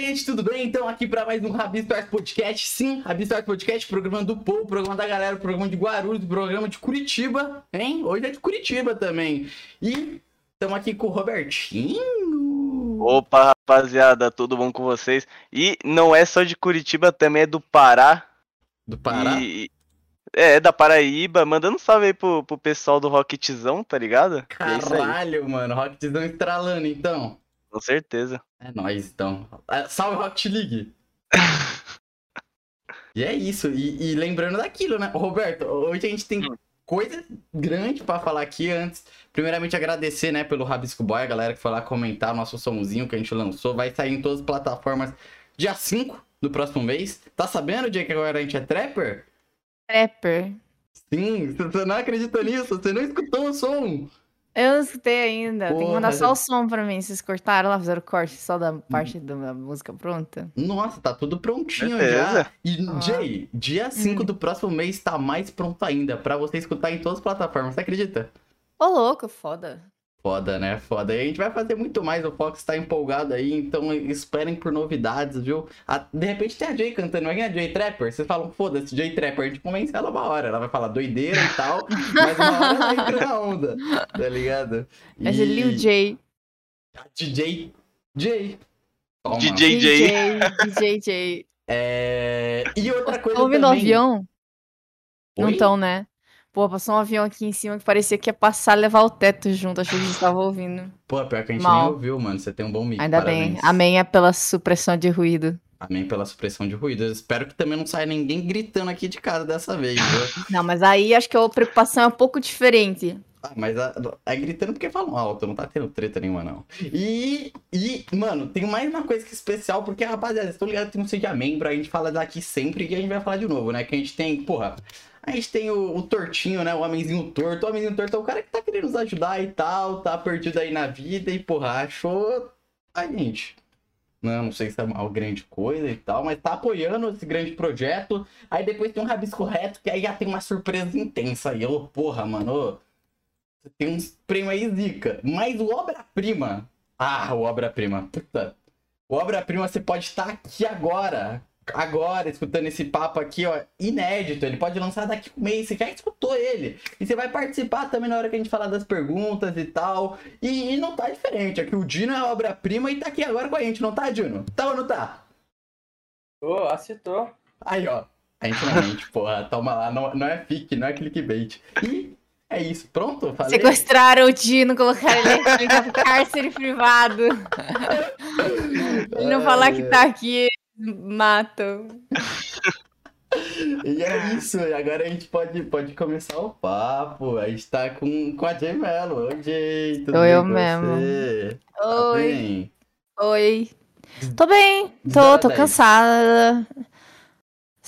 gente, tudo bem? Então, aqui para mais um Rabi Stars Podcast. Sim, Rabi Stars Podcast, programa do povo, programa da galera, programa de Guarulhos, programa de Curitiba, hein? Hoje é de Curitiba também. E estamos aqui com o Robertinho. Opa, rapaziada, tudo bom com vocês? E não é só de Curitiba, também é do Pará. Do Pará? E... É, da Paraíba, mandando um salve aí pro, pro pessoal do Rocketzão, tá ligado? E é Caralho, mano, Rocketzão estralando, então. com certeza. É nóis, então. Ah, Salve Rocket League! e é isso, e, e lembrando daquilo, né? Roberto, hoje a gente tem Hum. coisa grande pra falar aqui antes. Primeiramente, agradecer, né, pelo Rabisco Boy, a galera que foi lá comentar o nosso somzinho que a gente lançou. Vai sair em todas as plataformas dia 5 do próximo mês. Tá sabendo, Jay, que agora a gente é trapper? Trapper. Sim, você não acredita nisso? Você não escutou o som? Eu não escutei ainda. Tem que Porra, mandar só eu- o som pra mim. Vocês cortaram lá, fizeram o corte só da parte da música pronta? Nossa, tá tudo prontinho Certeza. já. E, Ah. Jay, dia 5 Hum. do próximo mês tá mais pronto ainda, pra você escutar em todas as plataformas, você acredita? Ô, louco, foda. Foda, né? Foda. E a gente vai fazer muito mais, o Fox tá empolgado aí, então esperem por novidades, viu? A- De repente tem a Jay cantando, não é a Jay Trapper? Vocês falam, foda-se, Jay Trapper, a gente convence ela uma hora, ela vai falar doideira e tal, mas uma hora ela entra na onda, tá ligado? Mas é Lil J. A DJ Jay. Toma. DJ J. DJ J. É... E outra coisa o também... avião? Não Oi? estão, né? Pô, passou um avião aqui em cima que parecia que ia passar e levar o teto junto. Achei que a gente tava ouvindo. Pô, pior que a gente Mal. nem ouviu, mano. Você tem um bom mic. Ainda parabéns. bem. Amém é pela supressão de ruído. Amém pela supressão de ruído. Eu espero que também não saia ninguém gritando aqui de casa dessa vez, viu? Não, mas aí acho que a preocupação é um pouco diferente. Ah, mas a- é gritando porque falam alto, não tá tendo treta nenhuma, não. E, e, mano, tem mais uma coisa que é especial, porque, rapaziada, vocês estão ligados que não seja membro, a gente fala daqui sempre e a gente vai falar de novo, né? Que a gente tem, porra, a gente tem o, o tortinho, né? O homenzinho torto. O homenzinho torto é o cara que tá querendo nos ajudar e tal, tá perdido aí na vida e, porra, achou a gente. Não, não sei se é uma grande coisa e tal, mas tá apoiando esse grande projeto. Aí depois tem um rabisco reto, que aí já tem uma surpresa intensa aí. Ô, porra, mano, ô, tem uns prêmios aí zica. Mas o obra-prima. Ah, o obra-prima. Puta. O obra-prima você pode estar aqui agora. Agora, escutando esse papo aqui, ó, inédito. Ele pode lançar daqui a um mês. Você já escutou ele. E você vai participar também na hora que a gente falar das perguntas e tal. E, e não tá diferente. Aqui o Dino é a obra-prima e tá aqui agora com a gente, não tá, Dino? Tá ou não tá? Ô, acertou. Aí, ó. A gente não mente, porra. Toma lá. Não, não é fic, não é clickbait. E é isso. Pronto? Falei. Sequestraram o Dino, colocaram ele em cárcere privado. Ele não falar que tá aqui, matam. E é isso, e agora a gente pode, pode começar o papo. A gente tá com, com a Jay Mello. Oi, Jay, tudo Sou bem eu com mesmo. você? Tá Oi, bem? oi. Tô bem, tô, tô cansada.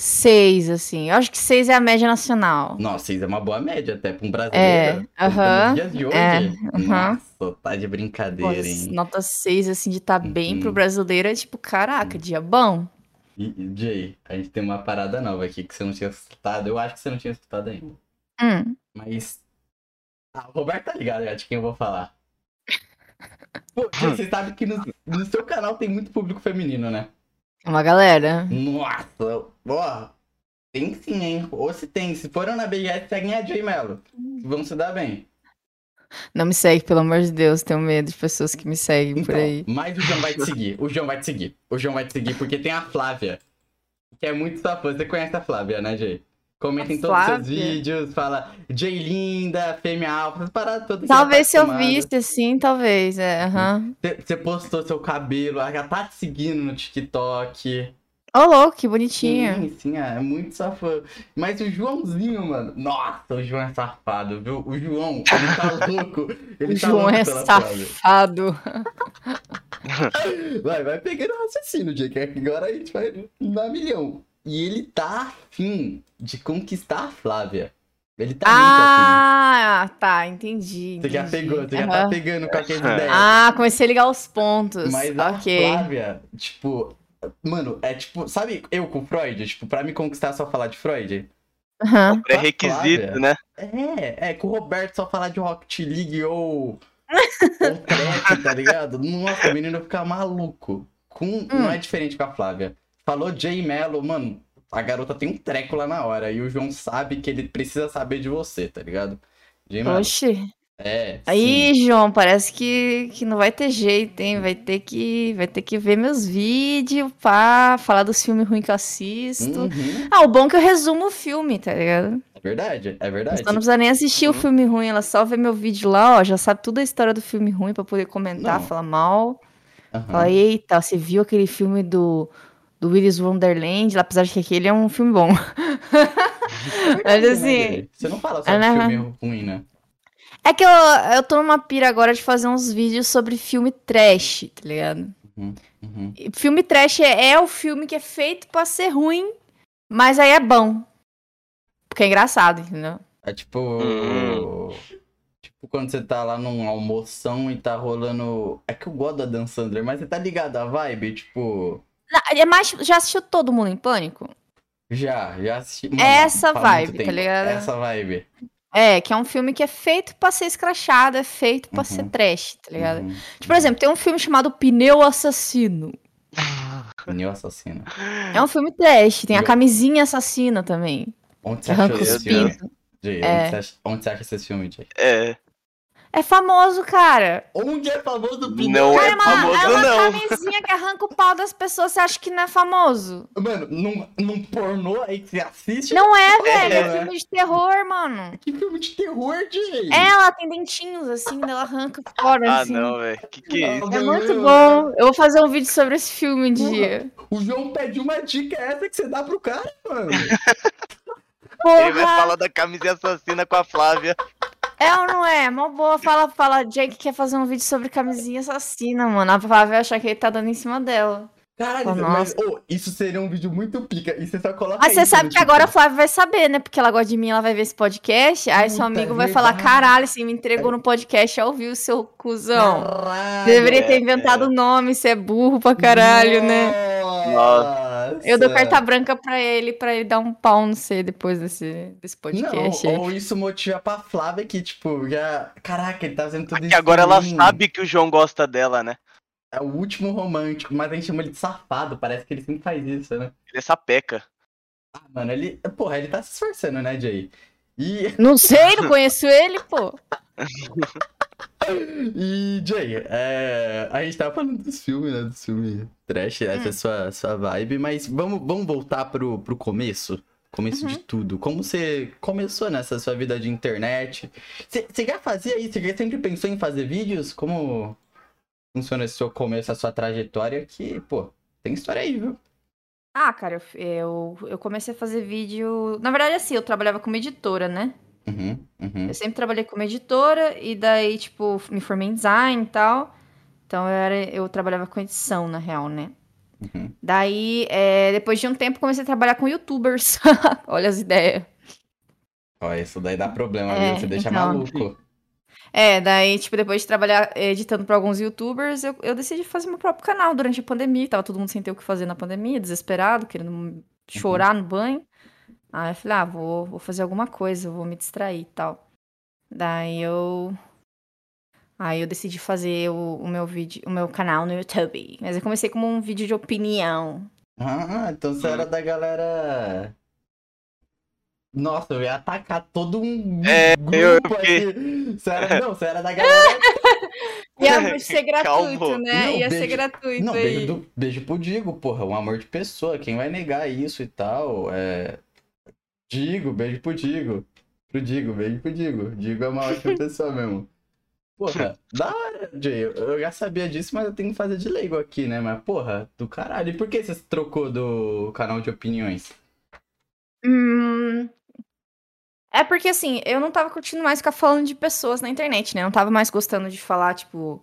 Seis, assim. Eu acho que seis é a média nacional. Nossa, seis é uma boa média até pra um É, brasileiro. aham, Nos dias de hoje. é, aham. Nossa, tá de brincadeira, hein? nota seis, assim, de tá bem pro Uhum. brasileiro é tipo, caraca, dia bom. E, Jay, a gente tem uma parada nova aqui que você não tinha escutado. Eu acho que você não tinha escutado ainda. Hum. Mas. Ah, o Roberto tá ligado já de quem eu vou falar. Pô, você sabe que no, no seu canal tem muito público feminino, né? Uma galera. Nossa, ó. Tem sim, hein? Ou se tem. Se foram na BGS, seguem a Jay Mello. Vão se dar bem. Não me segue, pelo amor de Deus. Tenho medo de pessoas que me seguem por Então, aí. mas o João vai te seguir. O João vai te seguir. O João vai te seguir porque tem a Flávia. Que é muito sua fã. Você conhece a Flávia, né, Jay? Comenta A em todos os seus vídeos, fala Jay linda, fêmea alfa, essas paradas todas. que Talvez se já eu tá visse, assim, talvez. É, aham. Você- postou seu cabelo, ela já tá te seguindo no TikTok. Ô, louco, que bonitinho. Sim, sim, é muito safado. Mas o Joãozinho, mano. Nossa, o João é safado, viu? O João, ele tá louco. Ele O tá João é safado. Vai, vai pegando o raciocínio, Jay, que agora a gente vai dar milhão. E ele tá afim de conquistar a Flávia. Ele tá Ah, tá, entendi. muito afim. Você já entendi. pegou, você já Aham. tá pegando com aquelas ideias. Ah, comecei a ligar os pontos. Mas a ok. Flávia, tipo. Mano, é tipo. Sabe eu com o Freud? Tipo, pra me conquistar é só falar de Freud? Aham. Pré-requisito, Flávia. né? É, é, com o Roberto só falar de Rocket League ou. ou trap, tá ligado? Nossa, o menino fica maluco. com. Não é diferente com a Flávia. Falou Jay Mello, mano, a garota tem um treco lá na hora. E o João sabe que ele precisa saber de você, tá ligado? Jay Mello. Oxi. É. sim. Aí, João, parece que, que não vai ter jeito, hein? Vai ter que, vai ter que ver meus vídeos pra falar dos filmes ruins que eu assisto. Uhum. Ah, o bom é que eu resumo o filme, tá ligado? É verdade, é verdade. pessoa não precisa nem assistir o filme ruim, ela só vê meu vídeo lá, ó, já sabe toda a história do filme ruim pra poder comentar, Não. falar mal. Aham. Fala, eita, você viu aquele filme do, do Willis Wonderland? Apesar de que aquele é um filme bom. Mas Verdade, né, assim, Jay? Você não fala só é, de né? filme ruim, né? é que eu, eu tô numa pira agora de fazer uns vídeos sobre filme trash, tá ligado? Uhum. E Filme trash é, é o filme que é feito pra ser ruim, mas aí é bom. Porque é engraçado, entendeu? É tipo. Hum. Tipo quando você tá lá num almoção e tá rolando. É que eu gosto da Dan Sandler, mas você tá ligado à vibe? Tipo. É mais, já assistiu Todo Mundo em Pânico? Já, já assisti. Essa faz vibe, tá ligado? Essa vibe. É, que é um filme que é feito pra ser escrachado, é feito pra Uhum. ser trash, tá ligado? Uhum. Tipo, por exemplo, tem um filme chamado Pneu Assassino. Pneu assassino. É um filme trash, tem a camisinha assassina também. Onde você achou arranca esse filme? Jay, É. onde, você acha, onde você acha esse filme, Jay? É. É famoso, cara. Onde é famoso o Não Cara, é é uma, famoso, é uma não. camisinha que arranca o pau das pessoas, você acha que não é famoso? Mano, num, num pornô aí que você assiste? Não é, velho, é É. filme de terror, mano. Que filme de terror, Jay? Ela tem dentinhos assim, ela arranca fora, Ah, assim. não, velho. Que que é isso? É muito bom. Eu vou fazer um vídeo sobre esse filme um dia. O João pede uma dica essa que você dá pro cara, mano. Ele vai Porra! falar da camisinha assassina com a Flávia. É ou não é? Mó boa. Fala, fala, Jake quer fazer um vídeo sobre camisinha assassina, mano. A Flávia vai achar que ele tá dando em cima dela. Caralho, Oh, mas ô, isso seria um vídeo muito pica. E você só coloca Mas você sabe no que agora a TikTok. Flávia vai saber, né? Porque ela gosta de mim, ela vai ver esse podcast. Aí seu Puta, amigo é vai falar: caralho, você me entregou no podcast ao vivo, seu cuzão. Caralho. Deveria ter é, inventado o nome, você é burro pra caralho, né? Nossa. Eu dou carta branca pra ele, pra ele dar um pau no C depois desse, desse podcast. Não, ou isso motiva pra Flávia que, tipo, já. Caraca, ele tá fazendo tudo Aqui isso. agora por ela mim. sabe que o João gosta dela, né? É o último romântico, mas a gente chama ele de safado. Parece que ele sempre faz isso, né? Ele é sapeca. Ah, mano, ele. Porra, ele tá se esforçando, né, Jay? E. Não sei, não conheço ele, pô. E, Jay, é, a gente tava falando dos filmes, né? Dos filmes trash, essa é a sua, sua vibe, mas vamos, vamos voltar pro, pro começo? Começo de tudo. Como você começou nessa sua vida de internet? Você, já fazia isso? Você já sempre pensou em fazer vídeos? Como funciona esse seu começo, a sua trajetória? Que, pô, tem história aí, viu? Ah, cara, eu, eu, eu comecei a fazer vídeo. Na verdade, assim, eu trabalhava como editora, né? Uhum, uhum. Eu sempre trabalhei como editora e daí, tipo, me formei em design e tal. Então eu, era, eu trabalhava com edição, na real, né? uhum. Daí, é, depois de um tempo, comecei a trabalhar com youtubers. Olha as ideias. Ó, isso daí dá problema, É, viu? Você deixa então. maluco. É, daí, tipo, depois de trabalhar eh, editando pra alguns youtubers, eu, eu decidi fazer meu próprio canal durante a pandemia. Tava todo mundo sem ter o que fazer na pandemia, desesperado, querendo chorar no banho. Aí eu falei, ah, vou, vou fazer alguma coisa, vou me distrair e tal. Daí eu. Aí eu decidi fazer o, o meu vídeo, o meu canal no YouTube. Mas eu comecei como um vídeo de opinião. Ah, então você era da galera. Nossa, eu ia atacar todo um É, grupo eu aqui. Você era... Não, você era da galera. Ia ser gratuito, Calma. né? Não, Ia ser beijo. gratuito Não, aí. beijo, do... beijo pro Digo, porra. Um amor de pessoa. Quem vai negar isso e tal? É. Digo, beijo pro Digo. Pro Digo, beijo pro Digo. Digo é uma ótima pessoa mesmo. Porra, da hora, Jay. Eu já sabia disso, mas eu tenho que fazer de leigo aqui, né? Mas, porra, do caralho. E por que você se trocou do canal de opiniões? Hum, É porque assim, eu não tava curtindo mais ficar falando de pessoas na internet, né? Eu não tava mais gostando de falar, tipo,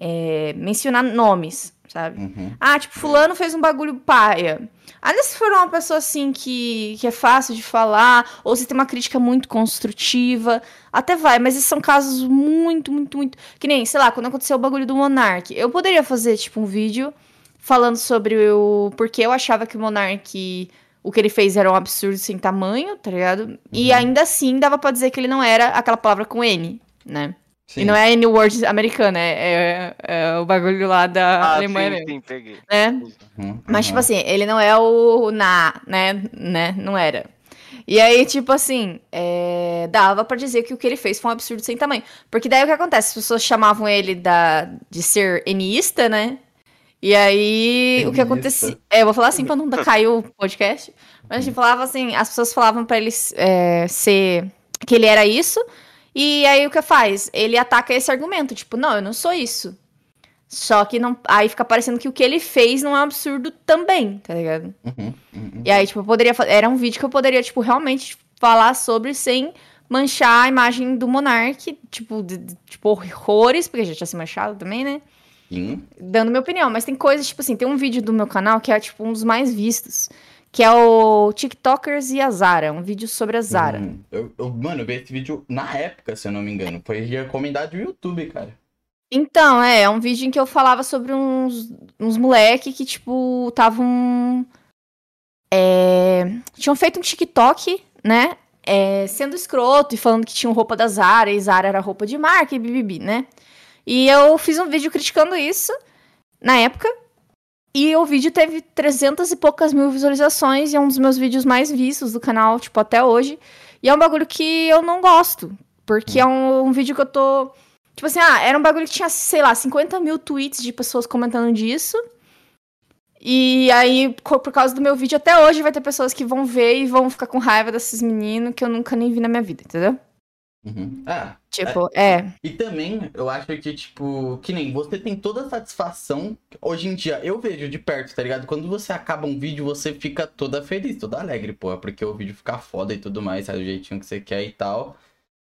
é, mencionar nomes, sabe? Uhum. Ah, tipo, fulano fez um bagulho paia. Aí se for uma pessoa assim que, que é fácil de falar, ou se tem uma crítica muito construtiva, até vai, mas esses são casos muito, muito, muito. Que nem, sei lá, quando aconteceu o bagulho do Monark, eu poderia fazer, tipo, um vídeo falando sobre o. Porque eu achava que o Monark. O que ele fez era um absurdo sem tamanho, tá ligado? E Uhum. ainda assim dava pra dizer que ele não era aquela palavra com N, né? Sim. E não é a N-word americana, é, é- é o bagulho lá da Ah, Alemanha sim, mesmo, sim, peguei. né? Uhum, Mas, tipo uhum. assim, ele não é o na, né? né? Não era. E aí, tipo assim, é, dava pra dizer que o que ele fez foi um absurdo sem tamanho. Porque daí o que acontece? As pessoas chamavam ele da, de ser enista, né? E aí, o que Enista. acontecia... É, eu vou falar assim pra não cair o podcast. Mas a gente falava assim, as pessoas falavam pra ele é, ser... Que ele era isso. E aí, o que faz? Ele ataca esse argumento. Tipo, não, eu não sou isso. Só que não... Aí fica parecendo que o que ele fez não é um absurdo também, tá ligado? Uhum, uhum. E aí, tipo, eu poderia. Era um vídeo que eu poderia, tipo, realmente falar sobre sem manchar a imagem do Monark, tipo, de, de- tipo, horrores, porque já tinha se manchado também, né? Sim. Dando minha opinião. Mas tem coisas, tipo assim, tem um vídeo do meu canal que é, tipo, um dos mais vistos. Que é o TikTokers e a Zara. Um vídeo sobre a Zara. Uhum. Eu, eu- mano, eu vi esse vídeo na época, se eu não me engano. Foi recomendado do YouTube, cara. Então, é, é um vídeo em que eu falava sobre uns, uns moleque que, tipo, estavam. É, tinham feito um TikTok, né? é, sendo escroto e falando que tinham roupa da Zara e Zara era roupa de marca e bibibi, né? E eu fiz um vídeo criticando isso na época. E o vídeo teve 300 e poucas mil visualizações e é um dos meus vídeos mais vistos do canal, tipo, até hoje. E é um bagulho que eu não gosto. Porque é um, um vídeo que eu tô. Tipo assim, ah, era um bagulho que tinha, sei lá, 50 mil tweets de pessoas comentando disso. E aí, por causa do meu vídeo, até hoje vai ter pessoas que vão ver e vão ficar com raiva desses meninos que eu nunca nem vi na minha vida, entendeu? Uhum. Ah, Tipo, é. E também, eu acho que, tipo, que nem você tem toda a satisfação. Hoje em dia, eu vejo de perto, tá ligado? Quando você acaba um vídeo, você fica toda feliz, toda alegre, pô. Porque o vídeo fica foda e tudo mais, sai do jeitinho que você quer e tal.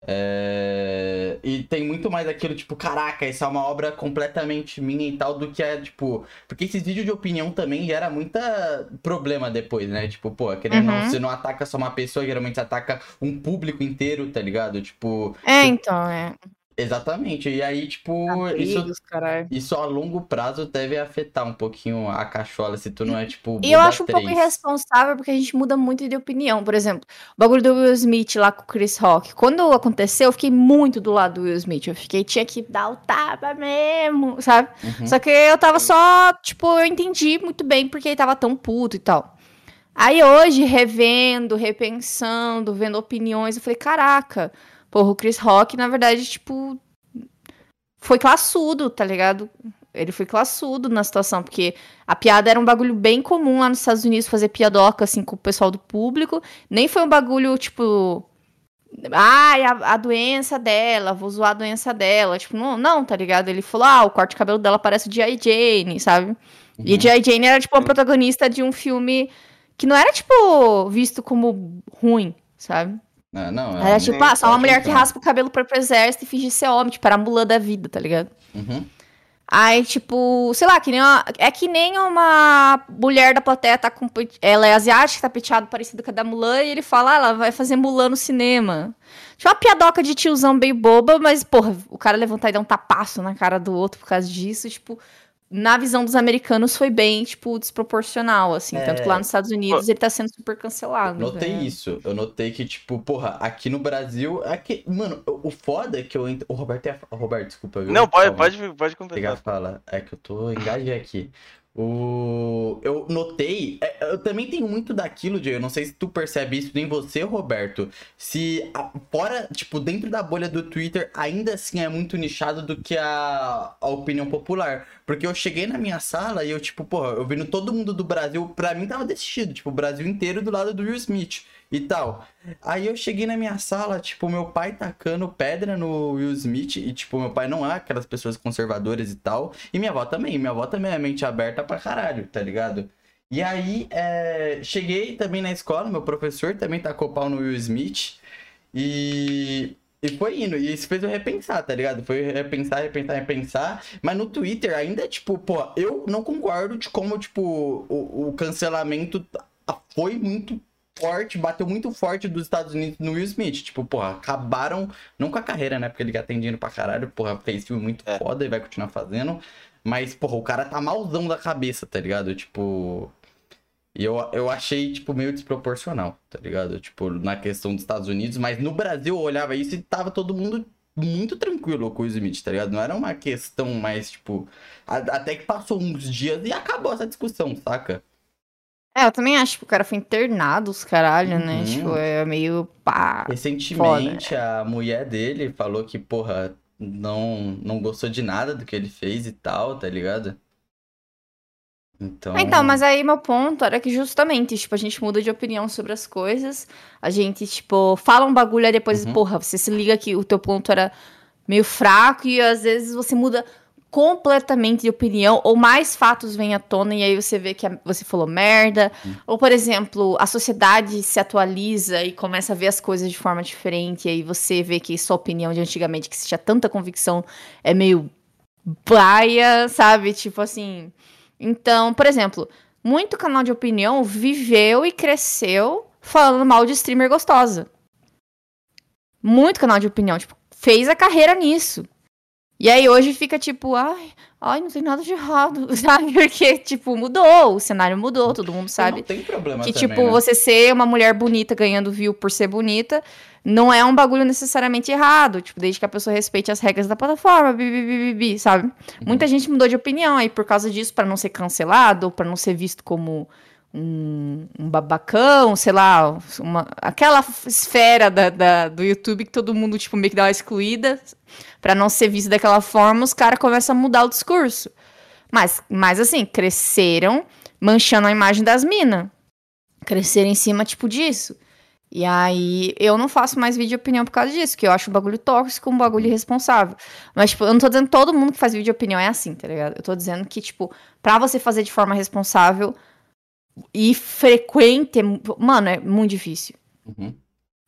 É, E tem muito mais aquilo, tipo, caraca, essa é uma obra completamente minha e tal, do que é, tipo. Porque esses vídeos de opinião também gera muita problema depois, né? Tipo, pô, querendo ou não, Uhum. você não ataca só uma pessoa, geralmente você ataca um público inteiro, tá ligado? Tipo. É, então, é. Exatamente. E aí, tipo, isso, Amigos, caralho. isso a longo prazo deve afetar um pouquinho a cachola, se tu não é, tipo, E eu acho um pouco 3. irresponsável porque a gente muda muito de opinião. Por exemplo, o bagulho do Will Smith lá com o Chris Rock. Quando aconteceu, eu fiquei muito do lado do Will Smith. Eu fiquei, tinha que dar o tapa mesmo, sabe? Uhum. Só que eu tava só, tipo, eu entendi muito bem porque ele tava tão puto e tal. Aí hoje, revendo, repensando, vendo opiniões, eu falei, caraca, porra, o Chris Rock, na verdade, tipo, foi classudo, tá ligado? Ele foi classudo na situação, porque a piada era um bagulho bem comum lá nos Estados Unidos, fazer piadoca, assim, com o pessoal do público. Nem foi um bagulho, tipo, Ai, a, a doença dela, vou zoar a doença dela. Tipo, não, não, tá ligado? Ele falou, ah, o corte de cabelo dela parece o G.I. Jane, sabe? E Uhum. G.I. Jane era, tipo, a protagonista de um filme que não era, tipo, visto como ruim, sabe? Ah, não, Era, um tipo, ah, só uma mulher que raspa o cabelo pro exército e finge ser homem, tipo, era a mulã da vida, tá ligado? Uhum. Aí, tipo, sei lá, que nem uma, é que nem uma mulher da plateia tá com. Ela é asiática, tá penteado parecido com a da Mulan, e ele fala, ah, ela vai fazer Mulan no cinema. Tipo, uma piadoca de tiozão bem boba, mas, porra, o cara levantar e dar um tapaço na cara do outro por causa disso, tipo, na visão dos americanos foi bem, tipo, desproporcional, assim. É. Tanto que lá nos Estados Unidos ele tá sendo super cancelado. Notei né? isso. Eu notei que, tipo, porra, aqui no Brasil. Aqui, mano, o foda é que eu. O Roberto. O Roberto, desculpa, viu? Não, pode, Calma. pode, pode Pegar fala. É que eu tô engajei aqui. O... Eu notei. é, Eu também tenho muito daquilo, Diego. Eu não sei se tu percebe isso, nem você, Roberto. Se fora, tipo, dentro da bolha do Twitter, ainda assim é muito nichado do que a, a opinião popular. Porque eu cheguei na minha sala e eu, tipo, porra, eu vendo todo mundo do Brasil. Pra mim tava decidido, tipo, o Brasil inteiro do lado do Will Smith e tal. Aí eu cheguei na minha sala, tipo, meu pai tacando pedra no Will Smith. E, tipo, meu pai não é aquelas pessoas conservadoras e tal. E minha avó também. Minha avó também é mente aberta pra caralho, tá ligado? E aí, é, cheguei também na escola, meu professor também tacou pau no Will Smith. E. E foi indo, e isso fez eu repensar, tá ligado? Foi repensar, repensar, repensar. Mas no Twitter ainda, tipo, pô, eu não concordo de como, tipo, o, o cancelamento foi muito forte, bateu muito forte dos Estados Unidos no Will Smith. Tipo, porra, acabaram, não com a carreira, né? Porque ele já tem dinheiro pra caralho, porra, fez filme muito É. foda e vai continuar fazendo. Mas, porra, o cara tá malzão da cabeça, tá ligado? Tipo. E eu, eu achei, tipo, meio desproporcional, tá ligado? Tipo, na questão dos Estados Unidos, mas no Brasil eu olhava isso e tava todo mundo muito tranquilo com o Smith, tá ligado? Não era uma questão mais, tipo. a- até que passou uns dias e acabou essa discussão, saca? É, eu também acho que o cara foi internado, os caralho, né? Uhum. Tipo, é meio pá. Recentemente, a mulher dele falou que, porra, não, não gostou de nada do que ele fez e tal, tá ligado? Então. Ah, Então, mas aí meu ponto era que justamente, tipo, a gente muda de opinião sobre as coisas, a gente, tipo, fala um bagulho aí depois, Uhum. porra, você se liga que o teu ponto era meio fraco e às vezes você muda completamente de opinião, ou mais fatos vêm à tona e aí você vê que você falou merda, Uhum. ou por exemplo, a sociedade se atualiza e começa a ver as coisas de forma diferente, e aí você vê que sua opinião de antigamente, que você tinha tanta convicção, é meio baia, sabe? Tipo assim. Então, por exemplo, muito canal de opinião viveu e cresceu falando mal de streamer gostosa. Muito canal de opinião, tipo, fez a carreira nisso. E aí hoje fica tipo, ai, ai, não tem nada de errado, sabe? Porque, tipo, mudou, o cenário mudou, todo mundo sabe. Não tem problema Que, também, tipo, né? você ser uma mulher bonita ganhando view por ser bonita não é um bagulho necessariamente errado. Tipo, desde que a pessoa respeite as regras da plataforma, sabe? Uhum. Muita gente mudou de opinião aí por causa disso, pra não ser cancelado, pra não ser visto como um, um babacão, sei lá, uma, aquela esfera da, da- do YouTube que todo mundo, tipo, meio que dá uma excluída. Pra não ser visto daquela forma, os caras começam a mudar o discurso. Mas, mas assim, cresceram manchando a imagem das minas. Cresceram em cima, tipo, disso. E aí, eu não faço mais vídeo de opinião por causa disso, que eu acho um bagulho tóxico, um bagulho irresponsável. Mas, tipo, eu não tô dizendo que todo mundo que faz vídeo de opinião é assim, tá ligado? Eu tô dizendo que, tipo, pra você fazer de forma responsável e frequente, é mano, é muito difícil. Uhum.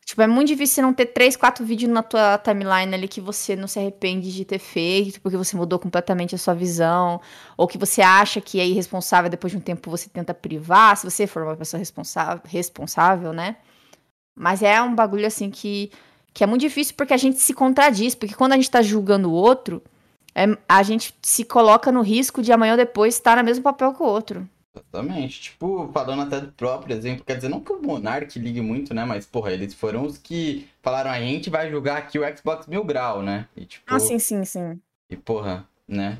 Tipo, é muito difícil você não ter três, quatro vídeos na tua timeline ali que você não se arrepende de ter feito, porque você mudou completamente a sua visão, ou que você acha que é irresponsável, depois de um tempo você tenta privar, se você for uma pessoa responsável, responsável, né? Mas é um bagulho assim que, que é muito difícil porque a gente se contradiz, porque quando a gente tá julgando o outro, é- a gente se coloca no risco de amanhã ou depois estar no mesmo papel que o outro. Exatamente. Tipo, falando até do próprio exemplo, quer dizer, não que o Monark ligue muito, né? Mas, porra, eles foram os que falaram, a gente vai jogar aqui o Xbox Mil Grau, né? E, tipo, Ah, sim, sim, sim. e porra, né?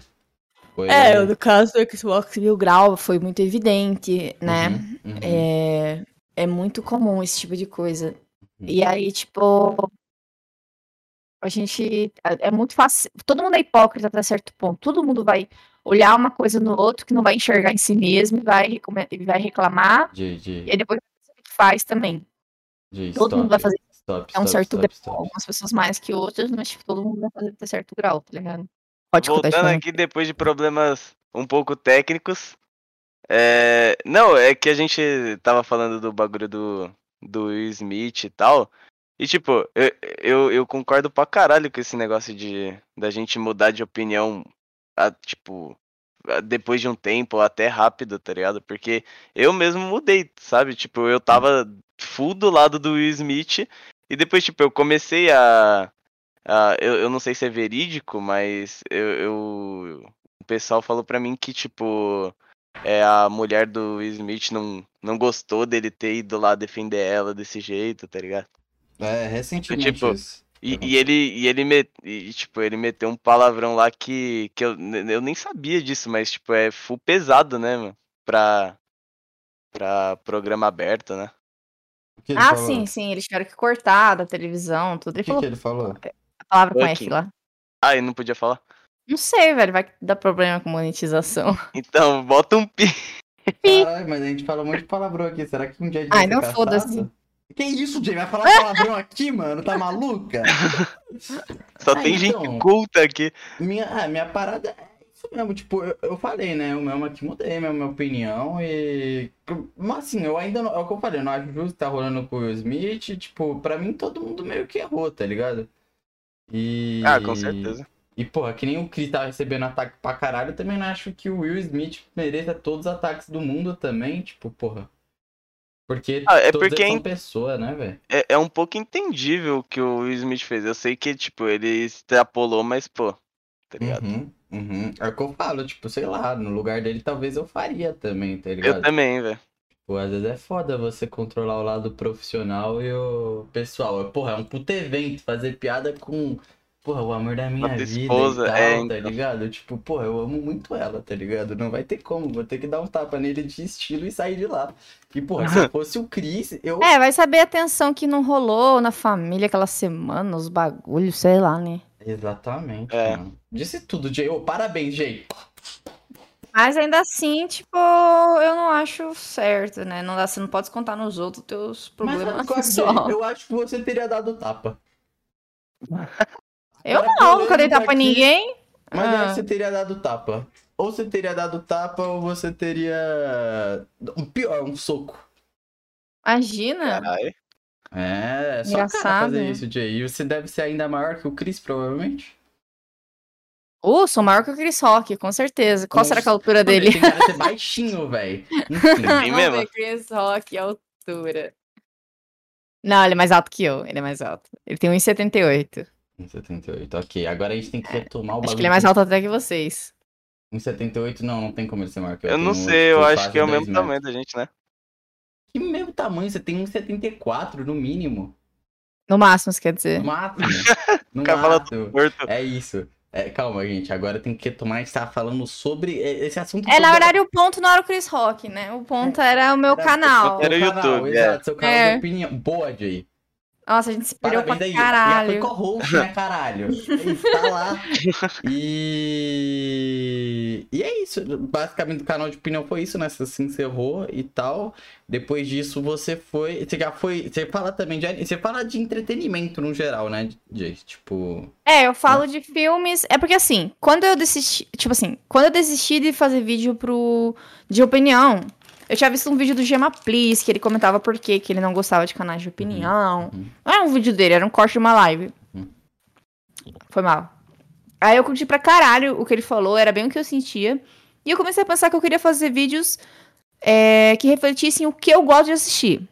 Foi... É, no caso do Xbox Mil Grau foi muito evidente, né? Uhum, uhum. É, é muito comum esse tipo de coisa. Uhum. E aí, tipo, a gente. É é muito fácil. Todo mundo é hipócrita até certo ponto. Todo mundo vai olhar uma coisa no outro que não vai enxergar em si mesmo e vai, vai reclamar. De, de, E aí depois faz também. de todo stop, mundo vai fazer Stop, É um stop, certo stop, grau. stop. Algumas pessoas mais que outras, mas tipo, todo mundo vai fazer até certo grau, tá ligado? Pode contar Voltando aqui depois de problemas um pouco técnicos. É... Não, é que a gente tava falando do bagulho do, do Will Smith e tal. E tipo, eu, eu, eu concordo pra caralho com esse negócio de da gente mudar de opinião, a, tipo, depois de um tempo, ou até rápido, tá ligado? Porque eu mesmo mudei, sabe? Tipo, eu tava full do lado do Will Smith. E depois, tipo, eu comecei a. a eu, eu não sei se é verídico, mas eu, eu- o pessoal falou pra mim que, tipo, é, a mulher do Will Smith não, não gostou dele ter ido lá defender ela desse jeito, tá ligado? É, recentemente Tipo, isso. E, Uhum. e ele, e ele me, e, tipo, ele meteu um palavrão lá que, que eu, eu nem sabia disso, mas, tipo, é full pesado, né, mano? Pra, pra programa aberto, né? O Ah, falou? sim, sim. Eles tiveram que cortar da televisão, tudo. O Ele que, falou que ele falou? a palavra com. F lá. Ah, ele não podia falar? Não sei, velho. Vai dar problema com monetização. Então, bota um pi. Caralho, mas a gente fala um monte de palavrão aqui. Será que um dia a gente Ai, vai não foda-se. Que isso, Jay? Vai falar palavrão aqui, mano? Tá maluca? Só Ah, tem gente então. culta aqui. Minha, ah, minha parada é isso mesmo. Tipo, eu, eu falei, né? Eu mesmo aqui mudei minha, minha opinião e... Mas assim, eu ainda não... É o que eu falei, eu não acho justo que tá rolando com o Will Smith. Tipo, pra mim todo mundo meio que errou, tá ligado? E... Ah, com certeza. E, porra, que nem o Chris tá recebendo ataque pra caralho, eu também não acho que o Will Smith mereça todos os ataques do mundo também, tipo, porra. Porque Ah, é porque é são pessoa, né, velho? É, é um pouco entendível o que o Will Smith fez. Eu sei que, tipo, ele extrapolou, mas, pô, tá ligado? Uhum, uhum. É o que eu falo, tipo, sei lá, no lugar dele talvez eu faria também, tá Eu ligado? também, velho. Pô, às vezes é foda você controlar o lado profissional e o pessoal. Porra, é um puto evento, fazer piada com porra, o amor da minha vida esposa, e tal, é, tá então. ligado? Tipo, porra, eu amo muito ela, tá ligado? Não vai ter como, vou ter que dar um tapa nele de estilo e sair de lá. E, porra, se eu fosse o Chris, eu. É, vai saber a tensão que não rolou na família aquela semana, os bagulhos, sei lá, né? Exatamente, É. mano. Disse tudo, Jay. Ô, parabéns, Jay. Mas ainda assim, tipo, eu não acho certo, né? Não dá, você não pode contar nos outros teus Mas problemas Jay? pessoais. Eu acho que você teria dado tapa. Eu Agora, não, nunca dei tapa pra aqui, ninguém. Mas Ah. aí você teria dado tapa. Ou você teria dado tapa, ou você teria. Um pior, um soco. Imagina. Caralho. É, só o cara Engraçado. fazer isso, Jay. E você deve ser ainda maior que o Chris, provavelmente. Uh, sou maior que o Chris Rock, com certeza. Qual Nossa. será que é a altura Mano, dele? Ele tem cara de ser baixinho, velho. Tem Vamos mesmo? ver, Chris Rock, altura. Não, ele é mais alto que eu. Ele é mais alto. Ele tem 1,78. 1,78, ok. Agora a gente tem que retomar o bagulho. Acho que ele é mais alto até que vocês. 1,78 não, não tem como ele ser maior que eu. Eu não sei, eu acho que é o mesmo metros. tamanho da gente, né? Que mesmo tamanho? Você tem 1,74 no mínimo. No máximo, você quer dizer. No máximo. No Cavalo máximo. Morto. É isso. É, calma, gente. Agora tem que retomar. A gente tava falando sobre é, esse assunto. É, na verdade, o ponto não era o Chris Rock, né? O ponto era o meu Era- canal. Era o canal, YouTube, é. Exato, seu canal É. de opinião. Boa, Jay. Nossa, a gente se perdeu pra Parabéns aí. Já foi caralho. co-host, né, caralho? Tá lá. E... e é isso. Basicamente, o canal de opinião foi isso, né? Você se encerrou e tal. Depois disso, você foi. Você já foi. Você fala também de. Você fala de entretenimento no geral, né, Jay? Tipo. É, eu falo de filmes. É porque assim, quando eu desisti. Tipo assim, quando eu desisti de fazer vídeo pro. de opinião, eu tinha visto um vídeo do Gema Please, que ele comentava por que que ele não gostava de canais de opinião. uhum. Não era um vídeo dele, era um corte de uma live. Uhum. Foi mal. Aí eu curti pra caralho o que ele falou, era bem o que eu sentia. E eu comecei a pensar que eu queria fazer vídeos é, que refletissem o que eu gosto de assistir.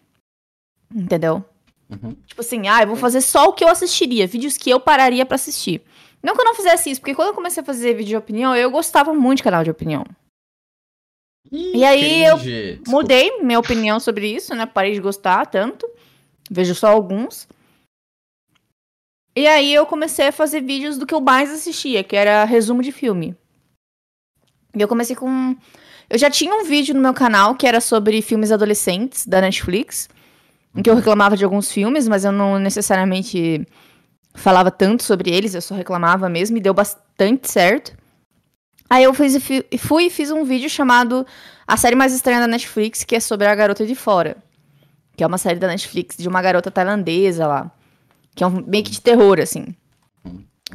Entendeu? Uhum. Tipo assim, ah, eu vou fazer só o que eu assistiria, vídeos que eu pararia pra assistir. Não que eu não fizesse isso, porque quando eu comecei a fazer vídeo de opinião, eu gostava muito de canal de opinião. Ih, E aí, eu. Desculpa. Mudei minha opinião sobre isso, né? Parei de gostar tanto. Vejo só alguns. E aí eu comecei a fazer vídeos do que eu mais assistia, que era resumo de filme. E eu comecei com. Eu já tinha um vídeo no meu canal que era sobre filmes adolescentes da Netflix, em que eu reclamava de alguns filmes, mas eu não necessariamente falava tanto sobre eles, eu só reclamava mesmo, e deu bastante certo. Aí eu fiz, fui e fiz um vídeo chamado A Série Mais Estranha da Netflix, que é sobre a Garota de Fora. Que é uma série da Netflix de uma garota tailandesa lá. Que é um meio que de terror, assim.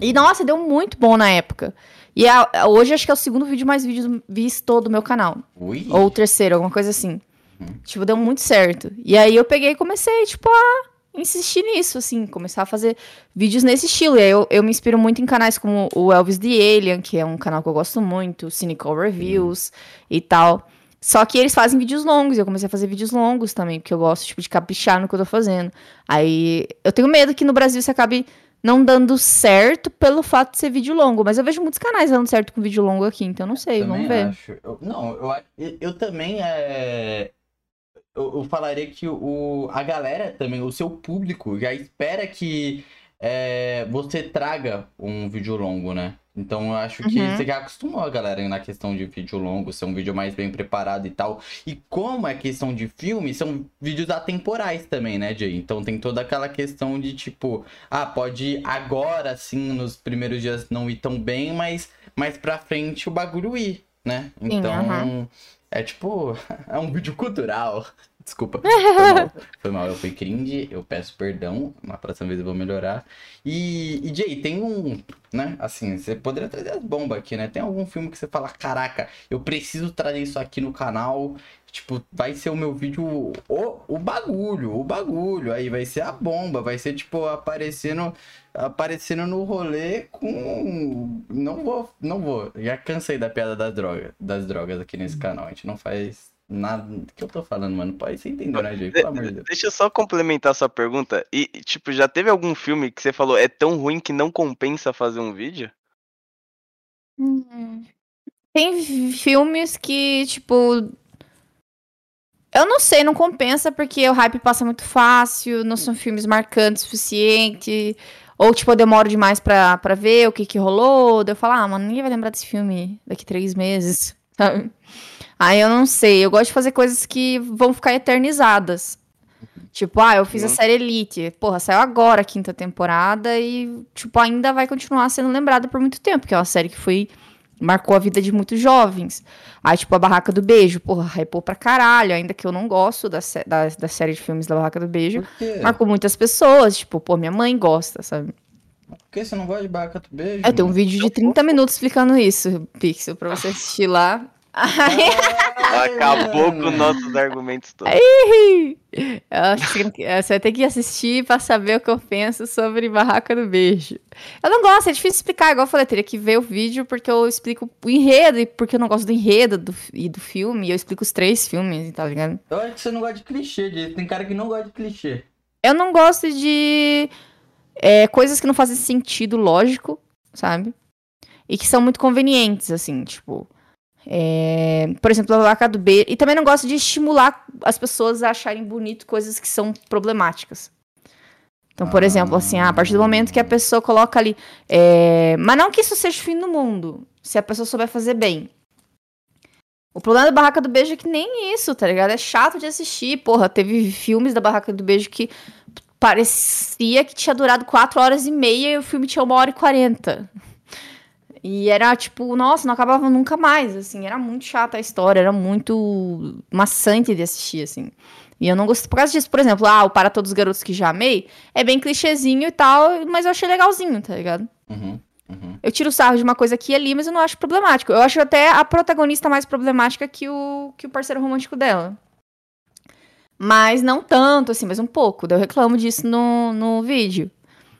E nossa, deu muito bom na época. E a- a- hoje acho que é o segundo vídeo mais visto do meu canal. Ui. Ou o terceiro, alguma coisa assim. Uhum. Tipo, deu muito certo. E aí eu peguei e comecei, tipo, a insistir nisso, assim, começar a fazer vídeos nesse estilo. E aí eu, eu me inspiro muito em canais como o Elvis the Alien, que é um canal que eu gosto muito, Cynical Reviews e tal. Só que eles fazem vídeos longos, e eu comecei a fazer vídeos longos também, porque eu gosto, tipo, de caprichar no que eu tô fazendo. Aí eu tenho medo que no Brasil você acabe não dando certo pelo fato de ser vídeo longo. Mas eu vejo muitos canais dando certo com vídeo longo aqui, então não sei, Também vamos ver. acho. Eu- não, eu, eu também é. Eu, eu falaria que o, a galera também, o seu público, já espera que é, você traga um vídeo longo, né? Então eu acho que Uhum. você já acostumou a galera na questão de vídeo longo, ser um vídeo mais bem preparado e tal. E como é questão de filme, são vídeos atemporais também, né, Jay? Então tem toda aquela questão de tipo, ah, pode agora sim, nos primeiros dias não ir tão bem, mas mais pra frente o bagulho ir, né? Sim, Então, aham. É tipo, é um vídeo cultural. Desculpa, foi mal, foi mal, eu fui cringe, eu peço perdão, na próxima vez eu vou melhorar. E, e Jay, tem um, né, assim, você poderia trazer as bombas aqui, né? Tem algum filme que você fala, caraca, eu preciso trazer isso aqui no canal, tipo, vai ser o meu vídeo, o, o bagulho, o bagulho, aí vai ser a bomba, vai ser, tipo, aparecendo, aparecendo no rolê com, não vou, não vou, já cansei da piada das drogas, das drogas aqui nesse canal, a gente não faz nada, do que eu tô falando, mano, pode ser entender, né, Jay? Pelo amor de Deus. Deixa eu só complementar sua pergunta. E, tipo, já teve algum filme que você falou é tão ruim que não compensa fazer um vídeo? Hum. Tem filmes que, tipo. Eu não sei, não compensa porque o hype passa muito fácil, não são filmes marcantes o suficiente. Ou, tipo, eu demoro demais pra, pra ver o que que rolou. Daí eu falo, ah, mano, ninguém vai lembrar desse filme daqui três meses, sabe? Aí eu não sei. Eu gosto de fazer coisas que vão ficar eternizadas. Tipo, ah, eu fiz a Uhum. série Elite. Porra, saiu agora a quinta temporada e, tipo, ainda vai continuar sendo lembrada por muito tempo, porque é uma série que foi. Marcou a vida de muitos jovens. Aí, tipo, a Barraca do Beijo, porra, hypou pra caralho, ainda que eu não gosto da, da, da série de filmes da Barraca do Beijo. Marcou muitas pessoas, tipo, pô, minha mãe gosta, sabe? Por que você não gosta de barraca do beijo? Eu tenho um vídeo de 30 minutos explicando isso, Pixel, pra você assistir lá. Acabou com nossos argumentos todos. eu você vai ter que assistir pra saber o que eu penso sobre Barraca do Beijo. Eu não gosto, é difícil explicar, igual eu falei, teria que ver o vídeo porque eu explico o enredo, e porque eu não gosto do enredo do, e do filme, e eu explico os três filmes, tá ligado? Eu acho que você não gosta de clichê, de- tem cara que não gosta de clichê. Eu não gosto de é, coisas que não fazem sentido lógico, sabe? E que são muito convenientes, assim, tipo. É, por exemplo, a vaca do B. E também não gosto de estimular as pessoas a acharem bonito coisas que são problemáticas. Então, por Ah. exemplo, assim, ah, a partir do momento que a pessoa coloca ali. é, Mas não que isso seja o fim do mundo, se a pessoa souber fazer bem. O problema da Barraca do Beijo é que nem isso, tá ligado? É chato de assistir. Porra, teve filmes da Barraca do Beijo que parecia que tinha durado 4 horas e meia e o filme tinha 1 hora e 40. E era tipo, nossa, não acabava nunca mais, assim, era muito chata a história, era muito maçante de assistir, assim. E eu não gostei por causa disso, por exemplo, ah, o Para Todos os Garotos que Já Amei é bem clichêzinho e tal, mas eu achei legalzinho, tá ligado? Uhum, uhum. Eu tiro sarro de uma coisa aqui e ali, mas eu não acho problemático. Eu acho até a protagonista mais problemática que o, que o parceiro romântico dela. Mas não tanto, assim, mas um pouco. Eu reclamo disso no, no vídeo.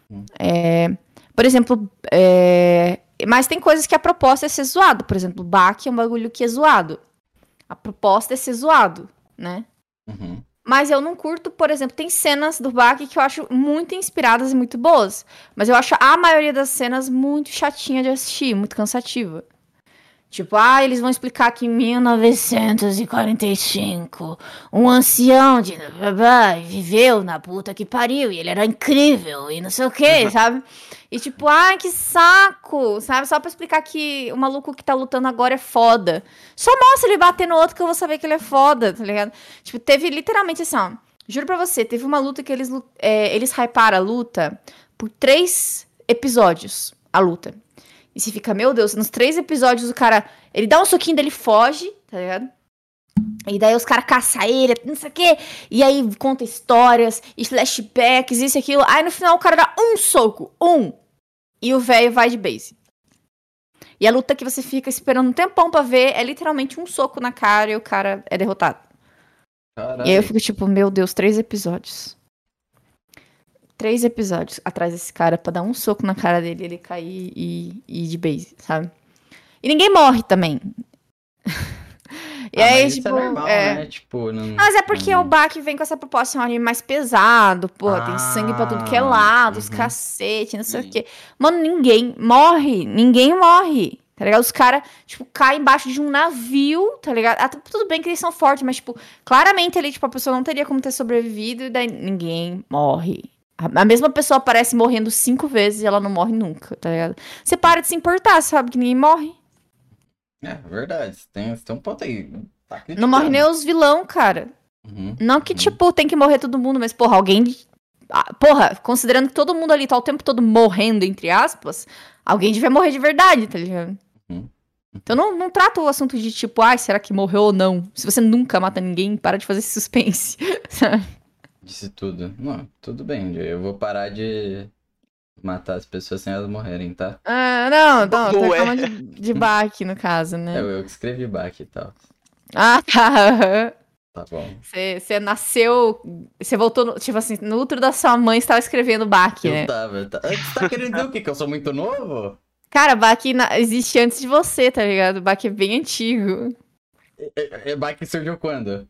Hum. É, por exemplo, é, mas tem coisas que a proposta é ser zoado. Por exemplo, Bach é um bagulho que é zoado. A proposta é ser zoado, né? Uhum. Mas eu não curto, por exemplo, tem cenas do Bach que eu acho muito inspiradas e muito boas. Mas eu acho a maioria das cenas muito chatinha de assistir, muito cansativa. Tipo, ah, eles vão explicar que em 1945, um ancião de viveu na puta que pariu e ele era incrível e não sei o que, sabe? E tipo, ai, que saco, sabe? Só pra explicar que o maluco que tá lutando agora é foda. Só mostra ele bater no outro que eu vou saber que ele é foda, tá ligado? Tipo, teve literalmente assim, ó. Juro pra você, teve uma luta que eles, é, eles hyparam a luta por três episódios. A luta. E você fica, meu Deus, nos três episódios o cara. Ele dá um soquinho dele foge, tá ligado? E daí os caras caçam ele, não sei o quê. E aí conta histórias, e flashbacks, isso e aquilo. Aí no final o cara dá um soco, um. E o velho vai de base. E a luta que você fica esperando um tempão pra ver é literalmente um soco na cara e o cara é derrotado. Caralho. E aí eu fico tipo, meu Deus, três episódios. Três episódios atrás desse cara pra dar um soco na cara dele, ele cair e e ir de base, sabe? E ninguém morre também. e Ah, aí, mas tipo. É normal, é. né? Tipo, não... Mas é porque não- o Bach vem com essa proposta de um anime mais pesado, porra, tem Ah, sangue pra tudo que é lado, os uhum. cacete, não sei Sim. o quê. Mano, ninguém morre, ninguém morre, tá ligado? Os caras, tipo, caem embaixo de um navio, tá ligado? Ah, tudo bem que eles são fortes, mas, tipo, claramente ali, tipo, a pessoa não teria como ter sobrevivido e daí ninguém morre. A mesma pessoa aparece morrendo cinco vezes e ela não morre nunca, tá ligado? Você para de se importar, sabe que ninguém morre. É, verdade. Você tem, tem um ponto aí. Tá Não morre nem os vilão, cara. Uhum. Não que, Uhum. tipo, tem que morrer todo mundo, mas, porra, alguém. Ah, porra, considerando que todo mundo ali tá o tempo todo morrendo, entre aspas, alguém devia morrer de verdade, tá ligado? Uhum. Então não, não trata o assunto de tipo, ai, será que morreu ou não? Se você nunca mata ninguém, para de fazer esse suspense. sabe? Disse tudo. Não, tudo bem. Eu vou parar de matar as pessoas sem elas morrerem, tá? ah, não, não, tô Ué. reclamando de, de Bach, no caso, né? É eu que escrevi back e tal. Ah, tá. Tá bom. Você, você nasceu. Você voltou, no- tipo assim, no útero da sua mãe, você tava escrevendo Bach, né? Eu tava. eu tava- Você tá querendo dizer o quê? Que eu sou muito novo? Cara, Bach na- existe antes de você, tá ligado? Bach é bem antigo. É, é, back surgiu quando?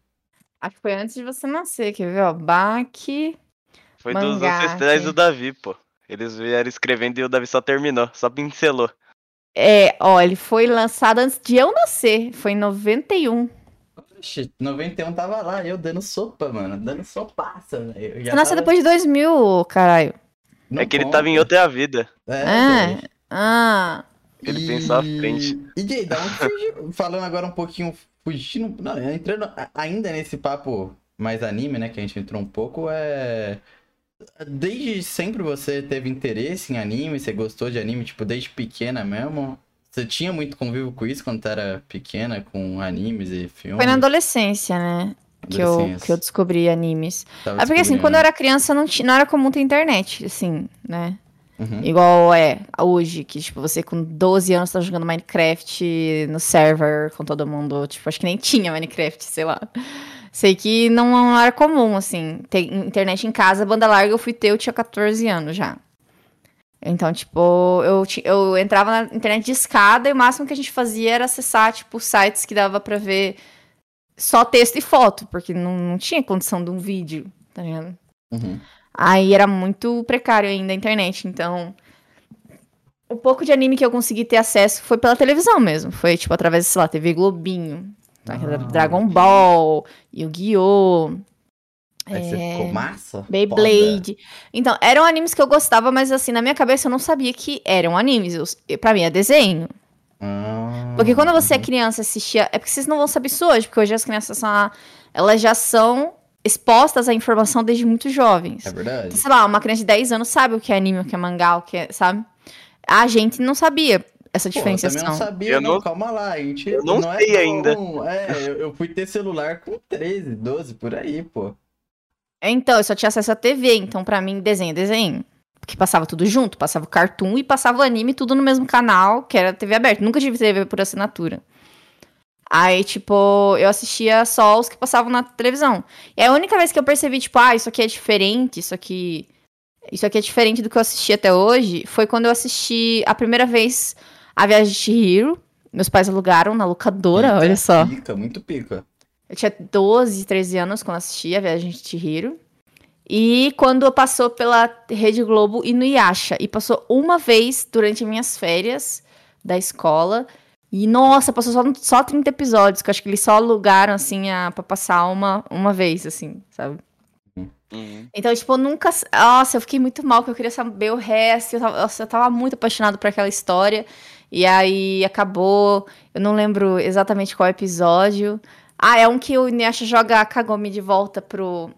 Acho que foi antes de você nascer, quer ver, ó? Bach. Foi dos Mangá, ancestrais sim. do Davi, pô. Eles vieram escrevendo e o Davi só terminou, só pincelou. É, ó, ele foi lançado antes de eu nascer. Foi em 91. Oxi, 91 tava lá, eu dando sopa, mano. Dando sopaça, velho. Eu já Você nasceu tava- depois de 2000, ô, caralho. Não é que ele conta. tava em outra vida. É, É. Ah, Ele E- pensou à frente. E Jay, da onde surgiu? Falando agora um pouquinho, fugindo. Não, entrando ainda nesse papo mais anime, né? Que a gente entrou um pouco, é. Desde sempre você teve interesse em anime? Você gostou de anime, tipo, desde pequena mesmo? Você tinha muito convívio com isso quando era pequena, com animes e filmes? foi na adolescência, né? Que eu, que eu descobri animes. Tava É porque assim, quando eu era criança não, ti- não era comum ter internet, assim, né? Uhum. Igual é hoje, que tipo, você com 12 anos tá jogando Minecraft no server com todo mundo. Tipo, acho que nem tinha Minecraft, sei lá. Sei que não, era comum, assim, ter internet em casa, banda larga eu fui ter, eu tinha 14 anos já. Então, tipo, eu, eu entrava na internet de escada e o máximo que a gente fazia era acessar, tipo, sites que dava pra ver só texto e foto, porque não, não tinha condição de um vídeo, tá ligado? Uhum. Aí era muito precário ainda a internet, então. O pouco de anime que eu consegui ter acesso foi pela televisão mesmo. Foi, tipo, através, sei lá, TV Globinho. Tá? Ah, Dragon Ball, Yu-Gi-Oh! Aí você é, ficou massa? Foda. Beyblade. Então, eram animes que eu gostava, mas assim, na minha cabeça eu não sabia que eram animes. Eu, pra mim é desenho. Ah, Porque quando você é criança assistia. É porque vocês não vão saber isso hoje, porque hoje as crianças são. Elas já são expostas à informação desde muito jovens. É verdade. Sei lá, uma criança de 10 anos sabe o que é anime, o que é mangá, o que é, sabe? A gente não sabia essa Pô, eu também não sabia, Eu não, não- calma lá, a gente eu não é sei ainda. tão- É, eu, eu fui ter celular com 13, 12, por aí, pô. Então, eu só tinha acesso à TV, então pra mim, desenho é desenho. Porque passava tudo junto, passava o cartoon e passava o anime, tudo no mesmo canal, que era TV aberta. Nunca tive TV por assinatura. Aí, tipo, eu assistia só os que passavam na televisão. E a única vez que eu percebi, tipo, ah, isso aqui é diferente, isso aqui. Isso aqui é diferente do que eu assisti até hoje, foi quando eu assisti a primeira vez A Viagem de Chihiro. Meus pais alugaram na locadora, Eita, olha só. Pica, muito pica. Eu tinha 12, 13 anos quando assisti a Viagem de Chihiro. E quando passou pela Rede Globo e no Yasha. E passou uma vez durante minhas férias da escola. E, nossa, passou só, só 30 episódios, que eu acho que eles só alugaram, assim, a, pra passar uma, uma vez, assim, sabe? Uhum. Então, tipo, eu nunca. Nossa, eu fiquei muito mal, porque eu queria saber o resto. Eu tava, eu tava muito apaixonado por aquela história. E aí acabou. Eu não lembro exatamente qual episódio. Ah, é um que o Inuyasha joga a Kagome de volta pro,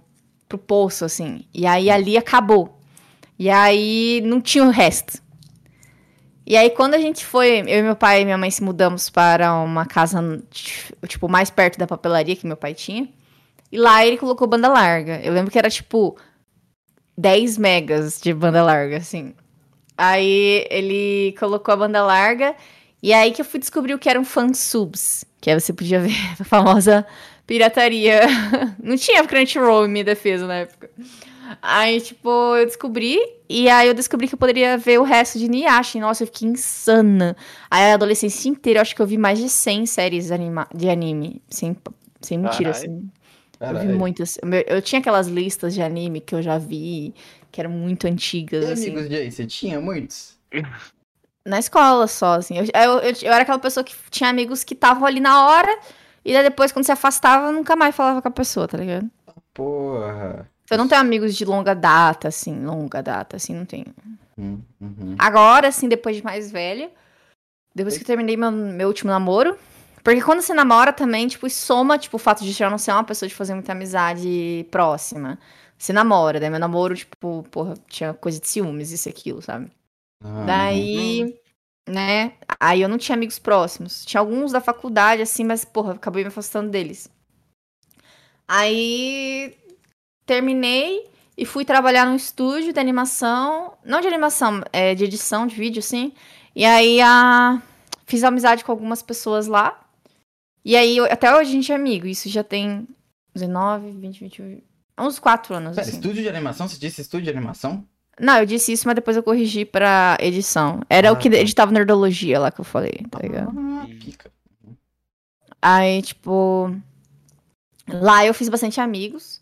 pro poço, assim. E aí ali acabou. E aí não tinha o resto. E aí quando a gente foi, eu e meu pai e minha mãe se mudamos para uma casa, tipo, mais perto da papelaria que meu pai tinha. E lá ele colocou banda larga. Eu lembro que era tipo 10 megas de banda larga, assim. Aí ele colocou a banda larga. E aí que eu fui descobrir o que eram fansubs. Que aí você podia ver a famosa pirataria. Não tinha Crunchyroll em minha defesa na época. Aí, tipo, eu descobri. E aí eu descobri que eu poderia ver o resto de. E, Nossa, eu fiquei insana. Aí a adolescência inteira, eu acho que eu vi mais de 100 séries anima de anime. Sem, sem mentira, Caralho. assim. Eu vi Caralho. muitas. Eu, tinha aquelas listas de anime que eu já vi, que eram muito antigas, E assim. amigos de aí, você tinha muitos? Na escola só, assim. Eu, eu, eu, eu era aquela pessoa que tinha amigos que estavam ali na hora, e daí depois, quando se afastava, nunca mais falava com a pessoa, tá ligado? Porra. Eu não tenho amigos de longa data, assim, longa data, assim, não tenho. Hum, uhum. Agora, assim, depois de mais velho, depois que eu terminei meu, meu último namoro. Porque quando você namora também, tipo, soma, tipo, o fato de já não ser uma pessoa de fazer muita amizade próxima. Você namora, daí meu namoro, tipo, porra, tinha coisa de ciúmes, isso e aquilo, sabe? Ah, Daí, né? Aí eu não tinha amigos próximos. Tinha alguns da faculdade, assim, mas, porra, acabei me afastando deles. Aí terminei e fui trabalhar num estúdio de animação. Não de animação, é de edição de vídeo, assim. E aí a... fiz amizade com algumas pessoas lá. E aí, até hoje a gente é amigo. Isso já tem 19, 20, 21. Uns 4 anos. Pera, assim. estúdio de animação? Você disse estúdio de animação? Não, eu disse isso, mas depois eu corrigi pra edição. Era Ah, o que tá. editava Nerdologia lá que eu falei, tá ligado? Ah, pica. Aí, tipo. Lá eu fiz bastante amigos.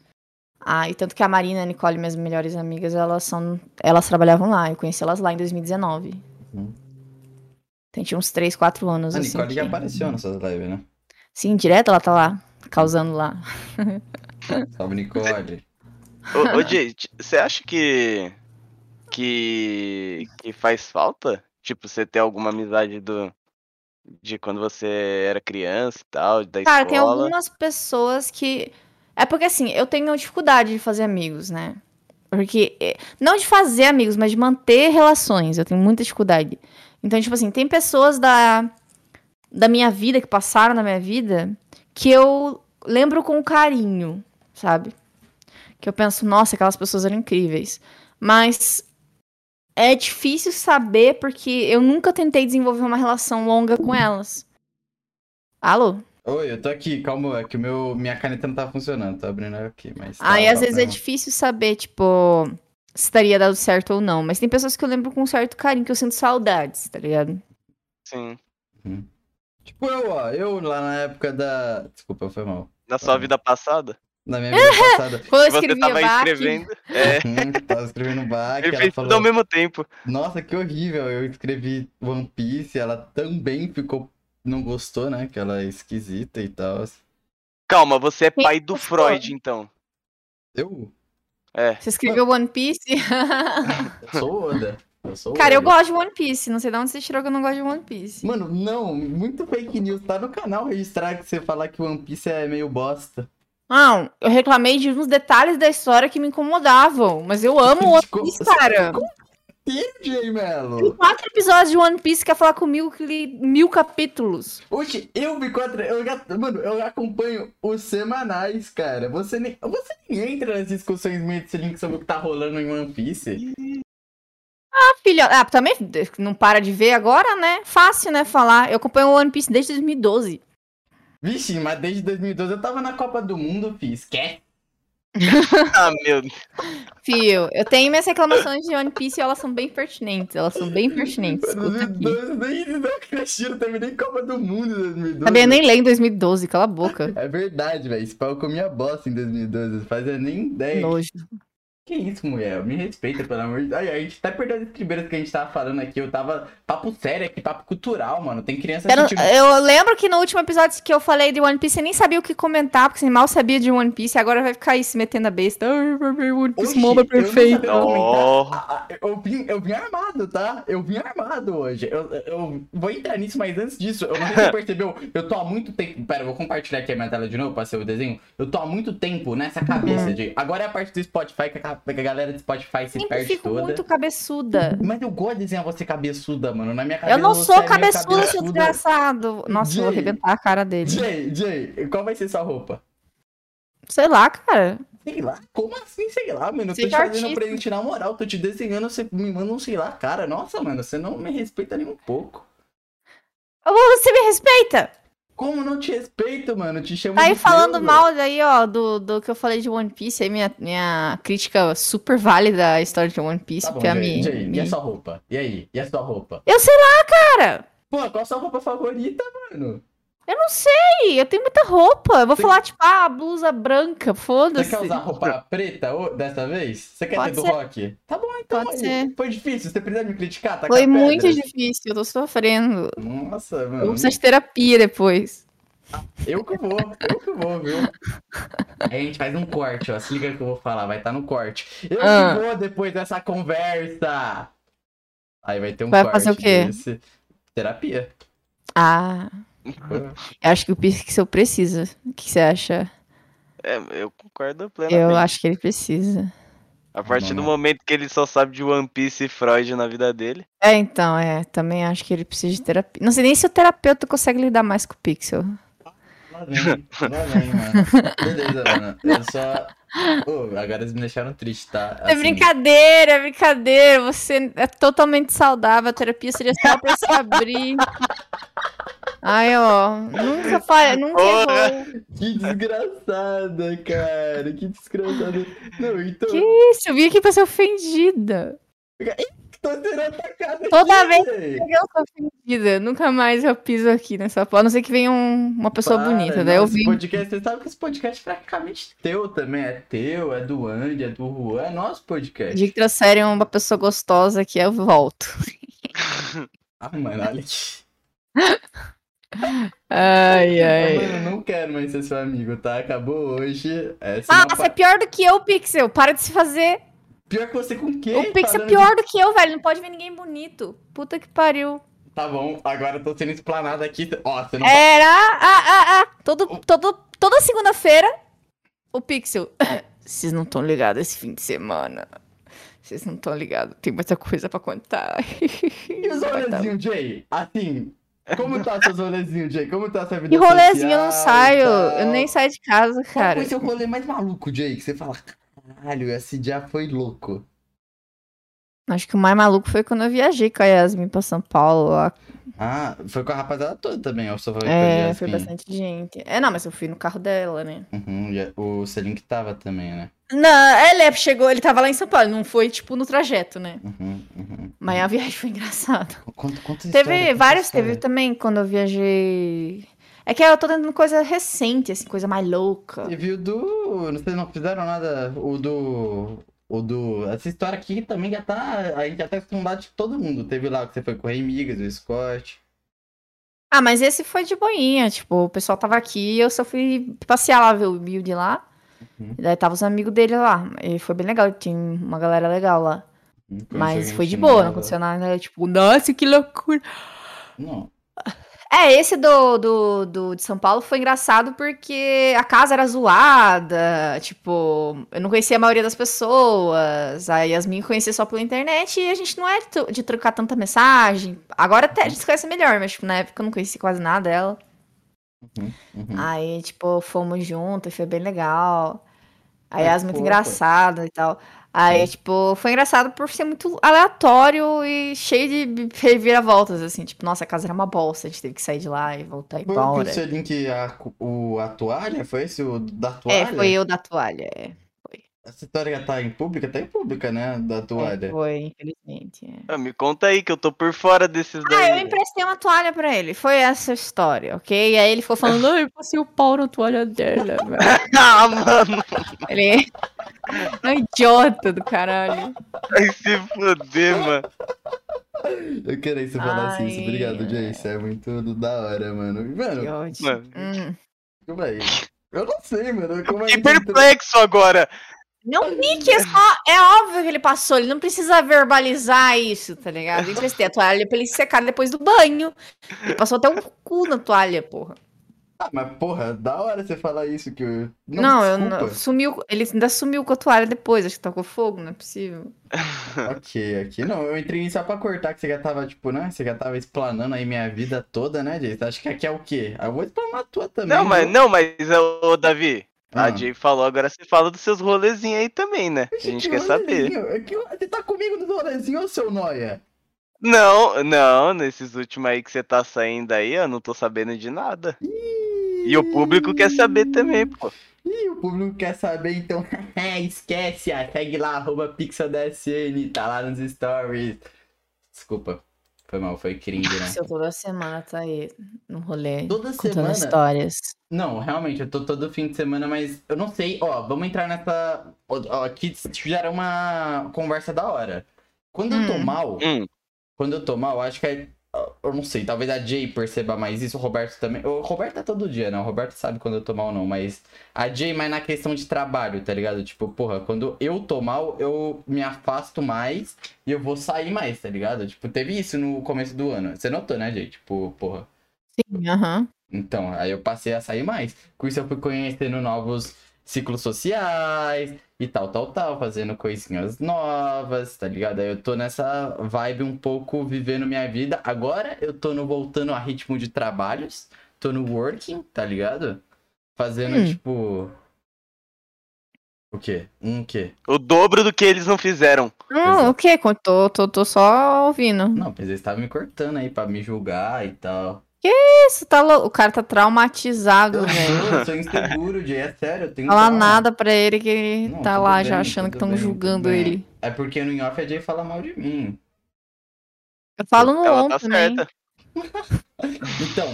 Ah, e tanto que a Marina e a Nicole, minhas melhores amigas, elas são. Elas trabalhavam lá. Eu conheci elas lá em 2019. Uhum. Tem tinha uns 3, 4 anos. A assim, Nicole já que- apareceu nessas lives, né? Sim, direto ela tá lá, causando lá. Salve, Nicole. Ô, ô Jay, você acha que. que, que faz falta? Tipo, você ter alguma amizade do, de quando você era criança e tal, da Cara, tem escola? algumas pessoas que. É porque assim, eu tenho dificuldade de fazer amigos, né? Porque. eh, Não de fazer amigos, mas de manter relações. Eu tenho muita dificuldade. Então, tipo assim, tem pessoas da, da minha vida, que passaram na minha vida, que eu lembro com carinho, sabe? Que eu penso, nossa, aquelas pessoas eram incríveis. Mas é difícil saber porque eu nunca tentei desenvolver uma relação longa com elas. Alô? Oi, eu tô aqui, calma, é que o meu, minha caneta não tá funcionando, tô abrindo aqui, mas... tá, Aí às tá vezes é difícil saber, tipo, se estaria dado certo ou não. Mas tem pessoas que eu lembro com um certo carinho, que eu sinto saudades, tá ligado? Sim. Tipo eu, ó, eu lá na época da... Desculpa, foi mal. Na sua vida passada? Na minha vida passada, Quando eu você escrevia tava baque, escrevendo. É, hum, tava escrevendo back, ele fez tudo ao falou... mesmo tempo. Nossa, que horrível, eu escrevi One Piece, ela também ficou... Não gostou, né, que ela é esquisita e tal. Calma, você é Quem pai do gostou? Freud, então. Eu? É. Você escreveu One Piece? Eu sou Oda. Eu Cara, eu gosto de One Piece. Não sei de onde você tirou que eu não gosto de One Piece. Mano, não, muito fake news. Tá no canal registrar que você falar que One Piece é meio bosta. Não, eu reclamei de uns detalhes da história que me incomodavam. Mas eu amo One Piece, cara. Tem Melo. quatro episódios de One Piece quer falar comigo que li mil capítulos. Oxe, eu vi quatro. Eu mano, eu acompanho os semanais, cara. Você nem, você nem entra nas discussões meio sobre o que tá rolando em One Piece. Ah, filha. Ah, também não para de ver agora, né? Fácil, né? Falar. Eu acompanho One Piece desde 2012. Vixe, mas desde 2012 eu tava na Copa do Mundo, fi. Esquece. Ah, meu Deus. Fio, eu tenho minhas reclamações de One Piece e elas são bem pertinentes. Elas são bem pertinentes. Escuta aqui. 2012, nem não cresceram, terminei Copa do Mundo em 2012. Sabia eu nem lembro em 2012, cala a boca. É verdade, velho. Esse pau eu comia bosta em 2012. Não fazia nem ideia. Nojo. Que isso, mulher? Me respeita, pelo amor de Deus. A gente tá perdendo as primeiras que a gente tava falando aqui. Eu tava papo sério aqui, papo cultural, mano. Tem criança Eu, não- assistindo. eu lembro que no último episódio que eu falei de One Piece, você nem sabia o que comentar, porque você mal sabia de One Piece, agora vai ficar aí se metendo a besta. Ai, One Piece Oxi, MOBA eu perfeito. comentar. Oh. Ah, ah, Eu vim, eu vim armado, tá? Eu vim armado hoje. Eu, eu vou entrar nisso, mas antes disso, eu não sei se você percebeu. Eu tô há muito tempo. Pera, eu vou compartilhar aqui a minha tela de novo pra ser o desenho. Eu tô há muito tempo nessa cabeça de. Agora é a parte do Spotify que a, que a galera do Spotify se Sempre perde fico toda. muito cabeçuda. Mas eu gosto de desenhar você cabeçuda, mano. Na minha cabeça. Eu não sou meio cabeçuda, seu cabeçuda. desgraçado. Nossa, eu vou Jay. arrebentar a cara dele. Jay, Jay, qual vai ser sua roupa? Sei lá, cara. Sei lá, como assim, sei lá, mano? Eu tô te fazendo presente na moral, tô te desenhando, você me manda um sei lá, cara. Nossa, mano, você não me respeita nem um pouco. Você me respeita? Como não te respeito, mano? Te chamo Tá aí de falando Deus, mal daí, ó, do, do que eu falei de One Piece, aí minha, minha crítica super válida à história de One Piece, Tá bom, porque a Jay, minha. Jay, e a sua roupa? E aí? E a sua roupa? Eu sei lá, cara! Pô, qual a sua roupa favorita, mano? Eu não sei, eu tenho muita roupa. Eu vou Você- falar, tipo, ah, blusa branca, Você foda-se. quer usar roupa preta dessa vez? Você quer Pode ser do rock? Tá bom, então. Pode ser. Foi difícil, você precisa me criticar? Tá Foi muito difícil, eu tô sofrendo. Nossa, Eu mano. vou precisar de terapia depois. Eu que vou, eu que vou, viu? Aí a gente faz um corte, ó. Se liga que eu vou falar, vai estar no corte. Eu Ah. que vou depois dessa conversa. Aí vai ter um Vai corte. fazer o quê? desse. Terapia. Ah, eu acho que o Pixel precisa. O que você acha? É, eu concordo plenamente. Eu acho que ele precisa. A partir do Não. momento que ele só sabe de One Piece e Freud na vida dele. É, então, é. Também acho que ele precisa de terapia. Não sei nem se o terapeuta consegue lidar mais com o Pixel. Lá vem, lá vem, mano. Beleza, mano. Eu só. Ô, agora eles me deixaram triste, tá? É brincadeira, é brincadeira. Você é totalmente saudável. A terapia seria só pra se abrir. Ai, ó. Nunca falha, nunca Porra. errou. Que desgraçada, cara. Que desgraçada. Não, então. Que isso? Eu vim aqui pra ser ofendida. Tô sendo atacada Toda aqui, vez véi. Eu sou ofendida. Nunca mais eu piso aqui nessa porra. A não ser que venha um- uma pessoa Para, bonita. Daí eu esse vim. podcast, você sabe que esse podcast é praticamente teu também. É teu, é do Andy, é do Juan, é nosso podcast. dia que trouxerem uma pessoa gostosa aqui, eu volto. Ah, mano, olha aqui. Ai, ai. Mano, eu não quero mais ser seu amigo, tá? Acabou hoje. Essa é Ah, você é pior do que eu, Pixel. Para de se fazer. Pior que você com o quê? O Pix é Falando pior do que eu, velho. Não pode ver ninguém bonito. Puta que pariu. Tá bom, agora eu tô sendo explanado aqui. Ó, você não Era. Ah, ah, ah. Todo, todo, toda segunda-feira, o Pixel. Vocês não estão ligados esse fim de semana. Vocês não estão ligados. Tem muita coisa pra contar. E os tá- rolezinhos, Jay? Assim, como tá seus rolezinhos, Jay? Como tá sua vida Que rolezinho, eu não social saio. tal? Eu nem saio de casa, Qual cara. foi seu rolê mais maluco, Jay? Que você fala, caralho, esse dia foi louco. Acho que o mais maluco foi quando eu viajei com a Yasmin pra São Paulo. Lá. Ah, foi com a rapaziada toda também, ou só a É, foi bastante gente. É, não, mas eu fui no carro dela, né? Uhum, e o Selim que tava também, né? Não, ele chegou, ele tava lá em São Paulo, não foi, tipo, no trajeto, né? Uhum, uhum. Mas a viagem foi engraçada. Conta, conta Teve história, vários, história. teve também quando eu viajei. É que eu tô tentando coisa recente, assim, coisa mais louca. Teve o do. Vocês não fizeram nada. O do. O do. Essa história aqui também já tá. A gente já tá acostumado de todo mundo. Teve lá que você foi com o Rei Migas, o Scott. Ah, mas esse foi de boinha, tipo, o pessoal tava aqui e eu só fui passear lá, ver o build lá. Uhum. E daí tava os amigos dele lá. E foi bem legal, tinha uma galera legal lá. Mas foi de boa, não aconteceu nada, tipo, nossa, que loucura. Não. É, esse do, do, do de São Paulo foi engraçado porque a casa era zoada, tipo, eu não conhecia a maioria das pessoas, a Yasmin conhecia só pela internet e a gente não é de, de trocar tanta mensagem. Agora até a gente se conhece melhor, mas tipo, na época eu não conhecia quase nada dela. Uhum, uhum. Aí, tipo, fomos juntos, foi bem legal. A Yas muito fofa. engraçada e tal. Aí, É. tipo, foi engraçado por ser muito aleatório e cheio de reviravoltas, assim. Tipo, nossa, a casa era uma bosta, a gente teve que sair de lá e voltar Foi o que embora. o Selim que a, o, a toalha? Foi esse o da toalha? É, foi eu da toalha. É, Essa história tá em pública? Tá em pública, né? Da É, toalha. foi, infelizmente. é. Ah, me conta aí que eu tô por fora desses Ah, eu daí. emprestei uma toalha pra ele. Foi essa a história, ok? E aí ele ficou falando, eu passei o pau na toalha dela, velho. ah, mano, Ele é um idiota do caralho. vai se foder, mano. Eu queria que você falasse isso. Ai, Obrigado, é. Jay. Isso é muito da hora, mano. Que Mano, ódio. Mano. Hum. como é isso? Eu não sei, mano. Como é Que que entra- perplexo agora. Não fique, é só. É óbvio que ele passou, ele não precisa verbalizar isso, tá ligado? Eu emprestei a toalha pra ele secar depois do banho. Ele passou até um cu na toalha, porra. Ah, mas porra, da hora você falar isso que eu. Não, eu desculpa. não. Sumiu. Ele ainda sumiu com a toalha depois, acho que tocou fogo, não é possível. Ok, aqui não, eu entrei só pra cortar, que você já tava, tipo, né? Você já tava explanando aí minha vida toda, né? Você acha que aqui é o quê? Eu vou explanar a tua também. Não, mas, viu? não, mas, ô, Davi, Ah. a Jay falou, agora você fala dos seus rolezinhos aí também, né? A Que gente quer saber. rolezinho? É que Você tá comigo no rolezinho, seu noia? Não, não, nesses últimos aí que você tá saindo aí, eu não tô sabendo de nada. E o público quer saber também, pô. Ih, o público quer saber, então esquece, ah, segue lá, arroba pixeldsn, tá lá nos stories. Desculpa, foi mal, foi cringe, né? Seu toda semana tá aí no rolê. Toda semana? histórias. Não, realmente, eu tô todo fim de semana, mas eu não sei, ó, vamos entrar nessa, ó, ó, aqui gera uma conversa da hora. Quando eu tô Hum. mal, Hum, quando eu tô mal, eu acho que é. Eu não sei, talvez a Jay perceba mais isso, o Roberto também. O Roberto é todo dia, né? O Roberto sabe quando eu tô mal ou não, mas a Jay mais na questão de trabalho, tá ligado? Tipo, porra, quando eu tô mal, eu me afasto mais e eu vou sair mais, tá ligado? Tipo, teve isso no começo do ano. Você notou, né, Jay? Tipo, porra. Sim, aham. Então, aí eu passei a sair mais. Com isso eu fui conhecendo novos ciclos sociais e tal, tal, tal, fazendo coisinhas novas, tá ligado? Aí eu tô nessa vibe um pouco vivendo minha vida. Agora eu tô no voltando a ritmo de trabalhos, tô no working, tá ligado? Fazendo Hum. tipo o quê? Um quê? o dobro do que eles não fizeram. Hum, o quê? Tô, tô, tô só ouvindo. Não, mas eles estavam me cortando aí pra me julgar e tal. Isso, tá. O cara tá traumatizado, velho. Eu sou inseguro, Jay, é sério, eu tenho Fala trauma. nada pra ele que ele Não, tá lá bem, já achando que estão julgando bem. ele. É porque no in-off a Jay fala mal de mim. Eu falo no Ela on tá também. certa. Então,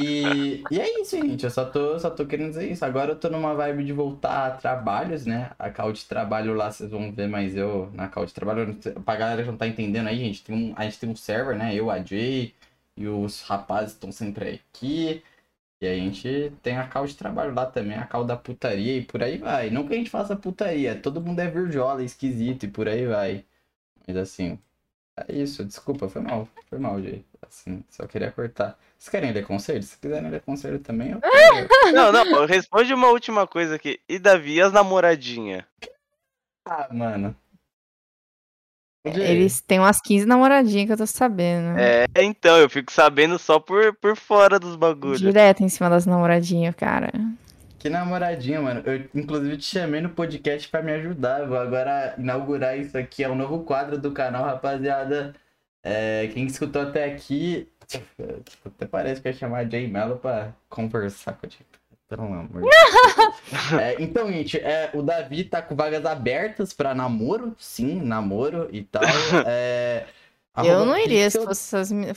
e, e é isso, gente. Eu só tô, só tô querendo dizer isso. Agora eu tô numa vibe de voltar a trabalhos, né? A call de trabalho lá, vocês vão ver, mas eu na call de trabalho, pra galera que não tá entendendo aí, gente, tem um, a gente tem um server, né? Eu, a Jay e os rapazes estão sempre aqui. E a gente tem a cal de trabalho lá também, a cal da putaria e por aí vai. Não que a gente faça putaria, todo mundo é virjola, esquisito e por aí vai. Mas assim, é isso, desculpa, foi mal, foi mal, Jay. Assim, só queria cortar. Vocês querem ler conselho? Se quiserem ler conselho também, eu quero. Não, não, responde uma última coisa aqui. E Davi, e as namoradinhas? Ah, mano. Eles têm umas 15 namoradinhas que eu tô sabendo. É, então, eu fico sabendo só por, por fora dos bagulhos. Direto em cima das namoradinhas, cara. Que namoradinha, mano. Eu, inclusive, te chamei no podcast pra me ajudar. Vou agora inaugurar isso aqui. É um novo quadro do canal, rapaziada. É, quem escutou até aqui. Até parece que ia chamar Jay Mello pra conversar com a gente. Pelo amor de Deus. É, então, gente, é, o Davi tá com vagas abertas pra namoro. Sim, namoro e tal. É, eu não iria se fosse essas meninas.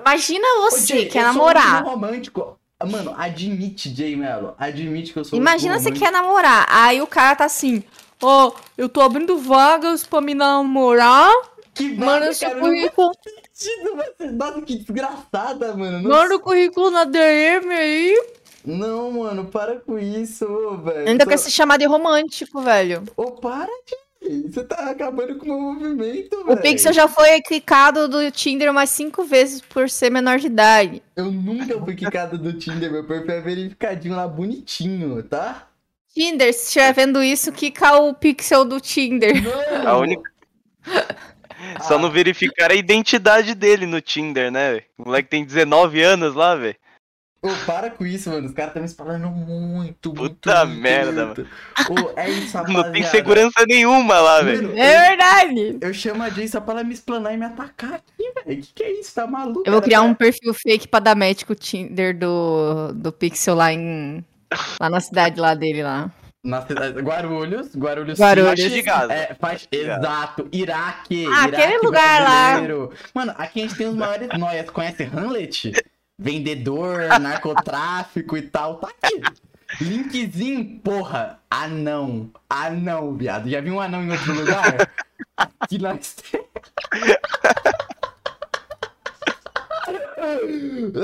Imagina Ô, você Jay, quer eu sou namorar. muito romântico. Mano, admite, Jay Mello. Admite que eu sou Imagina você romântico. quer namorar. Aí o cara tá assim. Ó, eu tô abrindo vagas pra me namorar. Que Manda vaga, seu cara, não faz currículo. Nossa, que desgraçada, mano. Não, Manda o currículo na DM aí. Não, mano, para com isso, ô, velho. Ainda Só- quer se chamar de romântico, velho. Ô, para de... Você tá acabando com o meu movimento, O velho. Pixel já foi clicado do Tinder mais cinco vezes por ser menor de idade. Eu nunca fui quicado do Tinder, meu perfil é verificadinho lá, bonitinho, tá? Tinder, se estiver vendo isso, quica o Pixel do Tinder. Não! A única. Só não verificaram a identidade dele no Tinder, né? velho? O moleque tem 19 anos lá, velho. Ô, para com isso, mano. Os caras estão me espalhando muito, muito, Puta muito, merda, muito. Ô, é isso, rapaziada. Não tem segurança nenhuma lá, velho. Mano, É verdade. Eu chamo a Jay só pra ela me explanar e me atacar aqui, velho. Que que é isso? Tá maluco? Eu vou cara? criar um perfil fake pra dar match com o Tinder do, do Pixel lá em. Lá na cidade lá dele lá. Na cidade- Guarulhos, Guarulhos. Guarulhos. Faixa de Gaza. É, faz, exato, Iraque. Ah, Iraque aquele lugar lá. brasileiro. Mano, aqui a gente tem os maiores noias. Conhece Hamlet? Vendedor, narcotráfico e tal. Tá aqui. Linkzinho, porra. Anão. Anão, viado. Já viu um anão em outro lugar? Aqui nós temos.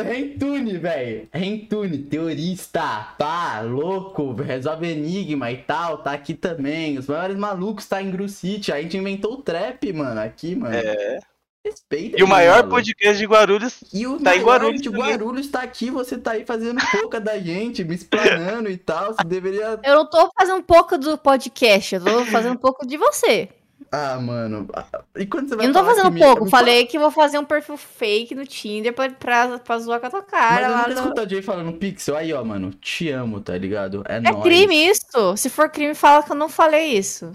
Rentune, velho. Rentune, teorista. Tá louco, resolve enigma e tal. Tá aqui também. Os maiores malucos tá em Gru City. A gente inventou o trap, mano. Aqui, mano. É. Respeita. E o maior mano. podcast de Guarulhos. E o tá em maior Guarulhos de também. Guarulhos tá aqui. Você tá aí fazendo pouca da gente, me explanando e tal. Você deveria. Eu não tô fazendo pouco do podcast, eu tô fazendo um pouco de você. Ah, mano. E quando você vai Eu não tô fazendo comigo? pouco, Me falei que vou fazer um perfil fake no Tinder pra, pra, pra zoar com a tua Mas cara. eu lá nunca no- escuto a Jay falando pixel. Aí, ó, mano. Te amo, tá ligado? É, É nóis. crime isso. Se for crime, fala que eu não falei isso.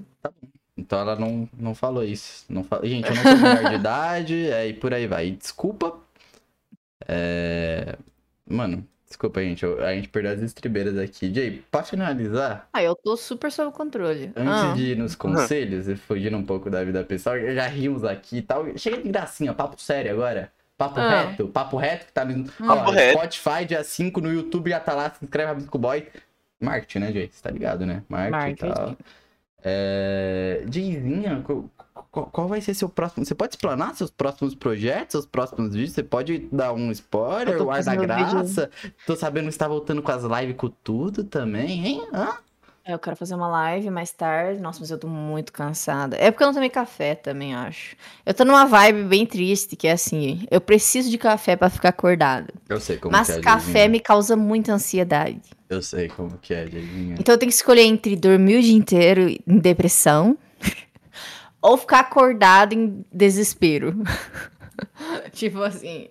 Então ela não, não falou isso. Não fa... Gente, eu não sou menor de idade, é, e por aí vai. E desculpa. É... Mano, desculpa, gente. eu- A gente perdeu as estribeiras aqui. Jay, pra finalizar, Ah, eu tô super sob controle. antes Ah. de ir nos conselhos e fugir um pouco da vida pessoal, já rimos aqui e tal. Chega de gracinha, papo sério agora. Papo Ah. reto, papo reto que tá no Papo ó, reto. Spotify, dia 5 no YouTube já tá lá, se inscreve Rabisco Boy. Marketing, né, Jay? Você tá ligado, né? Marketing, e tal. É... Jayzinha, qual, qual- vai ser seu próximo? Você pode explanar seus próximos projetos, seus próximos vídeos? Você pode dar um spoiler, tô o ar da fazendo vídeo. graça? Tô sabendo que você tá voltando com as lives com tudo também, hein? Hã? É, Eu quero fazer uma live mais tarde. Nossa, mas eu tô muito cansada. É porque eu não tomei café também, acho. Eu tô numa vibe bem triste, que é assim, eu preciso de café pra ficar acordada. Eu sei como Mas que é, café Jayzinha. me causa muita ansiedade. Eu sei como que é, Jayzinha. Então eu tenho que escolher entre dormir o dia inteiro em depressão ou ficar acordado em desespero. tipo assim,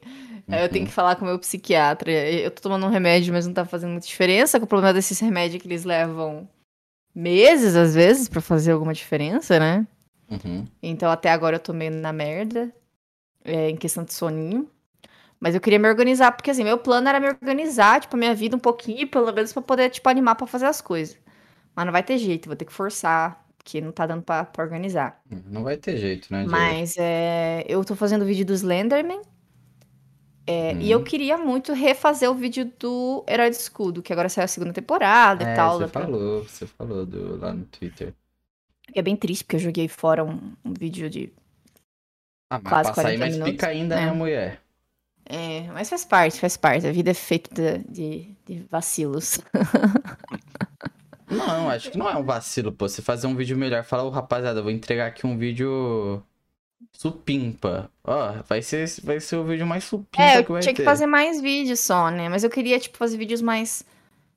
eu tenho Uhum. que falar com o meu psiquiatra. Eu tô tomando um remédio, mas não tá fazendo muita diferença. O problema desses remédios é que eles levam meses, às vezes, pra fazer alguma diferença, né? Uhum. Então até agora eu tô meio na merda é, em questão de soninho. Mas eu queria me organizar, porque assim, meu plano era me organizar, tipo, a minha vida um pouquinho, pelo menos pra poder, tipo, animar pra fazer as coisas. Mas não vai ter jeito, vou ter que forçar, porque não tá dando pra, pra organizar. Não vai ter jeito, né, Jay? Mas é, eu tô fazendo o vídeo do Slenderman. É, E Hum. eu queria muito refazer o vídeo do Herói do Escudo, que agora saiu a segunda temporada É, e tal. você pra- falou, você falou do, lá no Twitter. É bem triste, porque eu joguei fora um, um vídeo de Ah, mas Quase pra sair 40 mais minutos, pica ainda, é. né, mulher? É, mas faz parte, faz parte. A vida é feita de, de, vacilos. Não, acho que não é um vacilo, pô. Você fazer um vídeo melhor, fala, ô rapaziada, eu vou entregar aqui um vídeo supimpa. Ó, vai ser, vai ser o vídeo mais supimpa É, que eu vai tinha que ter. fazer mais vídeos só, né? Mas eu queria, tipo, fazer vídeos mais,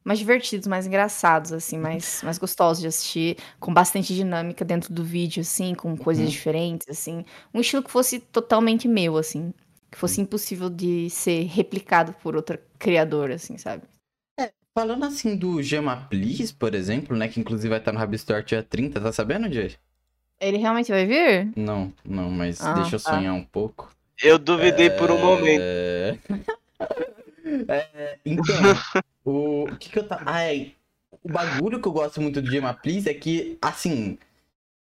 mais divertidos, mais engraçados, assim, mais, mais gostosos de assistir, com bastante dinâmica dentro do vídeo, assim, com coisas Uhum. diferentes, assim. Um estilo que fosse totalmente meu, assim. Que fosse impossível de ser replicado por outra criadora, assim, sabe? Falando assim do Gema Please, por exemplo, né? Que inclusive vai estar no Rabstore dia 30, tá sabendo, Jay? Ele realmente vai vir? Não, não, mas Ah, deixa eu tá. sonhar um pouco. Eu duvidei por um momento. É... É, então, o o que que eu tava... Ai, o bagulho que eu gosto muito do Gema Please é que, assim,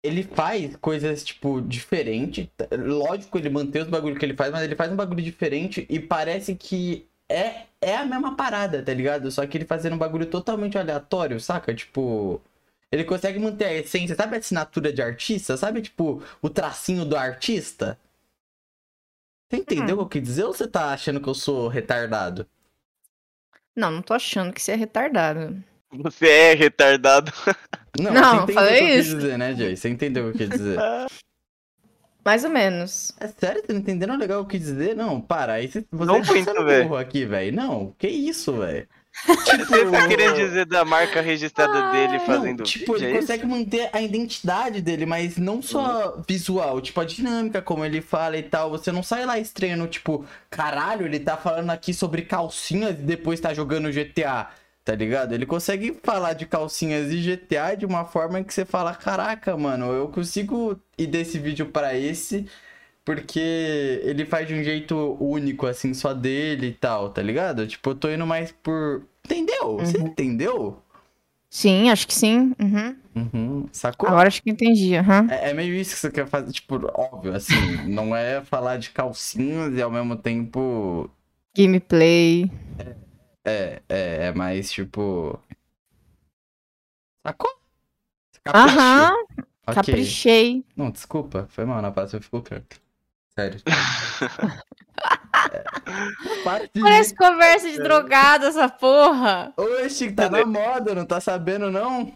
ele faz coisas, tipo, diferente. Lógico, ele mantém os bagulhos que ele faz, mas ele faz um bagulho diferente e parece que é, é a mesma parada, tá ligado? Só que ele fazendo um bagulho totalmente aleatório, saca? Tipo... Ele consegue manter a essência, sabe a assinatura de artista? Sabe, tipo, o tracinho do artista? Você entendeu o que eu quis dizer ou você tá achando que eu sou retardado? Não, não tô achando que você é retardado. Você é retardado. Não, Não, você entendeu falei o que eu quis isso. dizer, né, Jay? Você entendeu o que eu quis dizer? Mais ou menos. É sério? Você não entendendo legal o que dizer? Não, para. Aí você, você Não tá muito, sendo burro aqui, velho. Não, que isso, velho. Você tá querendo dizer da marca registrada dele Ai. fazendo Não, tipo, vídeo, ele é isso? consegue manter a identidade dele, mas não só visual, tipo, a dinâmica, como ele fala e tal. Você não sai lá estranhando, tipo, caralho, ele tá falando aqui sobre calcinhas e depois tá jogando GTA, tá ligado? Ele consegue falar de calcinhas e GTA de uma forma que você fala, caraca, mano, eu consigo ir desse vídeo pra esse. Porque ele faz de um jeito único, assim, só dele e tal, tá ligado? Tipo, eu tô indo mais por. Entendeu? Você Uhum. entendeu? Sim, acho que sim. Uhum. Uhum. Sacou? Agora acho que entendi. aham. É, é meio isso que você quer fazer, tipo, óbvio, assim, não é falar de calcinhas e ao mesmo tempo. Gameplay. É, é, é mais tipo. Sacou? Você? Aham, Ok. caprichei. Não, desculpa, foi mal, na próxima ficou quieto. Sério. Para de Parece conversa de drogado essa porra. Oxe, tá na moda, não tá sabendo, não?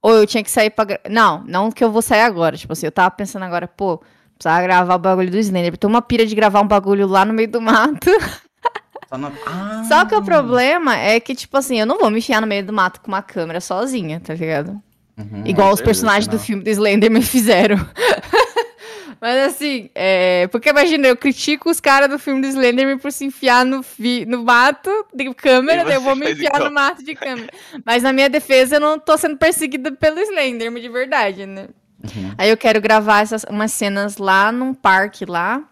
Ou eu tinha que sair pra. gra- Não, não que eu vou sair agora. Tipo assim, eu tava pensando agora, pô, precisava gravar o bagulho do Slender. Tem uma pira de gravar um bagulho lá no meio do mato. Só, na... ah, Só que o problema é que, tipo assim, eu não vou me enfiar no meio do mato com uma câmera sozinha, tá ligado? Uhum, Igual é os personagens do filme do Slender me fizeram. Mas assim, é... porque imagina, eu critico os caras do filme do Slenderman por se enfiar no, fi- no mato de câmera, daí eu vou me enfiar igual. no mato de câmera. Mas na minha defesa, eu não tô sendo perseguida pelo Slenderman de verdade, né? Uhum. Aí eu quero gravar essas, umas cenas lá num parque lá.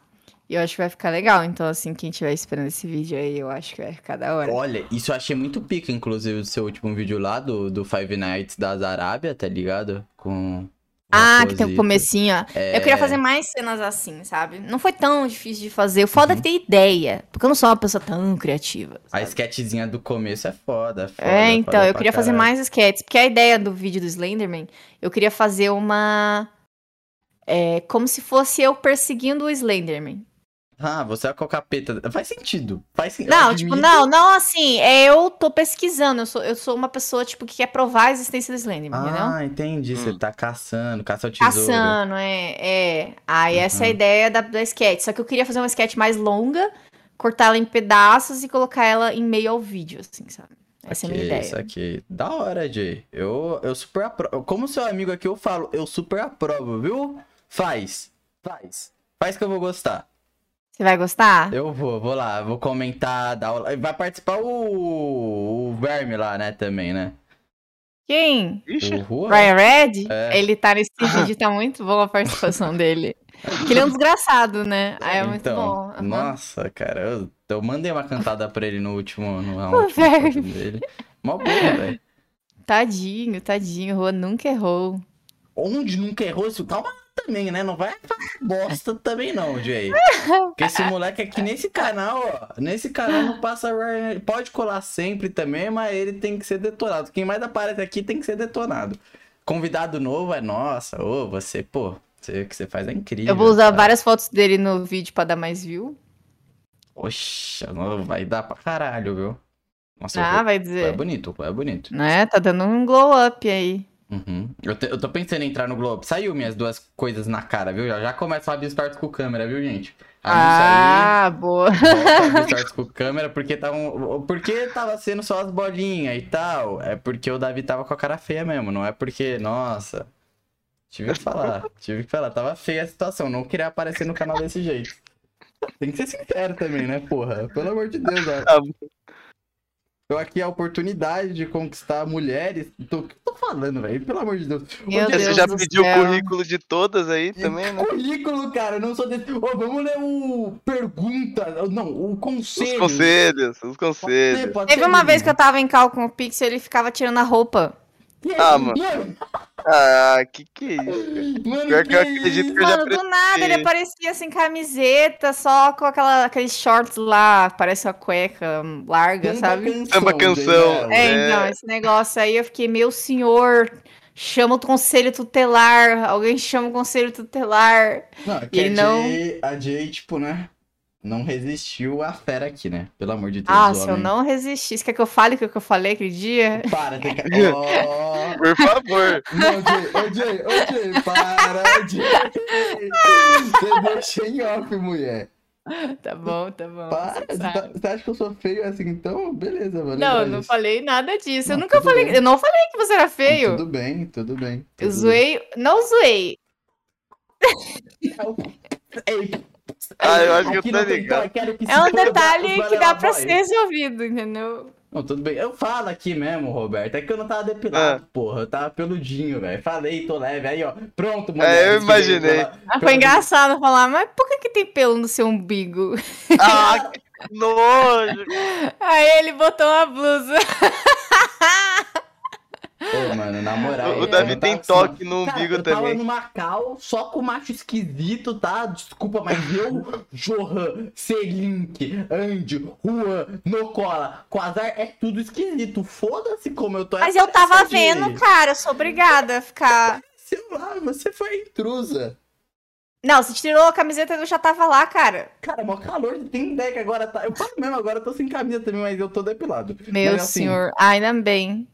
E eu acho que vai ficar legal. Então, assim, quem estiver esperando esse vídeo aí, eu acho que vai ficar da hora. Olha, isso eu achei muito pica, inclusive, do seu último vídeo lá, do, do Five Nights das Arábia, tá ligado? Com. Ah, que tem um posita. comecinho, ó. É, Eu queria fazer mais cenas assim, sabe? Não foi tão difícil de fazer. O foda é Uhum. ter ideia. Porque eu não sou uma pessoa tão criativa. A sabe? sketchzinha do começo é foda, é foda. É, então, foda eu queria fazer mais sketches. Porque a ideia do vídeo do Slenderman, eu queria fazer uma. É, como se fosse eu perseguindo o Slenderman. Ah, você é com o capeta. Faz sentido. Faz sentido. Não, tipo, não, não assim. É, eu tô pesquisando. Eu sou, eu sou uma pessoa, tipo, que quer provar a existência do Slenderman, entendeu? Ah, entendi. Você Hum. tá caçando, caça o tesouro. Caçando, é, é. Aí essa é a Uhum. ideia da, da sketch. Só que eu queria fazer uma sketch mais longa, cortar ela em pedaços e colocar ela em meio ao vídeo, assim, sabe? Essa é a minha ideia. Isso aqui. Da hora, Jay. Eu, eu super aprovo. Como seu amigo aqui, eu falo, eu super aprovo, viu? Faz. Faz. Faz que eu vou gostar. Você vai gostar? Eu vou, vou lá, vou comentar, dar aula. Vai participar o, o Verme lá, né, também, né? Quem? Ixi, O. Ryan Red? É. Ele tá nesse vídeo, tá muito boa a participação dele. Porque ele é um desgraçado, né? Aí é muito então, bom. aham. Nossa, cara, eu, eu mandei uma cantada pra ele no último, no O último dele. Mó boa, velho. Tadinho, tadinho. O Juan nunca errou. Onde nunca errou, calma também, né? Não vai falar bosta também não, Jay. Porque esse moleque aqui nesse canal, ó, nesse canal não passa pode colar sempre também, mas ele tem que ser detonado. Quem mais aparece aqui tem que ser detonado. Convidado novo é nossa, ô, você, pô, você, o que você faz é incrível. Eu vou usar cara. várias fotos dele no vídeo pra dar mais view. Oxa, não vai dar pra caralho, viu? Nossa, Ah, vai é dizer. bonito, é bonito. Né? Tá dando um glow up aí. Uhum. Eu, te- eu tô pensando em entrar no Globo. Saiu minhas duas coisas na cara, viu? Já, já começa a abrir stories com câmera, viu, gente? Ah, boa. Volta a abrir stories com câmera porque tava, porque tava sendo só as bolinhas e tal. É porque o Davi tava com a cara feia mesmo, não é porque, nossa. Tive que falar, tive que falar. Tava feia a situação, não queria aparecer no canal desse jeito. Tem que ser sincero também, né, porra? Pelo amor de Deus, ó. Eu aqui a oportunidade de conquistar mulheres. Tô, o que eu tô falando, velho? Pelo amor de Deus. Meu Você Deus já do pediu o currículo de todas aí também, né? Currículo, cara, eu não sou desse. Ô, vamos ler o pergunta. Não, o Os conselho. conselhos, os Pode ser, conselhos. pode Teve ser, uma vez que eu tava em cal com o Pixel ele ficava tirando a roupa. E Ah, mano. Mano, Ah, que que é isso? mano, Pior que eu acredito que eu já Mano, do nada ele aparecia sem camiseta, só com aquela, aqueles shorts lá, parece uma cueca larga, Samba sabe? canção, Samba canção. Daniela. É, É. então, esse negócio aí eu fiquei, meu senhor, chama o conselho tutelar, alguém chama o conselho tutelar. Não, é que Ele a não- a Jay, tipo, né? Não resistiu à fera aqui, né? Pelo amor de Deus. Ah, se eu não resistisse, quer que eu fale o que eu falei aquele dia? Para, tem que. Ó. Por favor. Não, Jay, ô Jay, ô Jay, para, Jay. Você deixa em off, mulher. Tá bom, tá bom. Para, você tá- você acha que eu sou feio assim, então? Beleza, vou Não, eu não disso. falei nada disso. Eu Não, nunca tudo falei. bem. Eu não falei que você era feio. Tudo bem, tudo bem. Eu tudo zoei. Não zoei. bem. Ei, Ah, eu acho que eu tô ligado. quero que É um detalhe que dá pra ser resolvido, entendeu? Não, tudo bem. Eu falo aqui mesmo, Roberto. É que eu não tava depilado, Ah. porra. Eu tava peludinho, velho. Falei, tô leve. Aí, ó. Pronto, mulher. É, eu imaginei. pela- Mas foi engraçado falar, mas por que, que tem pelo no seu umbigo? Ah, que nojo. Aí ele botou uma blusa. Pô, mano, na moral. O Davi tem toque no Cara, umbigo eu tava também. no Macau, só com macho esquisito, tá? Desculpa, mas eu, Johan, Selink, Andy, Juan, Nocola, Quasar, é tudo esquisito. Foda-se como eu tô. Mas eu tava Jay. vendo, cara. Eu sou obrigada a ficar. Sei lá, você foi a intrusa. Não, você tirou a camiseta eu já tava lá, cara. Cara, mó calor, tem ideia que agora tá. Eu falo mesmo, agora eu tô sem camisa também, mas eu tô depilado. Meu Mas, assim, senhor, ainda bem.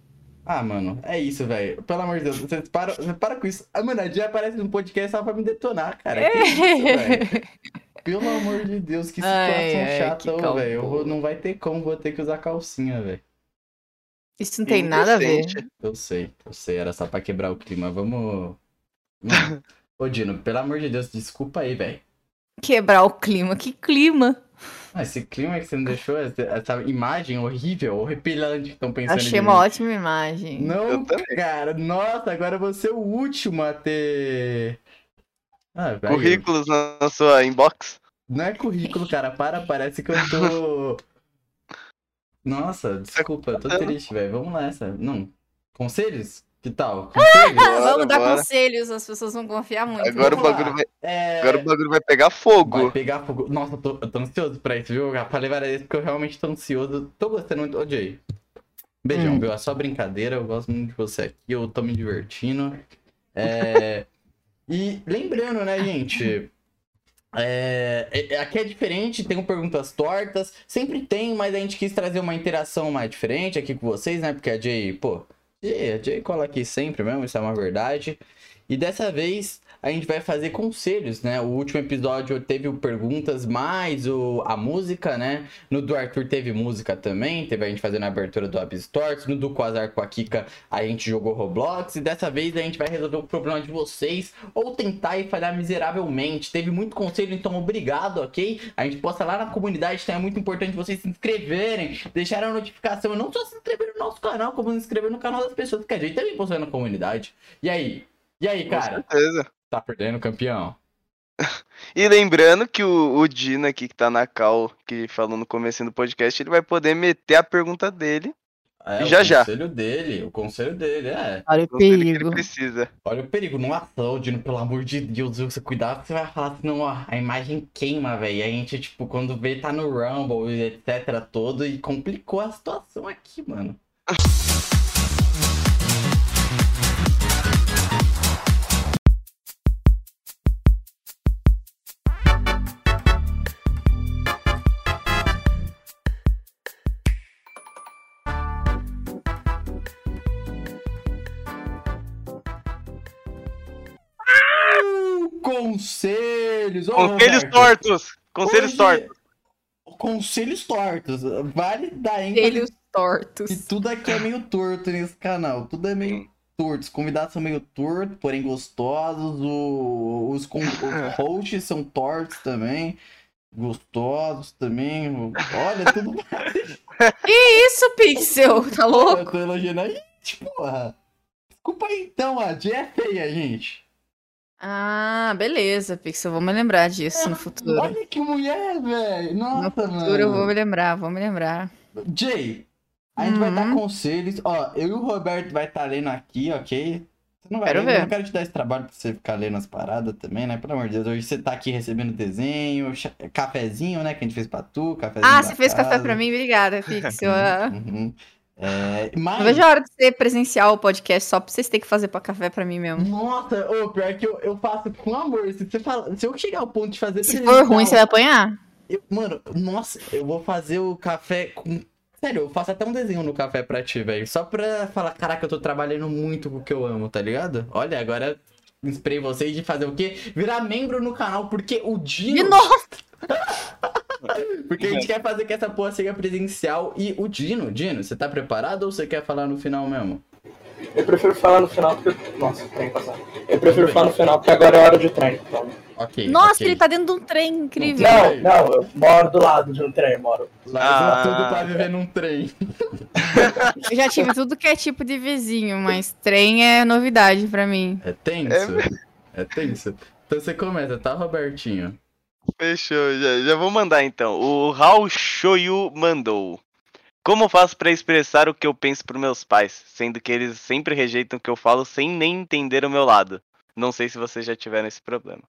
Ah, mano, é isso, velho. Pelo amor de Deus, você para, você para com isso. Ah, mano, a Dia aparece no podcast só pra me detonar, cara. Que isso, velho? Pelo amor de Deus, que situação Ai, chata, velho. Não vai ter como, vou ter que usar calcinha, velho. Isso não tem nada a ver. Eu sei, eu sei, era só pra quebrar o clima. Vamos. Ô, Dino, pelo amor de Deus, desculpa aí, velho. Quebrar o clima. Que clima? Ah, esse clima que você não deixou, essa, essa imagem horrível, horripilante que estão pensando Achei em uma mim. ótima imagem. Não, cara, nossa, agora eu vou ser o último a ter. Ah, Currículos na na sua inbox. Não é currículo, cara, para, parece que eu tô. Nossa, desculpa, eu tô triste, velho. Vamos nessa. Não. Conselhos? Que tal? Bora, Vamos dar bora. conselhos, as pessoas vão confiar muito. Agora o bagulho vai, É... agora o bagulho vai pegar Vai fogo. pegar fogo. Nossa, eu tô, eu tô ansioso pra isso, viu? Já falei várias vezes porque eu realmente tô ansioso. Tô gostando muito. Ô, Jay. Beijão, Hum. viu? É só brincadeira. Eu gosto muito de você aqui. Eu tô me divertindo. É... e lembrando, né, gente? É... é- Aqui é diferente, tem um perguntas tortas. Sempre tem, mas a gente quis trazer uma interação mais diferente aqui com vocês, né? Porque a Jay, pô. Jay, a Jay cola aqui sempre mesmo, isso é uma verdade. E dessa vez a gente vai fazer conselhos, né? O último episódio teve o perguntas mais o, a música, né? No do Arthur teve música também, teve a gente fazendo a abertura do Abstorts. No do Quasar com a Kika a gente jogou Roblox. E dessa vez a gente vai resolver o problema de vocês ou tentar e falhar miseravelmente. Teve muito conselho, então obrigado, ok? A gente posta lá na comunidade, então é muito importante vocês se inscreverem, deixarem a notificação. Não só se inscrever no nosso canal, como se inscrever no canal das pessoas que a gente também posta na comunidade. E aí? E aí, Com cara? certeza. Tá perdendo, campeão? E lembrando que o, o Dino aqui que tá na cal, que falou no começo do podcast, ele vai poder meter a pergunta dele. É, Já, o já. conselho dele, o conselho dele, é. Olha o o perigo. precisa. Olha o perigo, não aplaude, pelo amor de Deus, você cuidado, você vai falar senão, ó, a imagem queima, velho. E a gente, tipo, quando vê, tá no Rumble etc, todo, e complicou a situação aqui, mano. conselhos. Ô, Conselhos Roberto, tortos! Conselhos hoje- tortos! Conselhos tortos. Vale dar ênfase Conselhos tortos. que tudo aqui é meio torto nesse canal. Tudo é meio torto. Os convidados são meio tortos, porém gostosos. O- os, con- os hosts são tortos também. Gostosos também. Olha, tudo. Isso, Pixel, tá Eu louco? tô elogiando aí, porra. Desculpa aí então, a Jé é feia, gente. Ah, beleza, Pixel. Vou me lembrar disso no futuro. Olha que mulher, velho. Nossa, No futuro mano. eu vou me lembrar, vou me lembrar. Jay, a gente vai dar Uhum. conselhos. Ó, eu e o Roberto vai estar lendo aqui, ok? Você não vai Quero ler, ver. Eu não quero te dar esse trabalho pra você ficar lendo as paradas também, né? Pelo amor de Deus. Hoje você tá aqui recebendo desenho, cafezinho, né? Que a gente fez pra tu, cafezinho Ah, você fez café casa. pra mim? Obrigada, Pixel. Ah. Uhum. É, mas... Não vejo a hora de ser presencial o podcast só pra vocês terem que fazer pra café pra mim mesmo. Nossa, ô, pior que eu, eu faço com amor. Se, você fala, se eu chegar ao ponto de fazer Se for ruim, você vai apanhar? eu- mano, nossa, eu vou fazer o café com. Sério, eu faço até um desenho no café pra ti, velho. Só pra falar, caraca, eu tô trabalhando muito com o que eu amo, tá ligado? Olha, agora inspirei vocês de fazer o quê? Virar membro no canal, porque o Dino. De novo! Porque a gente quer fazer que essa porra seja presencial. E o Dino, Dino, você tá preparado ou você quer falar no final mesmo? Eu prefiro falar no final porque. Nossa, tem que passar. Eu prefiro falar no final porque agora é hora de trem. Então... Ok. Nossa, ok. ele tá dentro de um trem incrível. Não, não, eu moro do lado de um trem, moro. Lá Ah. tudo pra viver num trem. Eu já tive tudo que é tipo de vizinho, mas trem é novidade pra mim. É tenso. É tenso. Então você começa, tá, Robertinho? Fechou, já, já vou mandar então. O Raul Shoyu mandou. Como faço pra expressar o que eu penso pros meus pais, sendo que eles sempre rejeitam o que eu falo sem nem entender o meu lado? Não sei se vocês já tiveram esse problema.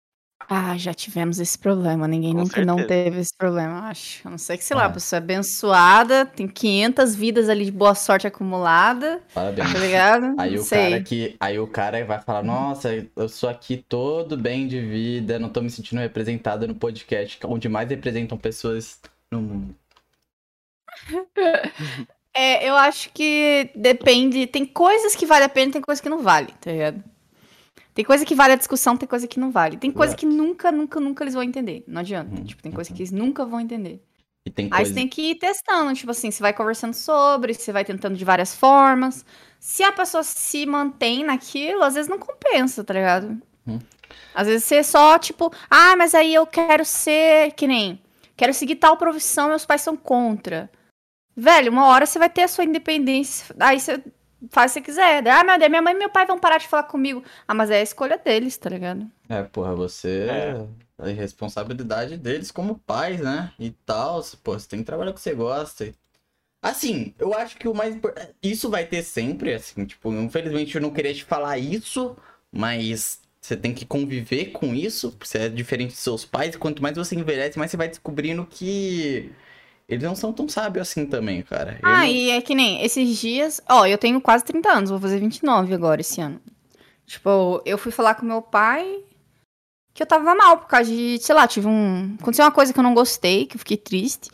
Ah, já tivemos esse problema. Ninguém Com nunca não certeza. teve esse problema, acho. A não ser que, sei lá, Ah. a pessoa é abençoada, tem 500 vidas ali de boa sorte acumulada, Parabéns. tá ligado? Aí não o sei. cara que. Aí o cara vai falar, nossa, eu sou aqui todo bem de vida, não tô me sentindo representado no podcast, onde mais representam pessoas no mundo. É, eu acho que depende. Tem coisas que vale a pena e tem coisas que não vale, tá ligado? Tem coisa que vale a discussão, tem coisa que não vale. Tem coisa que nunca, nunca, nunca eles vão entender. Não adianta. Uhum, Tipo, tem coisa que eles nunca vão entender. E tem Aí coisa. você tem que ir testando, tipo assim, você vai conversando sobre, você vai tentando de várias formas. Se a pessoa se mantém naquilo, às vezes não compensa, tá ligado? Uhum. Às vezes você só, tipo, ah, mas aí eu quero ser que nem. Quero seguir tal profissão, meus pais são contra. Velho, uma hora você vai ter a sua independência. Aí você faz o que você quiser. Ah, meu Deus, minha mãe e meu pai vão parar de falar comigo. Ah, mas é a escolha deles, tá ligado? É, porra, você. É. É responsabilidade deles como pais, né? E tal. Pô, você tem que trabalhar com o que você gosta. Assim, eu acho que o mais importante. Isso vai ter sempre, assim, tipo, infelizmente eu não queria te falar isso, mas você tem que conviver com isso. Você é diferente dos seus pais. e Quanto mais você envelhece, mais você vai descobrindo que eles não são tão sábios assim também, cara. Eu Ah, não- e é que nem esses dias. Ó, eu tenho quase 30 anos, vou fazer 29 agora esse ano. Tipo, eu fui falar com meu pai que eu tava mal por causa de, sei lá, tive um. Aconteceu uma coisa que eu não gostei, que eu fiquei triste.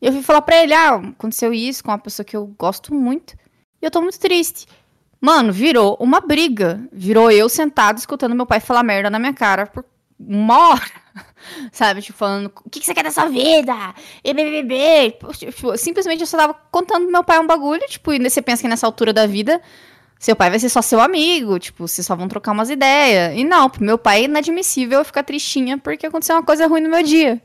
E eu fui falar pra ele: ah, aconteceu isso com uma pessoa que eu gosto muito. E eu tô muito triste. Mano, virou uma briga. Virou eu sentado escutando meu pai falar merda na minha cara por uma hora. Sabe? Tipo, falando, o que, que você quer dessa vida? E BBB. Tipo, simplesmente eu só tava contando pro meu pai um bagulho, tipo, e você pensa que nessa altura da vida, seu pai vai ser só seu amigo, tipo, vocês só vão trocar umas ideias. E não, pro meu pai é inadmissível eu ficar tristinha porque aconteceu uma coisa ruim no meu dia.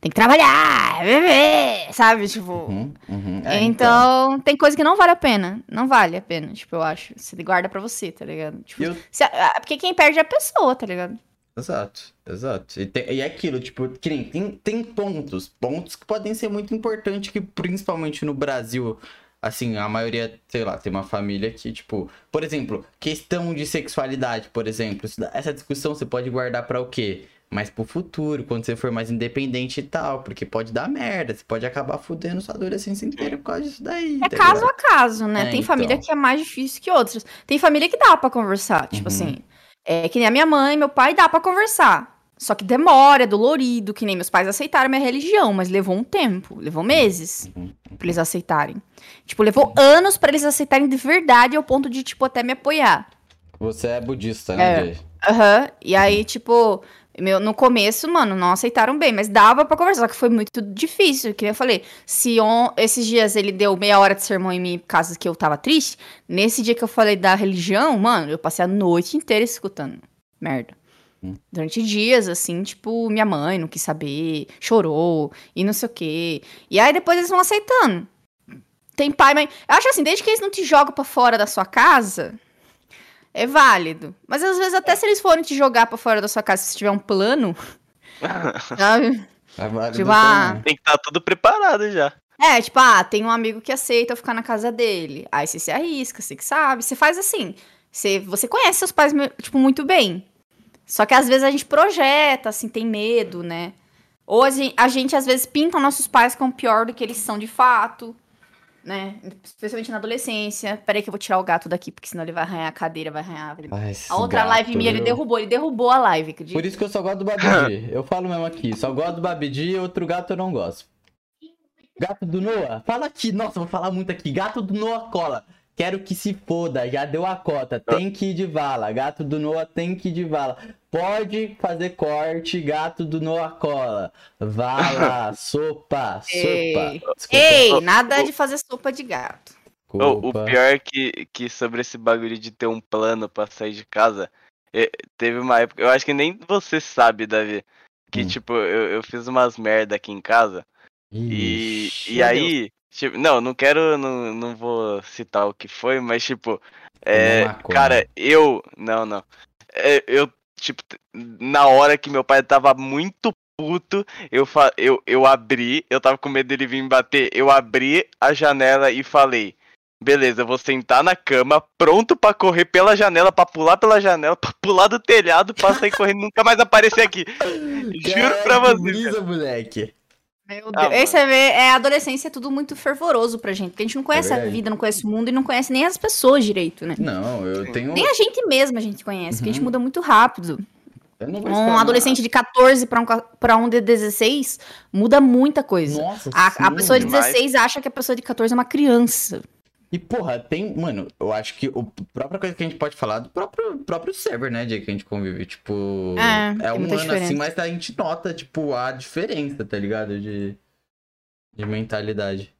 Tem que trabalhar, beber, sabe? Tipo. Uhum, uhum. É, então, tem coisa que não vale a pena. Não vale a pena, tipo, eu acho. Você guarda pra você, tá ligado? Tipo, Eu- se- porque quem perde é a pessoa, tá ligado? Exato, exato. E, tem- e é aquilo, tipo, que nem, tem, tem pontos, pontos que podem ser muito importantes, que principalmente no Brasil, assim, a maioria, sei lá, tem uma família que, tipo, por exemplo, questão de sexualidade, por exemplo, essa discussão você pode guardar pra o quê? Mais pro futuro, quando você for mais independente e tal, porque pode dar merda, você pode acabar fudendo sua adolescência inteira por causa disso daí. É tá caso ligado? a caso, né? É, tem então. família que é mais difícil que outras. Tem família que dá pra conversar. Tipo Uhum. assim, é que nem a minha mãe, meu pai, dá pra conversar. Só que demora, é dolorido, que nem meus pais aceitaram minha religião, mas levou um tempo, levou meses Uhum. pra eles aceitarem. Tipo, levou anos pra eles aceitarem de verdade ao ponto de, tipo, até me apoiar. Você é budista, né, É. Jay? Aham. E aí, tipo, Meu, no começo, mano, não aceitaram bem, mas dava pra conversar, só que foi muito difícil. Que eu falei, se on, esses dias ele deu meia hora de sermão em mim por causa que eu tava triste, nesse dia que eu falei da religião, mano, eu passei a noite inteira escutando. Merda. Hum. Durante dias, assim, tipo, minha mãe não quis saber, chorou, e não sei o quê. E aí depois eles vão aceitando. Tem pai, mãe. Eu acho assim, desde que eles não te jogam pra fora da sua casa, é válido. Mas às vezes, até se eles forem te jogar pra fora da sua casa, se tiver um plano, sabe? É válido Tipo, ah. Tem que estar tudo preparado já. É, tipo, ah, tem um amigo que aceita eu ficar na casa dele. Aí você se arrisca, você que sabe. Você faz assim. Você, você conhece seus pais, tipo, muito bem. Só que às vezes a gente projeta, assim, tem medo, né? Ou a gente, a gente, às vezes pinta nossos pais como pior do que eles são de fato, né? Especialmente na adolescência. Peraí que eu vou tirar o gato daqui, porque senão ele vai arranhar a cadeira, vai arranhar. Ai, A outra gato, live minha ele derrubou, ele derrubou a live, acredita? Por isso que eu só gosto do Babidi. eu falo mesmo aqui, só gosto do Babidi e outro gato eu não gosto. Gato do Noah, fala aqui. Nossa, vou falar muito aqui. Gato do Noah cola. Quero que se foda, já deu a cota. Tem que ir de vala. Gato do Noah tem que ir de vala. Pode fazer corte, gato do Noah cola. Vala, sopa, sopa. Ei. Desculpa, Ei, nada de fazer sopa de gato. Ô, o pior é que, que sobre esse bagulho de ter um plano pra sair de casa, eh, teve uma época, eu acho que nem você sabe, Davi, que Hum. tipo, eu, eu fiz umas merda aqui em casa, e, Ixi, e aí, tipo, não, não quero, não, não vou citar o que foi, mas tipo, é, maconha. cara, eu, não, não, É, eu, tipo, na hora que meu pai tava muito puto, eu, fa eu, eu abri, eu tava com medo dele vir me bater, eu abri a janela e falei, beleza, eu vou sentar na cama, pronto pra correr pela janela, pra pular pela janela, pra pular do telhado, pra sair correndo e nunca mais aparecer aqui. Juro pra Caralho, que você. brisa, moleque. Meu Ah, Deus. Aí você vê, é, a adolescência é tudo muito fervoroso pra gente, porque a gente não conhece a verdade. vida, não conhece o mundo e não conhece nem as pessoas direito, né? Não, eu tenho. Nem a gente mesma a gente conhece, porque a gente Uhum. muda muito rápido. Um adolescente de 14 pra um, pra um de 16 muda muita coisa. Nossa, A, a sim, pessoa de demais. 16 acha que a pessoa de 14 é uma criança. E, porra, tem. Mano, eu acho que a própria coisa que a gente pode falar do próprio, próprio server, né, Jay, que a gente convive. Tipo. É, é um ano diferença. assim, mas a gente nota, tipo, a diferença, tá ligado? De. De mentalidade.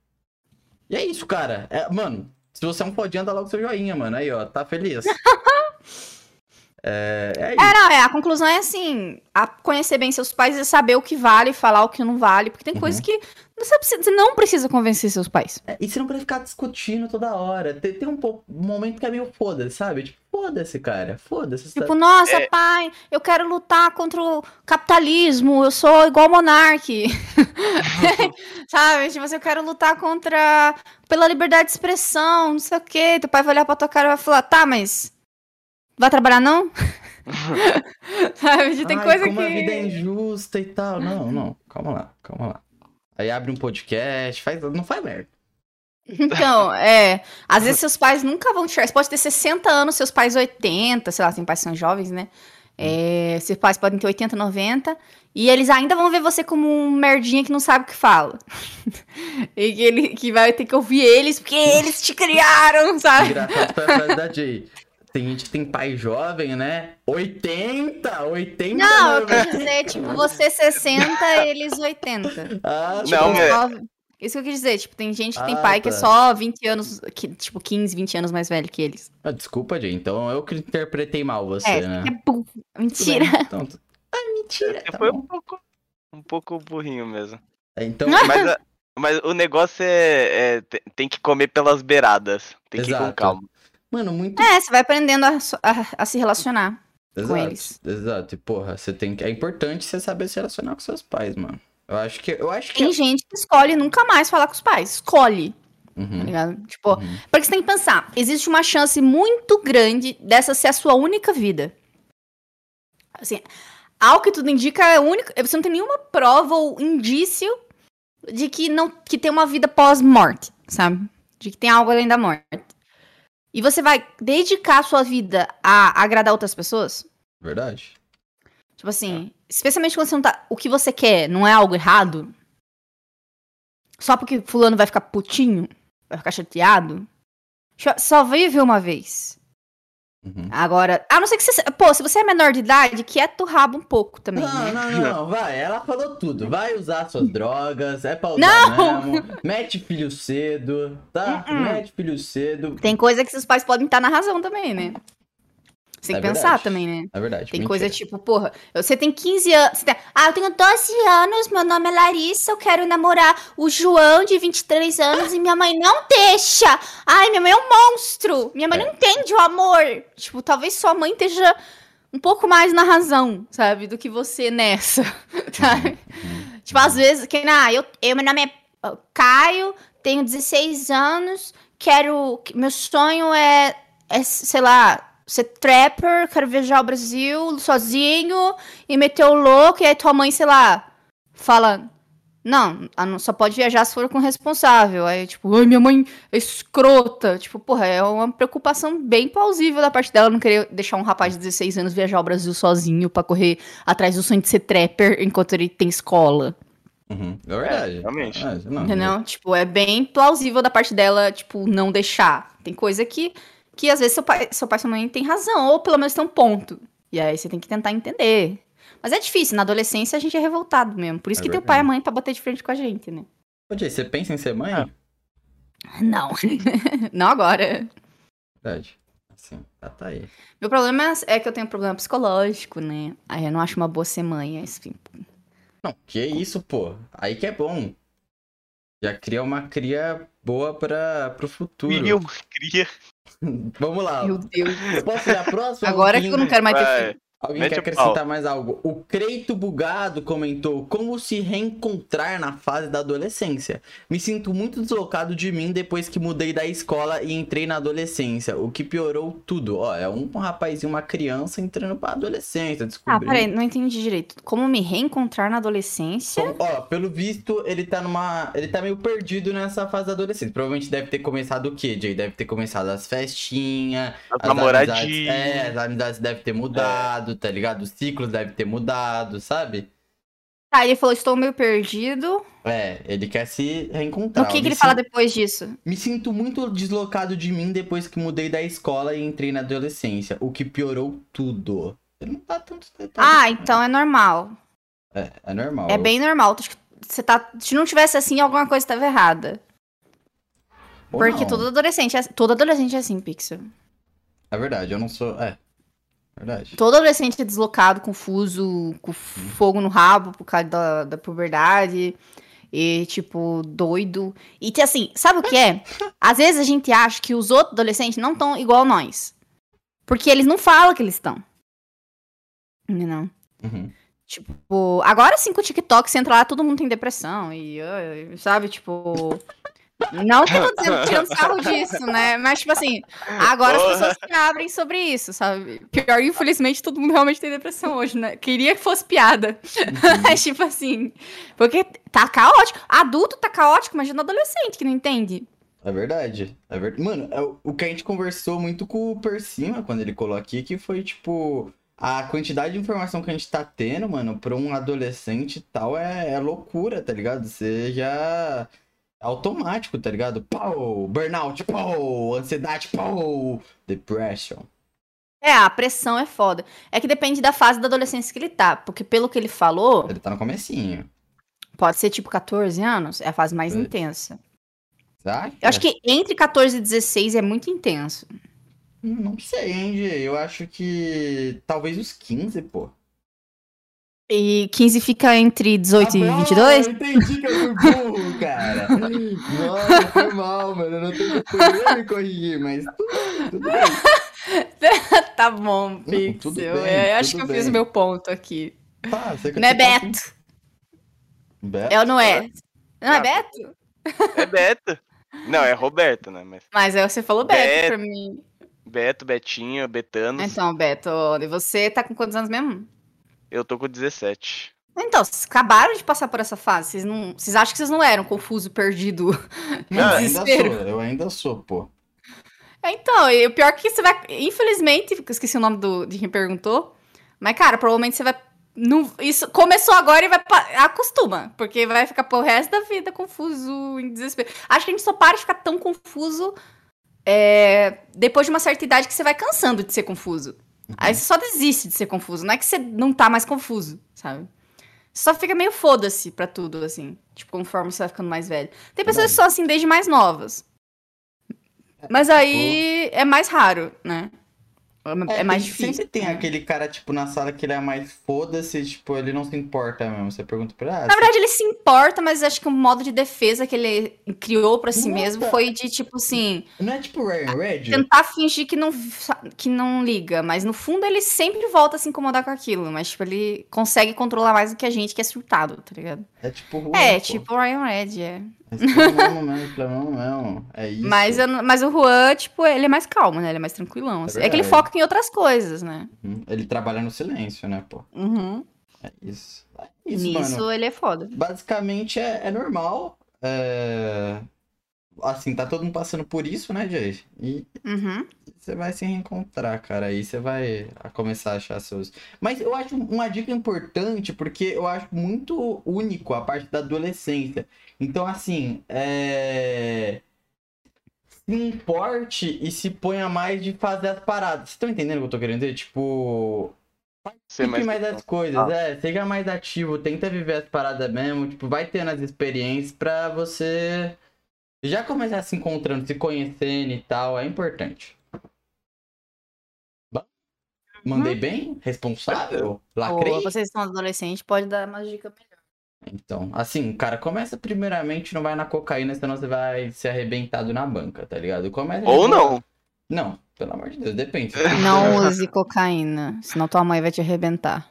E é isso, cara. É, mano, se você é um fodinha, dá logo seu joinha, mano. Aí, ó, tá feliz. é, é isso. É, não, é, a conclusão é assim, a conhecer bem seus pais e saber o que vale e falar o que não vale, porque tem Uhum. coisas que você, não precisa convencer seus pais. É, E você não precisa ficar discutindo toda hora. Tem, tem um, pouco- um momento que é meio foda-se, sabe? Tipo, foda-se, cara. Foda-se. Tipo, sabe? nossa, É. pai, eu quero lutar contra o capitalismo, eu sou igual monarque. Sabe? Tipo assim, eu quero lutar contra. pela liberdade de expressão, não sei o quê. Teu pai vai olhar pra tua cara e vai falar, tá, mas. Vai trabalhar não? Sabe? Tem Ai, coisa como que. a vida é injusta e tal. Não, não. Calma lá, calma lá. Aí abre um podcast, faz, não faz merda. Então, é. Às vezes seus pais nunca vão te. Você pode ter 60 anos, seus pais 80, sei lá, tem pais que são jovens, né? É, seus pais podem ter 80, 90, e eles ainda vão ver você como um merdinha que não sabe o que fala. e que, ele, que vai ter que ouvir eles, porque eles te criaram, sabe? Engraçado foi a frase da Jay. Tem gente que tem pai jovem, né? 80! 80! Não, eu né, quis dizer, tipo, você 60, eles 80. Ah, Não, Tipo, é- só- Isso que eu quis dizer, tipo, tem gente que tem Ah, pai que é tá. só 20 anos, que, tipo, 15, 20 anos mais velho que eles. ah, desculpa, Jay. Então eu que interpretei mal você, é, né? é burro. Mentira. Então, tu- ah, mentira. Tá foi bom. um pouco, um pouco burrinho mesmo. Então, Mas, mas o negócio é, é- te- tem que comer pelas beiradas. Tem que ir com Exato. calma. Mano, muito. É, você vai aprendendo a, a- a se relacionar. exato, eles. exato. E porra, você tem que. É importante você saber se relacionar com seus pais, mano. Eu acho que. Eu acho que. Tem gente que escolhe nunca mais falar com os pais. Escolhe, tá Uhum, ligado? Tipo, uhum. porque você tem que pensar, existe uma chance muito grande dessa ser a sua única vida. Assim, ao que tudo indica, é único. Você não tem nenhuma prova ou indício de que não que tem uma vida pós-morte, sabe? De que tem algo além da morte. E você vai dedicar a sua vida a agradar outras pessoas? Verdade. Tipo assim, especialmente quando você não tá. O que você quer não é algo errado. Só porque fulano vai ficar putinho, vai ficar chateado. Só- Só vive uma vez. Uhum. Agora, a não ser que você. Pô, se você é menor de idade, quieta o rabo um pouco também. Não, né? não, não, não, vai. Ela falou tudo. Vai usar suas drogas, é pra usar Não! mesmo. Mete filho cedo, tá? Uh-uh. Mete filho cedo. Tem coisa que seus pais podem estar na razão também, né? Você tem É que pensar verdade. também, né? É verdade. Tem mentira. coisa tipo, porra, você tem 15 anos. tem- Ah, eu tenho 12 anos, meu nome é Larissa, eu quero namorar o João de 23 anos e minha mãe não deixa. Ai, minha mãe é um monstro. Minha mãe É. não entende o amor. Tipo, talvez sua mãe esteja um pouco mais na razão, sabe? Do que você nessa. sabe? Uhum. Tipo, às vezes, que, ah, eu, eu, meu nome é Caio, tenho 16 anos, quero. Meu sonho é, é, sei lá, ser trapper, quero viajar ao Brasil sozinho e meter o louco, e aí tua mãe, sei lá, fala. Não, só pode viajar se for com responsável. Aí, tipo, ai, minha mãe é escrota. Tipo, porra, é uma preocupação bem plausível da parte dela não querer deixar um rapaz de 16 anos viajar ao Brasil sozinho pra correr atrás do sonho de ser trapper enquanto ele tem escola. Uhum. É verdade. É, realmente. É, não, Entendeu? Tipo, é bem plausível da parte dela, tipo, não deixar. Tem coisa que, que às vezes seu pai, seu pai e sua mãe tem razão, ou pelo menos tem um ponto. E aí você tem que tentar entender. Mas é difícil, na adolescência a gente é revoltado mesmo. Por isso É que tem o verdade. pai e a mãe pra bater de frente com a gente, né? Ô, Jay, você pensa em ser mãe? Ah. Não. não agora. Verdade. Assim, já tá aí. Meu problema é que eu tenho um problema psicológico, né? Aí eu não acho uma boa ser mãe, assim. Não, que isso, pô. Aí que é bom. Já cria uma cria boa pra, pro futuro. Filho, cria. Vamos lá. Meu Deus. Posso ir a próxima? Agora que eu não quero mais ter filho. Alguém Mete quer acrescentar mais algo? O Creito Bugado comentou como se reencontrar na fase da adolescência. Me sinto muito deslocado de mim depois que mudei da escola e entrei na adolescência, o que piorou tudo. Ó, é um rapazinho, uma criança entrando pra adolescência, Ah, descobrindo. peraí, não entendi direito. Como me reencontrar na adolescência? Como- ó, pelo visto, ele tá numa. Ele tá meio perdido nessa fase da adolescência. Provavelmente deve ter começado o quê, Jay? Deve ter começado as festinhas. As As namoradinhas. amizades, é, as amizades devem ter mudado, tá ligado? Os ciclos devem ter mudado, sabe? Tá, ele falou, estou meio perdido. É, ele quer se reencontrar. o que, que ele fala depois disso? Me sinto muito deslocado de mim depois que mudei da escola e entrei na adolescência, o que piorou tudo. Ele não tá tanto. Ah, então é normal. É, é normal. É bem normal. Você tá. Se não tivesse assim, alguma coisa estava errada. Ou Porque não. todo adolescente é, todo adolescente é assim, Pixel. É verdade, eu não sou. É. Verdade. Todo adolescente é deslocado, confuso, com fogo no rabo por causa da, da puberdade. E, tipo, doido. E, assim, sabe o que é? Às vezes a gente acha que os outros adolescentes não estão igual nós. Porque eles não falam que eles estão. Não. Uhum. Tipo, agora sim com o TikTok, você entra lá, todo mundo tem depressão. E, sabe, tipo. Não que eu tô dizendo, tirando sarro disso, né? Mas, tipo assim, agora as Porra. pessoas se abrem sobre isso, sabe? Pior, infelizmente, todo mundo realmente tem depressão hoje, né? Queria que fosse piada. Mas, tipo assim. Porque tá caótico. Adulto tá caótico, imagina adolescente que não entende. É verdade. É verdade. Mano, é o- o que a gente conversou muito com o Persima quando ele colou aqui, que foi, tipo, a quantidade de informação que a gente tá tendo, mano, pra um adolescente e tal, é, é loucura, tá ligado? Você já. É automático, tá ligado? Pau! Burnout, pau! Ansiedade, pau! Depression. É, a pressão é foda. É que depende da fase da adolescência que ele tá. Porque pelo que ele falou, Ele tá no comecinho. pode ser tipo 14 anos, é a fase mais É. intensa. Tá? Eu acho que entre 14 e 16 é muito intenso. Hum, Não sei, hein? Eu acho que. Talvez os 15, pô. E 15 fica entre 18 e Ah, 22? Eu entendi que eu fui burro, cara. Nossa, foi mal, mano. Eu não tenho que me corrigir, mas tudo bem, tudo bem. tá bom, Pixel. tudo bem, É, eu acho que eu fiz bem. o meu ponto aqui. Tá, você Não é tá Beto. assim. Beto? É ou não é? Não é Ah, Beto? É Beto. Não, é Roberto, né? Mas Mas aí você falou Beto, Beto. pra mim. Beto, Betinho, Betanos. Então, Beto, e você tá com quantos anos mesmo? Eu tô com 17. Então, vocês acabaram de passar por essa fase. Vocês, não, vocês acham que vocês não eram confuso, perdido? Não, eu ainda sou, eu ainda sou, pô. É, Então, e o pior é que você vai. Infelizmente, esqueci o nome do, de quem perguntou. Mas, cara, provavelmente você vai. Não, isso começou agora e vai. pa- Acostuma. Porque vai ficar pro resto da vida confuso, em desespero. Acho que a gente só para de ficar tão confuso é, depois de uma certa idade que você vai cansando de ser confuso. Aí você só desiste de ser confuso. Não é que você não tá mais confuso, sabe? Você só fica meio foda-se pra tudo, assim. Tipo, conforme você vai ficando mais velho. Tem pessoas que são assim desde mais novas. Mas aí é mais raro, né? É, mais tem- difícil. Sempre tem aquele cara, tipo, na sala que ele é mais foda-se, tipo, ele não se importa mesmo. Você pergunta pra ele, ah, Na verdade, ele se importa, mas acho que o modo de defesa que ele criou pra si Nossa. mesmo foi de, tipo assim, não é tipo Ryan Red? tentar fingir que não, que não liga. Mas no fundo ele sempre volta a se incomodar com aquilo. Mas, tipo, ele consegue controlar mais do que a gente que é surtado, tá ligado? É tipo Juan, é, pô. tipo o Ryan Red, é. Plamão mesmo. É isso. Mas, eu mas o Juan, tipo, ele é mais calmo, né? Ele é mais tranquilão. assim. É, que ele foca em outras coisas, né? Uhum. Ele trabalha no silêncio, né, pô? Uhum. É isso. É isso, Nisso mano. ele é foda. Basicamente é, é normal. É... Assim, tá todo mundo passando por isso, né, Jay? E Uhum. você vai se reencontrar, cara. Aí você vai a começar a achar seus. Mas eu acho uma dica importante, porque eu acho muito único a parte da adolescência. Então, assim, é. Se importe e se ponha mais de fazer as paradas. Vocês estão entendendo o que eu tô querendo dizer? Tipo, Fique mais... mais das coisas, Ah. é, seja mais ativo, tenta viver as paradas mesmo, tipo, vai tendo as experiências pra você já começar se encontrando, se conhecendo e tal, é importante. Ba- Mandei bem? Responsável? Lacrei? Ou vocês são adolescentes, pode dar uma dica melhor. Então, assim, cara, começa primeiramente, não vai na cocaína, senão você vai ser arrebentado na banca, tá ligado? Começa Ou não. Não, pelo amor de Deus, depende. Não use cocaína, senão tua mãe vai te arrebentar.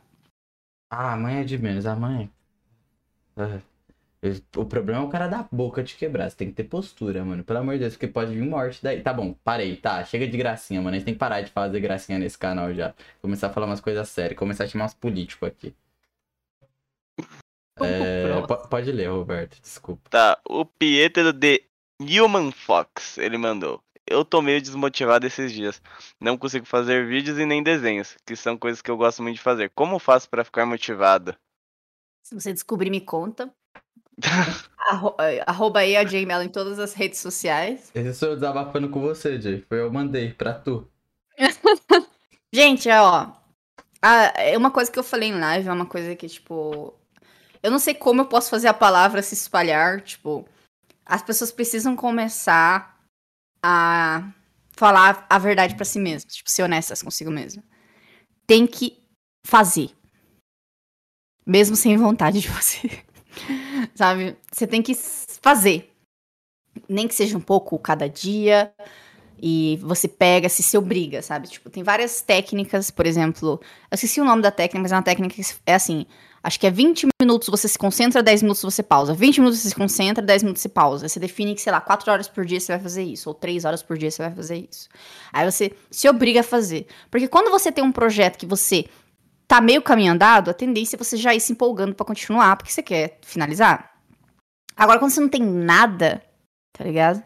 Ah, a mãe é de menos, a mãe. Eu- O problema é o cara da boca te quebrar. Você tem que ter postura, mano. Pelo amor de Deus, porque pode vir morte daí. Tá bom, parei, tá. Chega de gracinha, mano. A gente tem que parar de fazer gracinha nesse canal já. Começar a falar umas coisas sérias. Começar a chamar uns políticos aqui. É, pode ler, Roberto. Desculpa. Tá, o Pietro de Human Fox, ele mandou. Eu tô meio desmotivado esses dias. Não consigo fazer vídeos e nem desenhos, que são coisas que eu gosto muito de fazer. Como faço pra ficar motivado? Se você descobrir, me conta. Arro eh, arroba aí a Jay Mello em todas as redes sociais. Esse sou eu desabafando com você, Jay. Foi eu mandei pra tu. Gente, ó. é uma coisa que eu falei em live, é uma coisa que, tipo. Eu não sei como eu posso fazer a palavra se espalhar. Tipo, as pessoas precisam começar a falar a verdade pra si mesmas. Tipo, ser honestas consigo mesma. Tem que fazer. Mesmo sem vontade de fazer. Sabe? Você tem que fazer. Nem que seja um pouco cada dia. E você pega, se se obriga, sabe? Tipo, tem várias técnicas, por exemplo. Eu esqueci o nome da técnica, mas é uma técnica que é assim. Acho que é 20 minutos você se concentra, 10 minutos você pausa. 20 minutos você se concentra, 10 minutos você pausa. Você define que, sei lá, 4 horas por dia você vai fazer isso. Ou 3 horas por dia você vai fazer isso. Aí você se obriga a fazer. Porque quando você tem um projeto que você tá meio caminho andado, a tendência é você já ir se empolgando pra continuar, porque você quer finalizar. Agora, quando você não tem nada, tá ligado?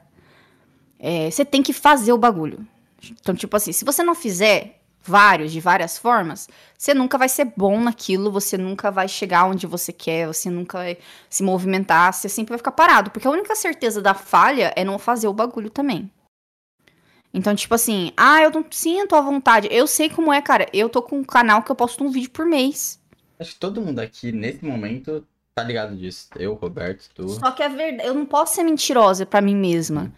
É, você tem que fazer o bagulho. Então, tipo assim, se você não fizer vários, de várias formas, você nunca vai ser bom naquilo, você nunca vai chegar onde você quer, você nunca vai se movimentar, você sempre vai ficar parado. Porque a única certeza da falha é não fazer o bagulho também. Então, tipo assim, ah, eu não sinto a vontade. Eu sei como é, cara. Eu tô com um canal que eu posto um vídeo por mês. Acho que todo mundo aqui, nesse momento, tá ligado disso. Eu, Roberto, tu. Só que é verdade, eu não posso ser mentirosa pra mim mesma.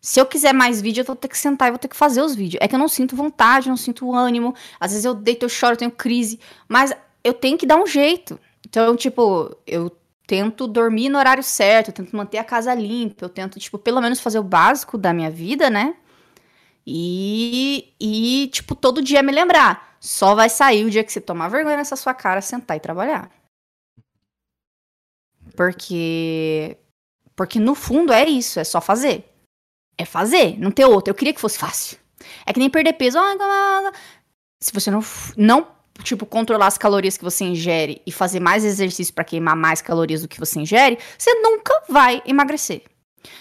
Se eu quiser mais vídeo, eu vou ter que sentar e vou ter que fazer os vídeos. É que eu não sinto vontade, não sinto ânimo. Às vezes eu deito, eu choro, eu tenho crise. Mas eu tenho que dar um jeito. Então, tipo, eu tento dormir no horário certo, eu tento manter a casa limpa, eu tento, tipo, pelo menos fazer o básico da minha vida, né? E, e tipo, todo dia me lembrar. Só vai sair o dia que você tomar vergonha nessa sua cara, sentar e trabalhar. Porque. Porque no fundo é isso, é só fazer. É fazer, não ter outro. Eu queria que fosse fácil. É que nem perder peso. Ah, Se você não, não, tipo, controlar as calorias que você ingere e fazer mais exercício para queimar mais calorias do que você ingere, você nunca vai emagrecer.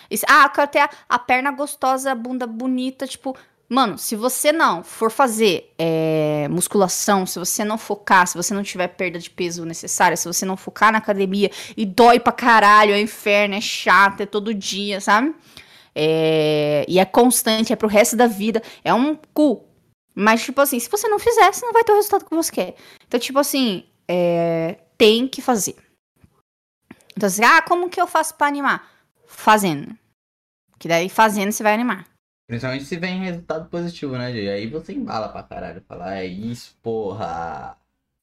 Isso- ah, eu quero ter a, a perna gostosa, a bunda bonita, tipo. Mano, se você não for fazer é, musculação, se você não focar, se você não tiver perda de peso necessária, se você não focar na academia e dói pra caralho, é inferno, é chato, é todo dia, sabe? é, e é constante, é pro resto da vida, é um cu. Mas, tipo assim, se você não fizer, você não vai ter o resultado que você quer. Então, tipo assim, é, tem que fazer. Então, assim, ah, como que eu faço pra animar? Fazendo. Que daí, fazendo, você vai animar. Principalmente se vem resultado positivo, né, Jay? Aí você embala pra caralho. Falar, é isso, porra.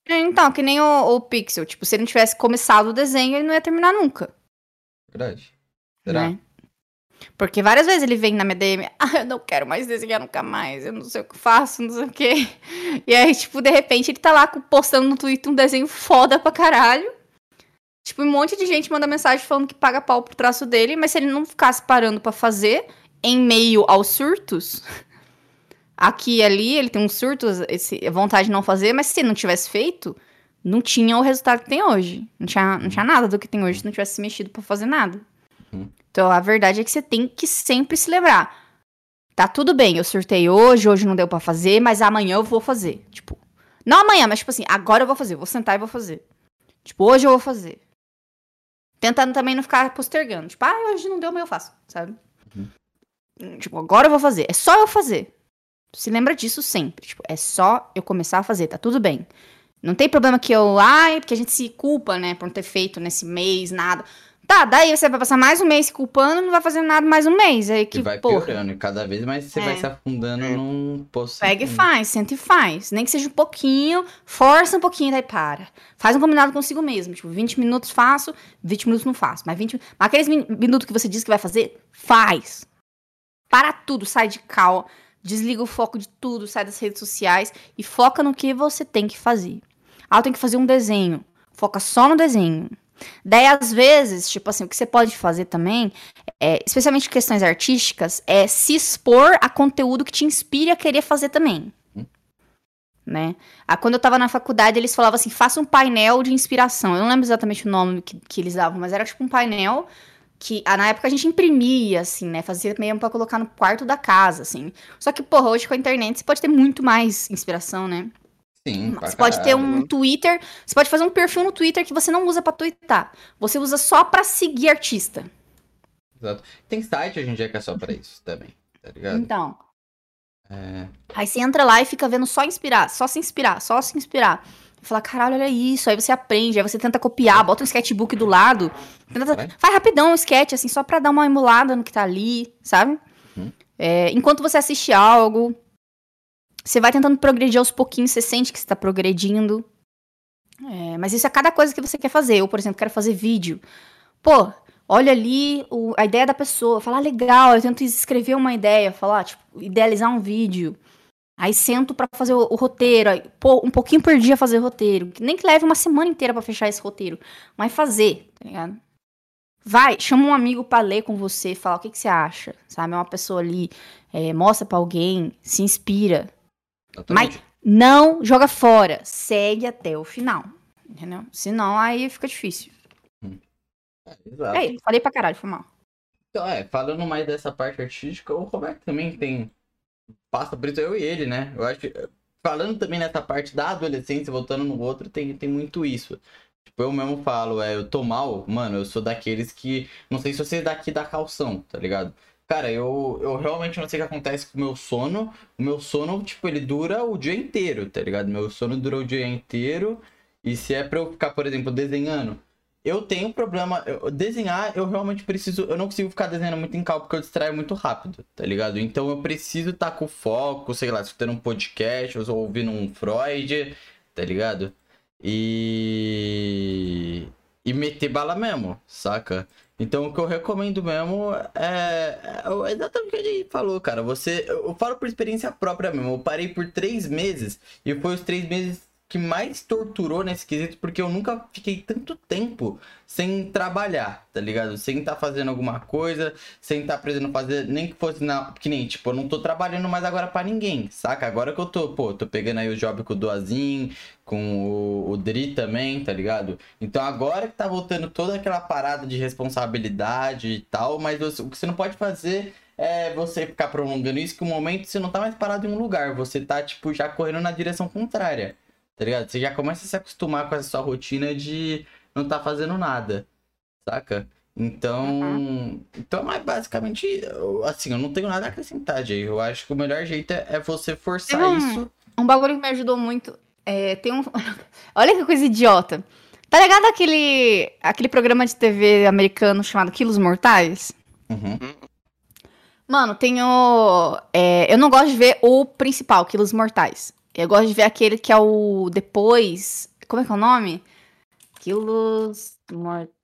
É, Então, que nem o, o Pixel. Tipo, se ele não tivesse começado o desenho, ele não ia terminar nunca. Verdade. Será? né? Porque várias vezes ele vem na minha DM, ah, eu não quero mais desenhar nunca mais, eu não sei o que faço, não sei o que. E aí, tipo, de repente ele tá lá postando no Twitter um desenho foda pra caralho. Tipo, um monte de gente manda mensagem falando que paga pau pro traço dele, mas se ele não ficasse parando pra fazer, em meio aos surtos, aqui e ali, ele tem uns surtos, esse, vontade de não fazer, mas se ele não tivesse feito, não tinha o resultado que tem hoje. Não tinha, não tinha nada do que tem hoje se não tivesse se mexido pra fazer nada. Uhum. Então a verdade é que você tem que sempre se lembrar. Tá tudo bem, eu surtei hoje, hoje não deu pra fazer, mas amanhã eu vou fazer. Tipo, não amanhã, mas tipo assim, agora eu vou fazer, vou sentar e vou fazer. Tipo, hoje eu vou fazer. Tentando também não ficar postergando. Tipo, ah, hoje não deu, mas eu faço, sabe? Hum, Tipo, agora eu vou fazer. É só eu fazer. Se lembra disso sempre. Tipo, é só eu começar a fazer, tá tudo bem. Não tem problema que eu. Ai, porque a gente se culpa, né, por não ter feito nesse mês nada. Tá, daí você vai passar mais um mês se culpando e não vai fazer nada mais um mês. Aí que, Que vai porra. piorando. E cada vez mais você É. vai se afundando num poço. Pega e fundo. faz, senta e faz. Nem que seja um pouquinho, força um pouquinho, daí para. Faz um combinado consigo mesmo. Tipo, 20 minutos faço, 20 minutos não faço. Mas 20 mas aqueles min- minutos que você diz que vai fazer, faz. Para tudo, sai de cal, desliga o foco de tudo, sai das redes sociais e foca no que você tem que fazer. Ah, eu tenho que fazer um desenho. Foca só no desenho. Daí, às vezes, tipo assim, o que você pode fazer também, é, especialmente questões artísticas, é se expor a conteúdo que te inspire a querer fazer também. Né? Ah, quando eu tava na faculdade, eles falavam assim: faça um painel de inspiração. Eu não lembro exatamente o nome que, que eles davam, mas era tipo um painel que ah, na época a gente imprimia, assim, né? Fazia mesmo pra colocar no quarto da casa, assim. Só que, porra, hoje com a internet você pode ter muito mais inspiração, né? Sim, Você pode ter caralho. um Twitter, você pode fazer um perfil no Twitter que você não usa pra twittar. Você usa só pra seguir artista. Exato. Tem site hoje em dia que é só pra isso também, tá ligado? Então, É. aí você entra lá e fica vendo só inspirar, só se inspirar, só se inspirar. Fala, caralho, olha isso. Aí você aprende, aí você tenta copiar, bota um sketchbook do lado. tenta- faz rapidão um sketch, assim, só pra dar uma emulada no que tá ali, sabe? Uhum. É, enquanto você assiste algo, você vai tentando progredir aos pouquinhos, você sente que você tá progredindo. É, mas isso é cada coisa que você quer fazer. Eu, por exemplo, quero fazer vídeo. Pô, olha ali o- a ideia da pessoa, falar legal, eu tento escrever uma ideia, falar, tipo, idealizar um vídeo. Aí sento pra fazer o, o roteiro, aí, pô, um pouquinho por dia fazer roteiro. Nem que leve uma semana inteira pra fechar esse roteiro, mas fazer, tá ligado? Vai, chama um amigo pra ler com você, fala o que, que você acha, sabe? É uma pessoa ali, é, mostra pra alguém, se inspira. Exatamente. Não joga fora, segue até o final, entendeu? Senão aí fica difícil. Exato. É isso, falei pra caralho, foi mal. Então, é, falando mais dessa parte artística, o Roberto também tem. Passa por isso, eu e ele, né? Eu acho que. Falando também nessa parte da adolescência, voltando no outro, tem, tem muito isso. Tipo, eu mesmo falo, é, eu tô mal, mano, eu sou daqueles que. Não sei se você é daqui da calção, tá ligado? Cara, eu, eu realmente não sei o que acontece com o meu sono. O meu sono, tipo, ele dura o dia inteiro, tá ligado? Meu sono dura o dia inteiro. E se é pra eu ficar, por exemplo, desenhando, eu tenho problema. eu- desenhar, eu realmente preciso. Eu não consigo ficar desenhando muito em cal porque eu distraio muito rápido, tá ligado? Então eu preciso estar com foco, sei lá, escutando um podcast ou ouvindo um Freud, tá ligado? E. E meter bala mesmo, saca? Então o que eu recomendo mesmo é, é exatamente o que ele falou, cara. Você. Eu falo por experiência própria mesmo. Eu parei por três meses e foi os três meses que mais torturou nesse quesito, porque eu nunca fiquei tanto tempo sem trabalhar, tá ligado? Sem estar fazendo alguma coisa, sem estar precisando fazer, nem que fosse na. Que nem, tipo, eu não tô trabalhando mais agora pra ninguém, saca? Agora que eu tô, pô, tô pegando aí o job com o Doazin, com o, o Dri também, tá ligado? Então agora que tá voltando toda aquela parada de responsabilidade e tal, mas você- o que você não pode fazer é você ficar prolongando isso, que o momento você não tá mais parado em um lugar, você tá, tipo, já correndo na direção contrária, tá ligado? Você já começa a se acostumar com essa sua rotina de não tá fazendo nada, saca? Então, então é basicamente, assim, eu não tenho nada a acrescentar, Jay. Eu acho que o melhor jeito é, é você forçar um- isso. Um bagulho que me ajudou muito. É, tem um. Olha que coisa idiota. Tá ligado aquele, aquele programa de TV americano chamado Quilos Mortais? Uhum. Mano, tem o. é, eu não gosto de ver o principal, Quilos Mortais. Eu gosto de ver aquele que é o depois. Como é que é o nome? Quilos Mortais.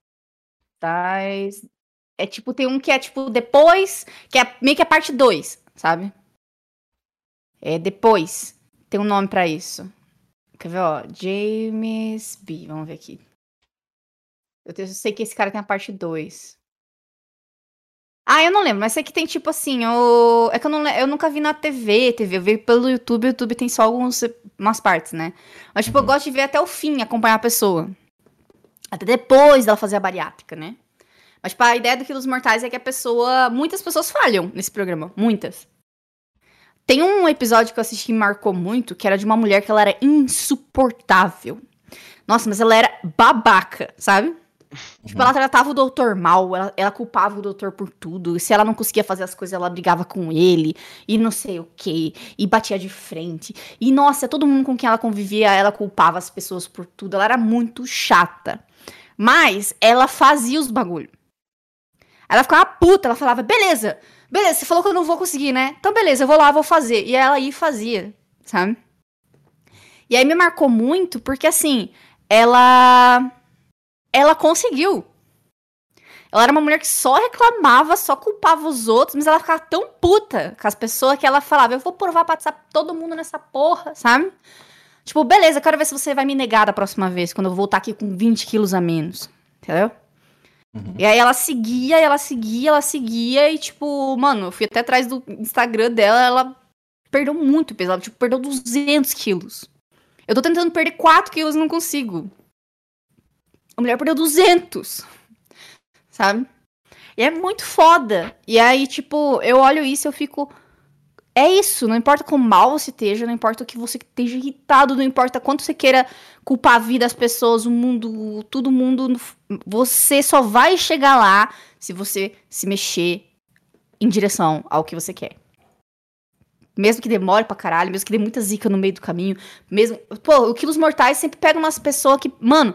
É tipo, tem um que é tipo depois, que é meio que a parte 2, sabe? É depois. Tem um nome pra isso. Quer ver, ó? James B. Vamos ver aqui. Eu sei que esse cara tem a parte 2. Ah, eu não lembro, mas sei que tem tipo assim, o... é que eu, não, eu nunca vi na TV, TV, eu vi pelo YouTube, o YouTube tem só algumas umas partes, né? Mas tipo, eu Uhum. gosto de ver até o fim, acompanhar a pessoa. Até depois dela fazer a bariátrica, né? Mas tipo, a ideia do Quilos Mortais é que a pessoa, muitas pessoas falham nesse programa, muitas. Tem um episódio que eu assisti que marcou muito, que era de uma mulher que ela era insuportável. Nossa, mas ela era babaca, sabe? Tipo, ela tratava o doutor mal, ela, ela culpava o doutor por tudo. Se ela não conseguia fazer as coisas, ela brigava com ele, e não sei o quê, e batia de frente. E, nossa, todo mundo com quem ela convivia, ela culpava as pessoas por tudo. Ela era muito chata. Mas ela fazia os bagulho. Ela ficava puta, ela falava, beleza, beleza, você falou que eu não vou conseguir, né? Então, beleza, eu vou lá, vou fazer. E ela e fazia, sabe? E aí me marcou muito, porque assim, ela ela conseguiu. Ela era uma mulher que só reclamava, só culpava os outros, mas ela ficava tão puta com as pessoas que ela falava: Eu vou provar pra todo mundo nessa porra, sabe? Tipo, beleza, quero ver se você vai me negar da próxima vez, quando eu voltar aqui com 20 quilos a menos. Entendeu? Uhum. E aí ela seguia, ela seguia, ela seguia, e tipo, mano, eu fui até atrás do Instagram dela, ela perdeu muito peso, ela tipo, perdeu 200 quilos. Eu tô tentando perder 4 quilos e não consigo. A mulher perdeu 200. Sabe? E é muito foda. E aí, tipo, eu olho isso e eu fico. É isso, não importa quão mal você esteja, não importa o que você esteja irritado, não importa quanto você queira culpar a vida das pessoas, o mundo, todo mundo. Você só vai chegar lá se você se mexer em direção ao que você quer. Mesmo que demore pra caralho, mesmo que dê muita zica no meio do caminho, mesmo. Pô, o Quilos Mortais sempre pega umas pessoas que. Mano,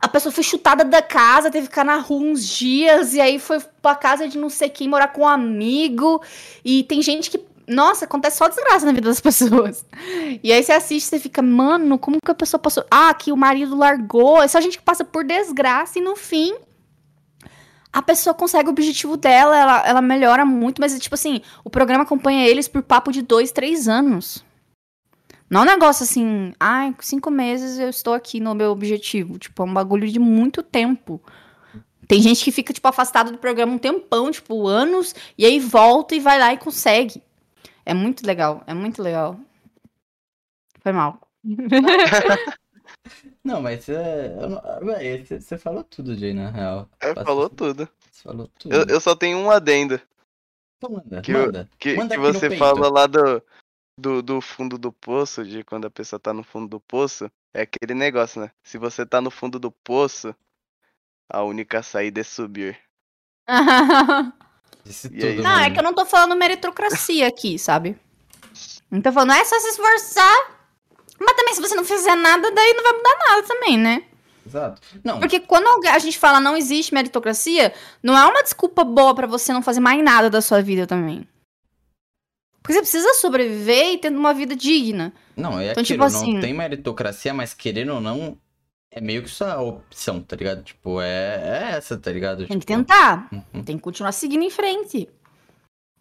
a pessoa foi chutada da casa, teve que ficar na rua uns dias, e aí foi pra casa de não sei quem morar com um amigo. E tem gente que. Nossa, acontece só desgraça na vida das pessoas. E aí você assiste, você fica, mano, como que a pessoa passou. Ah, que o marido largou. É só gente que passa por desgraça e no fim. A pessoa consegue o objetivo dela, ela, ela melhora muito, mas, tipo assim, o programa acompanha eles por papo de dois, três anos. Não é um negócio assim, ai, cinco meses eu estou aqui no meu objetivo. Tipo, é um bagulho de muito tempo. Tem gente que fica, tipo, afastado do programa um tempão, tipo, anos, e aí volta e vai lá e consegue. É muito legal, é muito legal. Foi mal. Não, mas é. eu não- véi, Você você falou tudo, Jay, na real. É, falou tudo. Você falou tudo. Eu, eu só tenho um adendo. Então manda, que eu- manda. Que, Manda que você fala lá do, do, do fundo do poço, de quando a pessoa tá no fundo do poço, é aquele negócio, né? Se você tá no fundo do poço, a única saída é subir. Disse aí? tudo, Não, é mano. que eu não tô falando meritocracia aqui, sabe? Não tô falando, é só se esforçar. Mas também, se você não fizer nada, daí não vai mudar nada também, né? Exato. Não, Porque quando a gente fala não existe meritocracia, não é uma desculpa boa pra você não fazer mais nada da sua vida também. Porque você precisa sobreviver e ter uma vida digna. não, é Então, aquilo, tipo assim- não tem meritocracia, mas querendo ou não, é meio que sua opção, tá ligado? Tipo, é, é essa, tá ligado? Tem que Tipo, tentar. uhum. Tem que continuar seguindo em frente.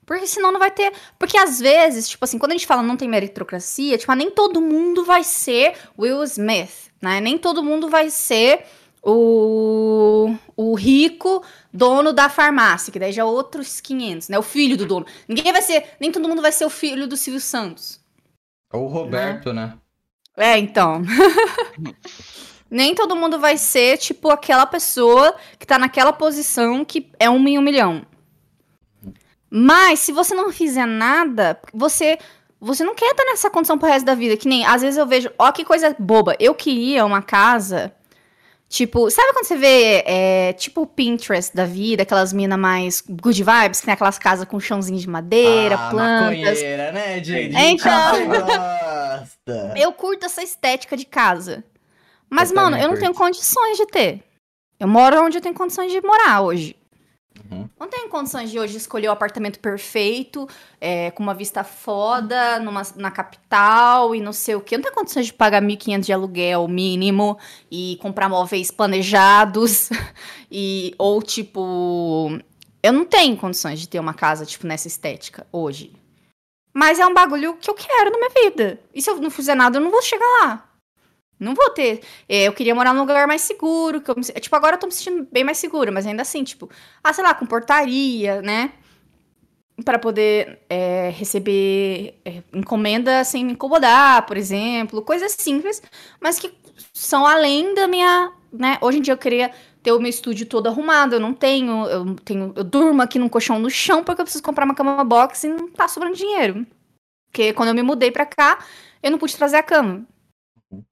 Porque senão não vai ter. Porque às vezes, tipo assim, quando a gente fala não tem meritocracia, tipo, ah, nem todo mundo vai ser Will Smith, né? Nem todo mundo vai ser o, o rico dono da farmácia, que daí já é outros 500, né? O filho do dono. Ninguém vai ser. Nem todo mundo vai ser o filho do Silvio Santos. Ou o Roberto, né? É, então. Nem todo mundo vai ser, tipo, aquela pessoa que tá naquela posição que é um em um milhão. Mas, se você não fizer nada, você. Você não quer estar nessa condição pro resto da vida. Que nem, às vezes eu vejo, ó, que coisa boba. Eu queria uma casa. Tipo, sabe quando você vê, é, tipo o Pinterest da vida, aquelas minas mais good vibes, que tem aquelas casas com chãozinho de madeira, ah, plantas. né, Jade? É, então. Gosta. Eu curto essa estética de casa. Mas, Eu mano, eu não curto. tenho condições de ter. Eu moro onde eu tenho condições de morar hoje. Uhum. Não tenho condições de hoje escolher o apartamento perfeito, é, com uma vista foda, numa, na capital e não sei o quê. Não tenho condições de pagar 1.500 de aluguel mínimo e comprar móveis planejados. e Ou, tipo... Eu não tenho condições de ter uma casa, tipo, nessa estética hoje. Mas é um bagulho que eu quero na minha vida. E se eu não fizer nada, eu não vou chegar lá. Não vou ter. É, Eu queria morar num lugar mais seguro. Que eu me- tipo, agora eu tô me sentindo bem mais segura, mas ainda assim, tipo, ah, sei lá, com portaria, né? Pra poder é, receber é, encomenda sem me incomodar, por exemplo. Coisas simples, mas que são além da minha. Né? Hoje em dia eu queria ter o meu estúdio todo arrumado. Eu não tenho. Eu, tenho, eu durmo aqui num colchão no chão porque eu preciso comprar uma cama box e não tá sobrando dinheiro. Porque quando eu me mudei pra cá, eu não pude trazer a cama.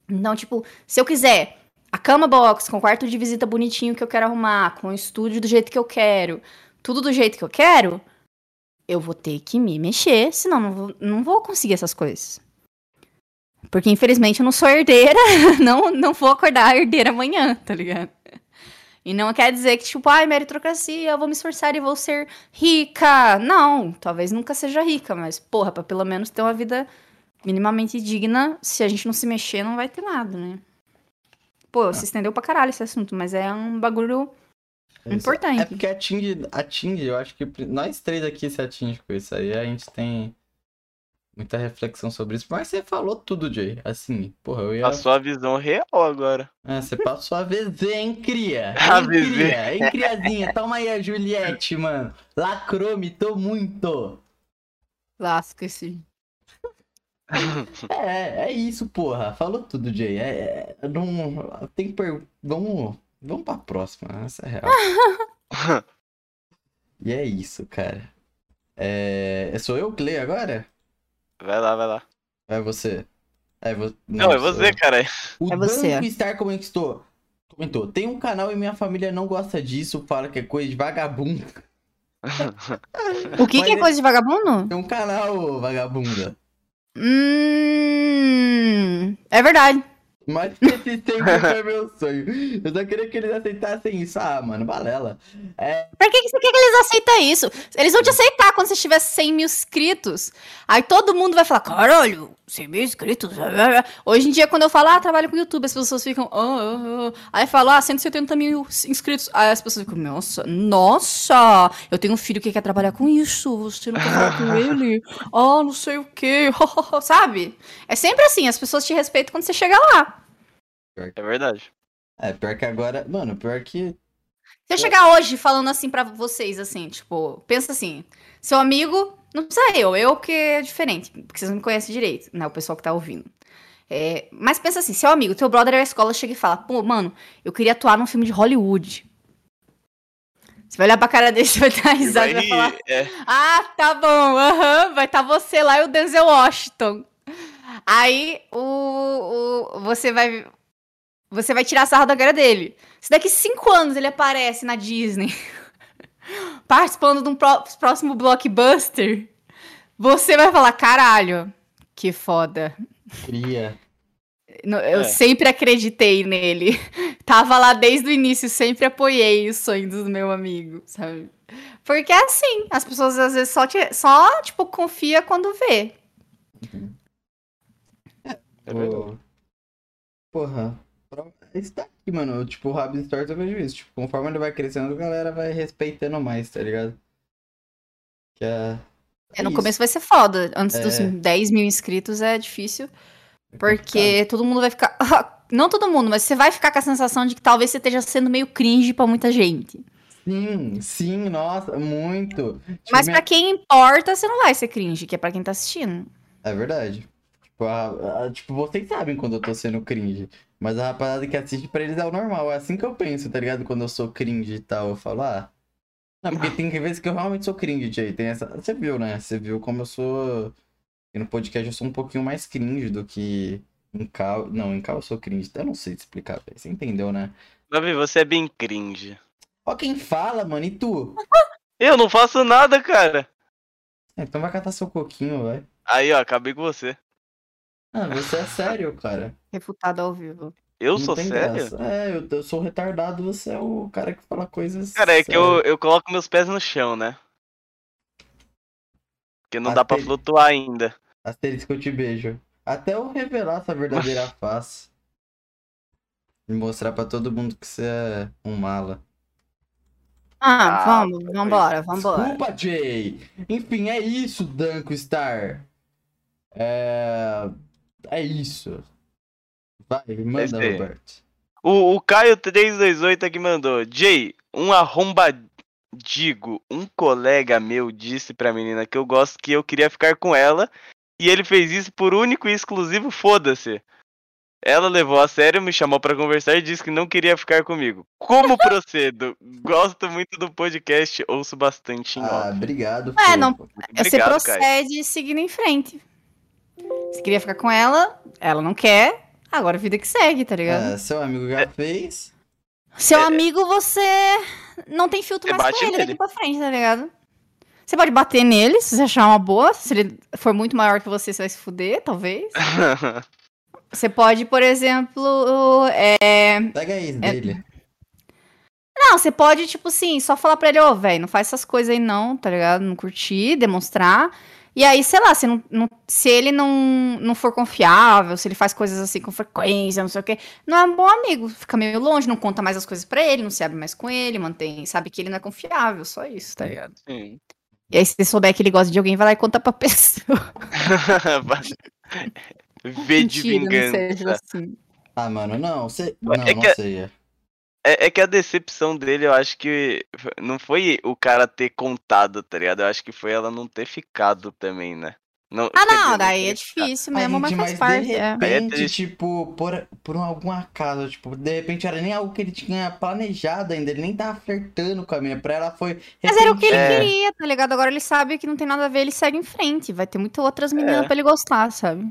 Então, tipo, se eu quiser a cama box com quarto de visita bonitinho que eu quero arrumar, com o estúdio do jeito que eu quero, tudo do jeito que eu quero, eu vou ter que me mexer, senão não vou, não vou conseguir essas coisas. Porque, infelizmente, eu não sou herdeira, não, não vou acordar herdeira amanhã, tá ligado? E não quer dizer que, tipo, ai, meritocracia, eu vou me esforçar e vou ser rica. Não, talvez nunca seja rica, mas, porra, pra pelo menos ter uma vida minimamente digna, se a gente não se mexer, não vai ter nada, né? Pô, se estendeu pra caralho esse assunto, mas é um bagulho Isso. importante. É porque atinge, atinge, eu acho que nós três aqui se atinge com isso aí. A gente tem muita reflexão sobre isso. Mas você falou tudo, Jay. Assim, porra, eu ia. Passou a visão real agora. É, você passou a vez, hein, cria? A cria? Hein, criazinha? Toma aí a Juliette, mano. Lacrou, mitou muito. Lasca-se. É, é isso, porra. Falou tudo, Jay. É, é, não, tem que per... Vamos, vamos pra próxima. Essa é real. e é isso, cara. É... Sou eu que leio agora? Vai lá, vai lá. É você? É vo... Não, é você, eu. cara. O É você. Danco Star comentou. Comentou. Tem um canal e minha família não gosta disso. Fala que é coisa de vagabundo. O que, Mas que é é- coisa de vagabundo? Tem um canal, vagabunda. Hum. É verdade. Mas esse sempre foi meu sonho. Eu só queria que eles aceitassem isso. Ah, mano, balela. É, Por que, que você quer que eles aceitem isso? Eles vão te aceitar quando você tiver 100 mil inscritos. Aí todo mundo vai falar: caralho, 100 mil inscritos. Hoje em dia, quando eu falo, ah, trabalho com YouTube, as pessoas ficam. "Ah, ah, ah." Aí falo, ah, 170 mil inscritos. Aí as pessoas ficam, nossa, nossa, eu tenho um filho que quer trabalhar com isso. Você não quer falar com ele? Ah, não sei o quê. Sabe? É sempre assim, as pessoas te respeitam quando você chega lá. É verdade. é, pior que agora. Mano, pior que. Se eu chegar hoje falando assim pra vocês, assim, tipo, pensa assim, seu amigo, não precisa eu, eu que é diferente, porque vocês não me conhecem direito, né, o pessoal que tá ouvindo. É, mas pensa assim, seu amigo, teu brother da escola chega e fala, pô, mano, eu queria atuar num filme de Hollywood. Você vai olhar pra cara dele, você vai dar risada e vai falar, é, ah, tá bom, aham, vai estar você lá e o Denzel Washington. Aí o, o- você vai você vai tirar sarro da cara dele. Se daqui cinco anos ele aparece na Disney participando de um pró- próximo blockbuster, você vai falar, caralho, que foda. Cria. No- Eu É. sempre acreditei nele. Tava lá desde o início, sempre apoiei os sonhos do meu amigo, sabe? Porque é assim, as pessoas às vezes só, te- só tipo, confia quando vê. é verdade. Pô, porra. Pra- Isso tá aqui, mano. Tipo, o Rabin Stories eu vejo isso. Tipo, conforme ele vai crescendo, a galera vai respeitando mais, tá ligado? Que é. É, no isso. começo vai ser foda. Antes dos É. 10 mil inscritos é difícil. É Porque todo mundo vai ficar. Não todo mundo, mas você vai ficar com a sensação de que talvez você esteja sendo meio cringe pra muita gente. Sim, sim, nossa, muito. Tipo, Mas minha- pra quem importa, você não vai ser cringe, que é pra quem tá assistindo. É verdade. Tipo, a- a- tipo, vocês sabem quando eu tô sendo cringe. Mas a rapaziada que assiste pra eles é o normal. É assim que eu penso, tá ligado? Quando eu sou cringe e tal, eu falo, ah. Não, porque tem vezes que eu realmente sou cringe, Jay. Tem essa. Você viu, né? Você viu como eu sou. E no podcast eu sou um pouquinho mais cringe do que Em cal... Não, em cal eu sou cringe. Eu não sei te explicar, velho. Você entendeu, né? Davi, você é bem cringe. Ó quem fala, mano. E tu? Eu não faço nada, cara. É, Então vai catar seu coquinho, vai. Aí, ó, acabei com você. Ah, você é sério, cara. Refutado ao vivo. Eu Não sou sério? graça. É, eu, eu sou retardado, você é o cara que fala coisas. Cara, é que eu, eu coloco meus pés no chão, né? Porque não dá pra flutuar ainda. Asterisco, eu te beijo. Até eu revelar sua verdadeira face. E mostrar pra todo mundo que você é um mala. Ah, Ah, vamos, foi. vambora, vambora. Desculpa, Jay! Enfim, é isso, Danko Star. É. É isso. Vai, manda, Esse. Roberto. O, o Caio328 aqui mandou. Jay, um arrombadigo, um colega meu disse pra menina que eu gosto que eu queria ficar com ela. E ele fez isso por único e exclusivo foda-se. Ela levou a sério, me chamou pra conversar e disse que não queria ficar comigo. Como procedo? Gosto muito do podcast, ouço bastante em Ah, off. obrigado. É, não-. Você Obrigado, Caio. procede seguindo em frente. Você queria ficar com ela, ela não quer, agora a vida que segue, tá ligado? É, seu amigo já fez. Seu é- amigo, você não tem filtro Você mais bate com ele nele. daqui pra frente, tá ligado? Você pode bater nele, se você achar uma boa. Se ele for muito maior que você, você vai se fuder, talvez. Você pode, por exemplo, é... Pega aí dele. Não, você pode, tipo assim, só falar pra ele, ô, velho, não faz essas coisas aí não, tá ligado? Não curtir, demonstrar. E aí, sei lá, se, não, não- se ele não, não for confiável, se ele faz coisas assim com frequência, não sei o quê, não é um bom amigo. Fica meio longe, não conta mais as coisas pra ele, não se abre mais com ele, mantém, sabe que ele não é confiável, só isso, tá ligado? Sim. E aí, se você souber que ele gosta de alguém, vai lá e conta pra pessoa. V de Mentira, não seja vingança. assim. Ah, mano, não. Você... Não, É não que- sei. É, é que a decepção dele, eu acho que não foi o cara ter contado, tá ligado? Eu acho que foi ela não ter ficado também, né? Não, Ah, quer dizer, não, daí é difícil mesmo, mas gente, faz de parte. é. repente, É tipo, por, por algum acaso, tipo, de repente era nem algo que ele tinha planejado ainda, ele nem tava flertando com a minha, pra ela foi Mas era o que ele É. queria, tá ligado? Agora ele sabe que não tem nada a ver, ele segue em frente. Vai ter muitas outras meninas É. pra ele gostar, sabe?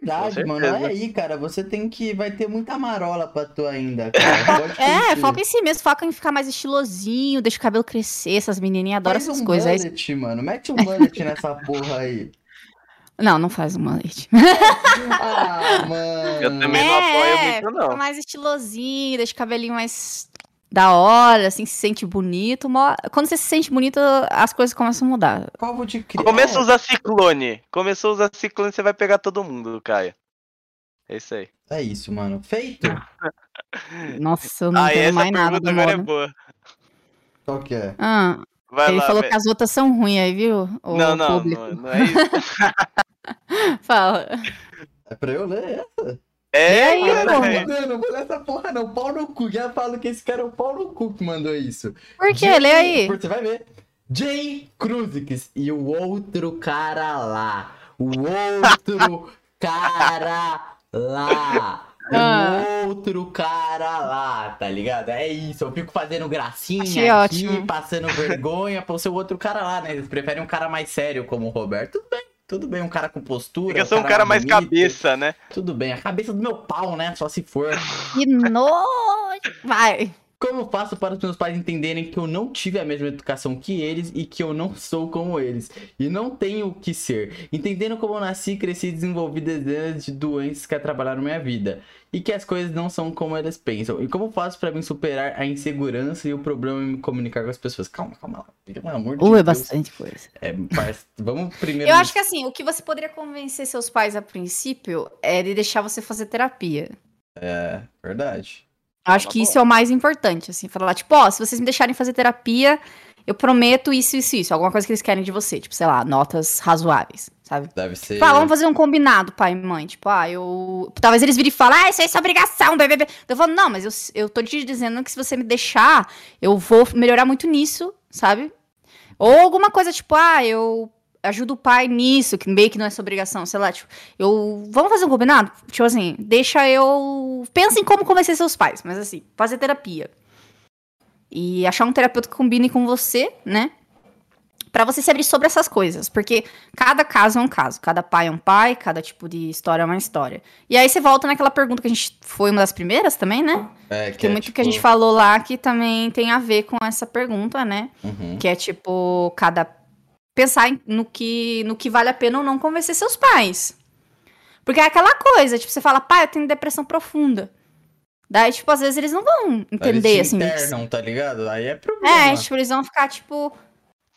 verdade, Com mano. Olha aí, cara, você tem que, vai ter muita marola pra tu ainda, É, curtir. foca em si mesmo, foca em ficar mais estilosinho, deixa o cabelo crescer, essas menininhas adoram Faz essas um coisas. Aí- mullet, mano, mete um mullet nessa porra aí. Não, não faz uma leite. Ah, mano. Eu também não apoio muito, fica não. mais estilosinho, deixa o cabelinho mais da hora, assim, se sente bonito. Quando você se sente bonito, as coisas começam a mudar. Calvo de criança. Começa a usar ciclone. Começou a usar ciclone, você vai pegar todo mundo, Caio. É isso aí. É isso, mano. Feito? Nossa, eu não Ah, entendo essa mais nada agora é boa. Qual que é? Ah, Vai ele lá, falou que as outras são ruins aí, viu? O Não, não, público. não, não é isso. Fala. É pra eu ler? É, aí, cara, porra? é. Não, não vou ler essa porra não. Pau no cu. Já falo que esse cara é o pau no cu que mandou isso. Por quê? Jay- Lê aí. Você vai ver. Jay Cruzix e o outro cara lá. O outro cara lá. Ah. O outro cara lá, tá ligado? É isso, eu fico fazendo gracinha Achei aqui, ótimo. passando vergonha pra ser o outro cara lá, né? Eles preferem um cara mais sério como o Roberto. Tudo bem, tudo bem, um cara com postura. Fica só um cara mais bonito. cabeça, né? Tudo bem, a cabeça do meu pau, né? Só se for. Que nojo. Vai. Como faço para os meus pais entenderem que eu não tive a mesma educação que eles e que eu não sou como eles? E não tenho o que ser. Entendendo como eu nasci, cresci e desenvolvi dezenas de doenças que atrapalharam minha vida. E que as coisas não são como eles pensam. E como faço para mim superar a insegurança e o problema em me comunicar com as pessoas? Calma, calma lá. Pelo amor de Uh, é Deus. bastante coisa. É, parça, vamos primeiro. Eu acho que assim, o que você poderia convencer seus pais a princípio é de deixar você fazer terapia. É, verdade. Acho que isso é o mais importante, assim, falar, tipo, ó, se vocês me deixarem fazer terapia, eu prometo isso, isso, isso. Alguma coisa que eles querem de você, tipo, sei lá, notas razoáveis, sabe? Deve ser. Fala, vamos fazer um combinado, pai e mãe. Tipo, ah, eu. Talvez eles virem e falem, ah, isso aí é sua obrigação, bebê. bebê. Eu falo, não, mas eu, eu tô te dizendo que se você me deixar, eu vou melhorar muito nisso, sabe? Ou alguma coisa, tipo, ah, eu ajudo o pai nisso, que meio que não é sua obrigação, sei lá, tipo, eu. Vamos fazer um combinado? Tipo assim, deixa eu. Pensa em como convencer seus pais, mas assim, fazer terapia. E achar um terapeuta que combine com você, né? Pra você se abrir sobre essas coisas, porque cada caso é um caso, cada pai é um pai, cada tipo de história é uma história. E aí você volta naquela pergunta que a gente foi uma das primeiras também, né? É, que Tem é, muito que a tipo, gente falou lá que também tem a ver com essa pergunta, né? uhum. Que é tipo, cada. Pensar em- no que, no que vale a pena ou não convencer seus pais. Porque é aquela coisa, tipo, você fala, pai, eu tenho depressão profunda. Daí, tipo, às vezes eles não vão eles entender, te assim. internam, tá ligado? Aí é problema. É, tipo, eles vão ficar, tipo.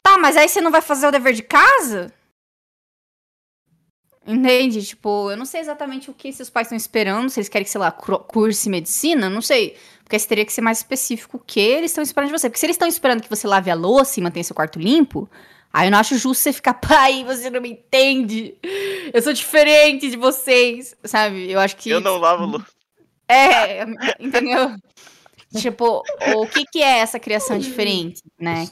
Tá, mas aí você não vai fazer o dever de casa? Entende? Tipo, eu não sei exatamente o que seus pais estão esperando, se eles querem que, sei lá, curse medicina, não sei. Porque você teria que ser mais específico o que eles estão esperando de você. Porque se eles estão esperando que você lave a louça e mantenha seu quarto limpo, aí eu não acho justo você ficar, pai, você não me entende. Eu sou diferente de vocês, sabe? Eu acho que. Eu não lavo louça. É, entendeu? tipo, o que que é essa criação diferente, né?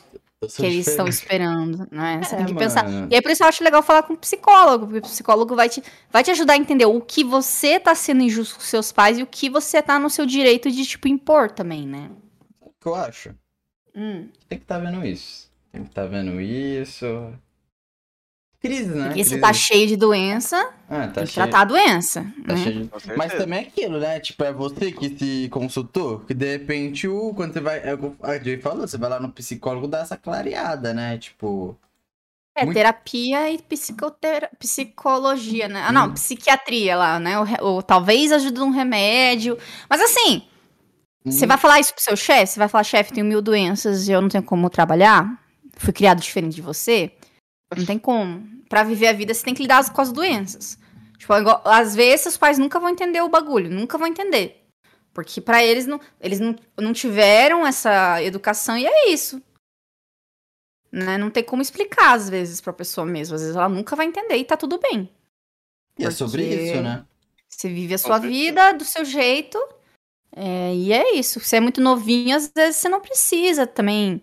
Que eles estão esperando, né? Você É, tem que pensar. mano. E aí por isso eu acho legal falar com um psicólogo, porque o psicólogo vai te, vai te ajudar a entender o que você tá sendo injusto com seus pais e o que você tá no seu direito de, tipo, impor também, né? O que eu acho? Hum. Tem que tá vendo isso. Tá vendo isso. Crise, né? Porque você Crise. tá cheio de doença, Ah, tá tem que cheio. tratar a doença. Tá né? cheio de-. Mas também é aquilo, né? Tipo, é você que se consultou, que de repente, o, quando você vai. É o que a Jay falou, você vai lá no psicólogo dar essa clareada, né? Tipo. É, Muito- terapia e psicotera... psicologia, né? Ah, não, Hum. psiquiatria lá, né? O re- Ou, talvez ajude um remédio. Mas assim, Você hum, vai falar isso pro seu chefe? Você vai falar, chefe, tenho mil doenças e eu não tenho como trabalhar? Fui criado diferente de você? Não tem como. Pra viver a vida, você tem que lidar com as doenças. Tipo, igual- às vezes, seus pais nunca vão entender o bagulho. Nunca vão entender. Porque pra eles, não, eles não, não tiveram essa educação e é isso. Né? Não tem como explicar, às vezes, pra pessoa mesmo. Às vezes ela nunca vai entender e tá tudo bem. E é sobre isso, né? Você vive a sua vida do seu jeito. é, e é isso. Você é muito novinho, às vezes você não precisa também.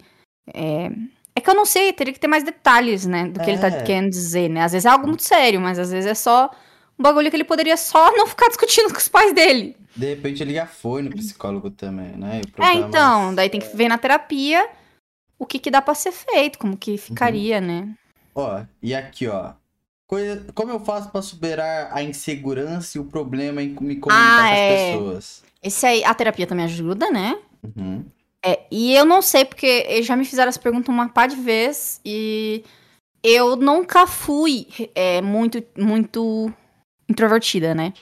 É, é que eu não sei, teria que ter mais detalhes, né? Do que ele tá É. querendo dizer, né? Às vezes é algo muito sério, mas às vezes é só um bagulho que ele poderia só não ficar discutindo com os pais dele. De repente ele já foi no psicólogo também, né? É, então, daí tem que ver na terapia o que, que dá pra ser feito, como que ficaria, né? Ó, e aqui, ó. Coisa- Como eu faço pra superar a insegurança e o problema em me comunicar Ah, com as é. pessoas? Esse aí, a terapia também ajuda, né? Uhum. É, e eu não sei, porque eles já me fizeram essa pergunta uma par de vezes e eu nunca fui é, muito, muito introvertida, né?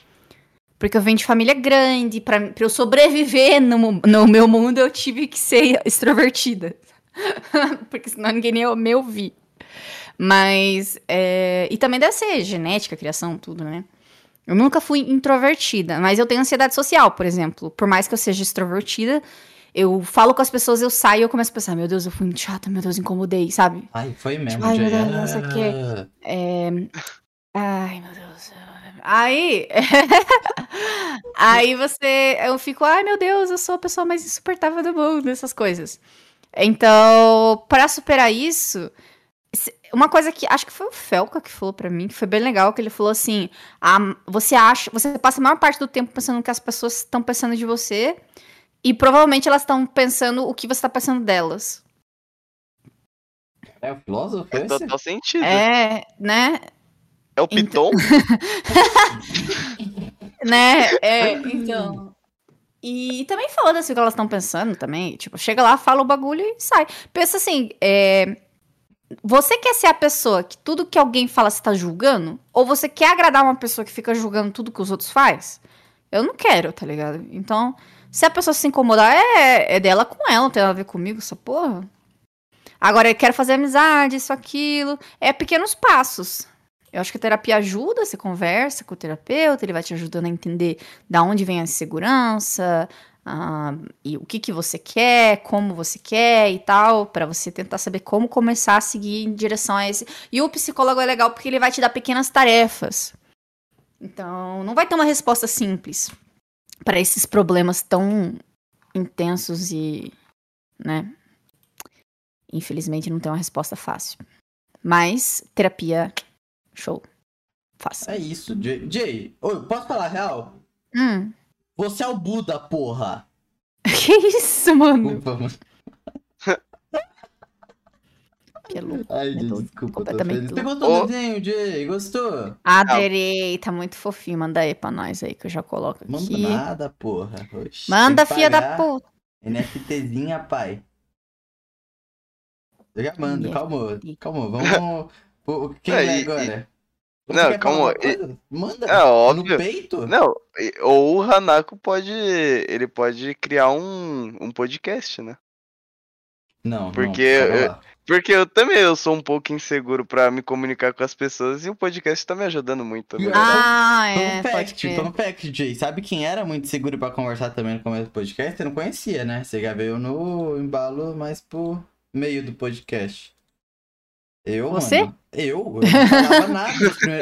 Porque eu venho de família grande, pra eu sobreviver no, no meu mundo eu tive que ser extrovertida. porque senão ninguém ia me ouvir. Mas, é, e também deve ser genética, criação, tudo, né? Eu nunca fui introvertida, mas eu tenho ansiedade social, por exemplo. Por mais que eu seja extrovertida, eu falo com as pessoas, eu saio e eu começo a pensar, meu Deus, eu fui muito chata, meu Deus, incomodei, sabe? Ai, foi mesmo, Ai, meu. Deus, não sei o quê. É... Ai, meu Deus. Aí. Aí você. Eu fico, ai, meu Deus, eu sou a pessoa mais insuportável do mundo, essas coisas. Então, para superar isso. Uma coisa que acho que foi o Felca que falou pra mim, que foi bem legal, que ele falou assim: ah, você acha, você passa a maior parte do tempo pensando no que as pessoas estão pensando de você, e provavelmente elas estão pensando o que você tá pensando delas. É o filósofo esse? total sentido. É, né? É o Piton? Né? É, então. E também foda-se o que elas estão pensando também. Tipo, chega lá, fala o bagulho e sai. Pensa assim, é, Você quer ser a pessoa que tudo que alguém fala você tá julgando? Ou você quer agradar uma pessoa que fica julgando tudo que os outros faz? Eu não quero, tá ligado? Então, se a pessoa se incomodar, é, é dela com ela, não tem nada a ver comigo, essa porra. Agora, eu quero fazer amizade, isso, aquilo. É pequenos passos. Eu acho que a terapia ajuda, você conversa com o terapeuta, ele vai te ajudando a entender da onde vem a insegurança, ah, e o que, que você quer, como você quer e tal, pra você tentar saber como começar a seguir em direção a esse. E o psicólogo é legal porque ele vai te dar pequenas tarefas. Então, não vai ter uma resposta simples para esses problemas tão intensos e, né? Infelizmente não tem uma resposta fácil. Mas terapia Show. Faça. É isso, Jay. Jay, oi, posso falar a real? Hum. Você é o Buda, porra. Que isso, mano? Desculpa, mano. Que é louco. Ai, É gente, doido, desculpa, completamente. Você gostou do desenho, Jay? Gostou? Adorei, tá muito fofinho. Manda aí pra nós aí, que eu já coloco Manda aqui. nada, porra. Oxi, Manda, que filha da puta. NFTzinha, pai. Eu já mando, NFT. calma, calma, vamos. Pô, Quem É, é e- agora? Você Não, calma, coisa? Manda. É óbvio. No peito? Não, e- ou o Hanako pode. Ele pode criar um, um podcast, né? Não, Porque não, eu- lá. Porque eu também eu sou um pouco inseguro pra me comunicar com as pessoas e o podcast tá me ajudando muito. E né? Ah, é, Fun pode fact, crer. fun fact, Jay. Sabe quem era muito seguro pra conversar também no começo do podcast? Você não conhecia, né? Você já veio no embalo mais pro meio do podcast. Eu, Você? mano. Eu? Eu não falava nada.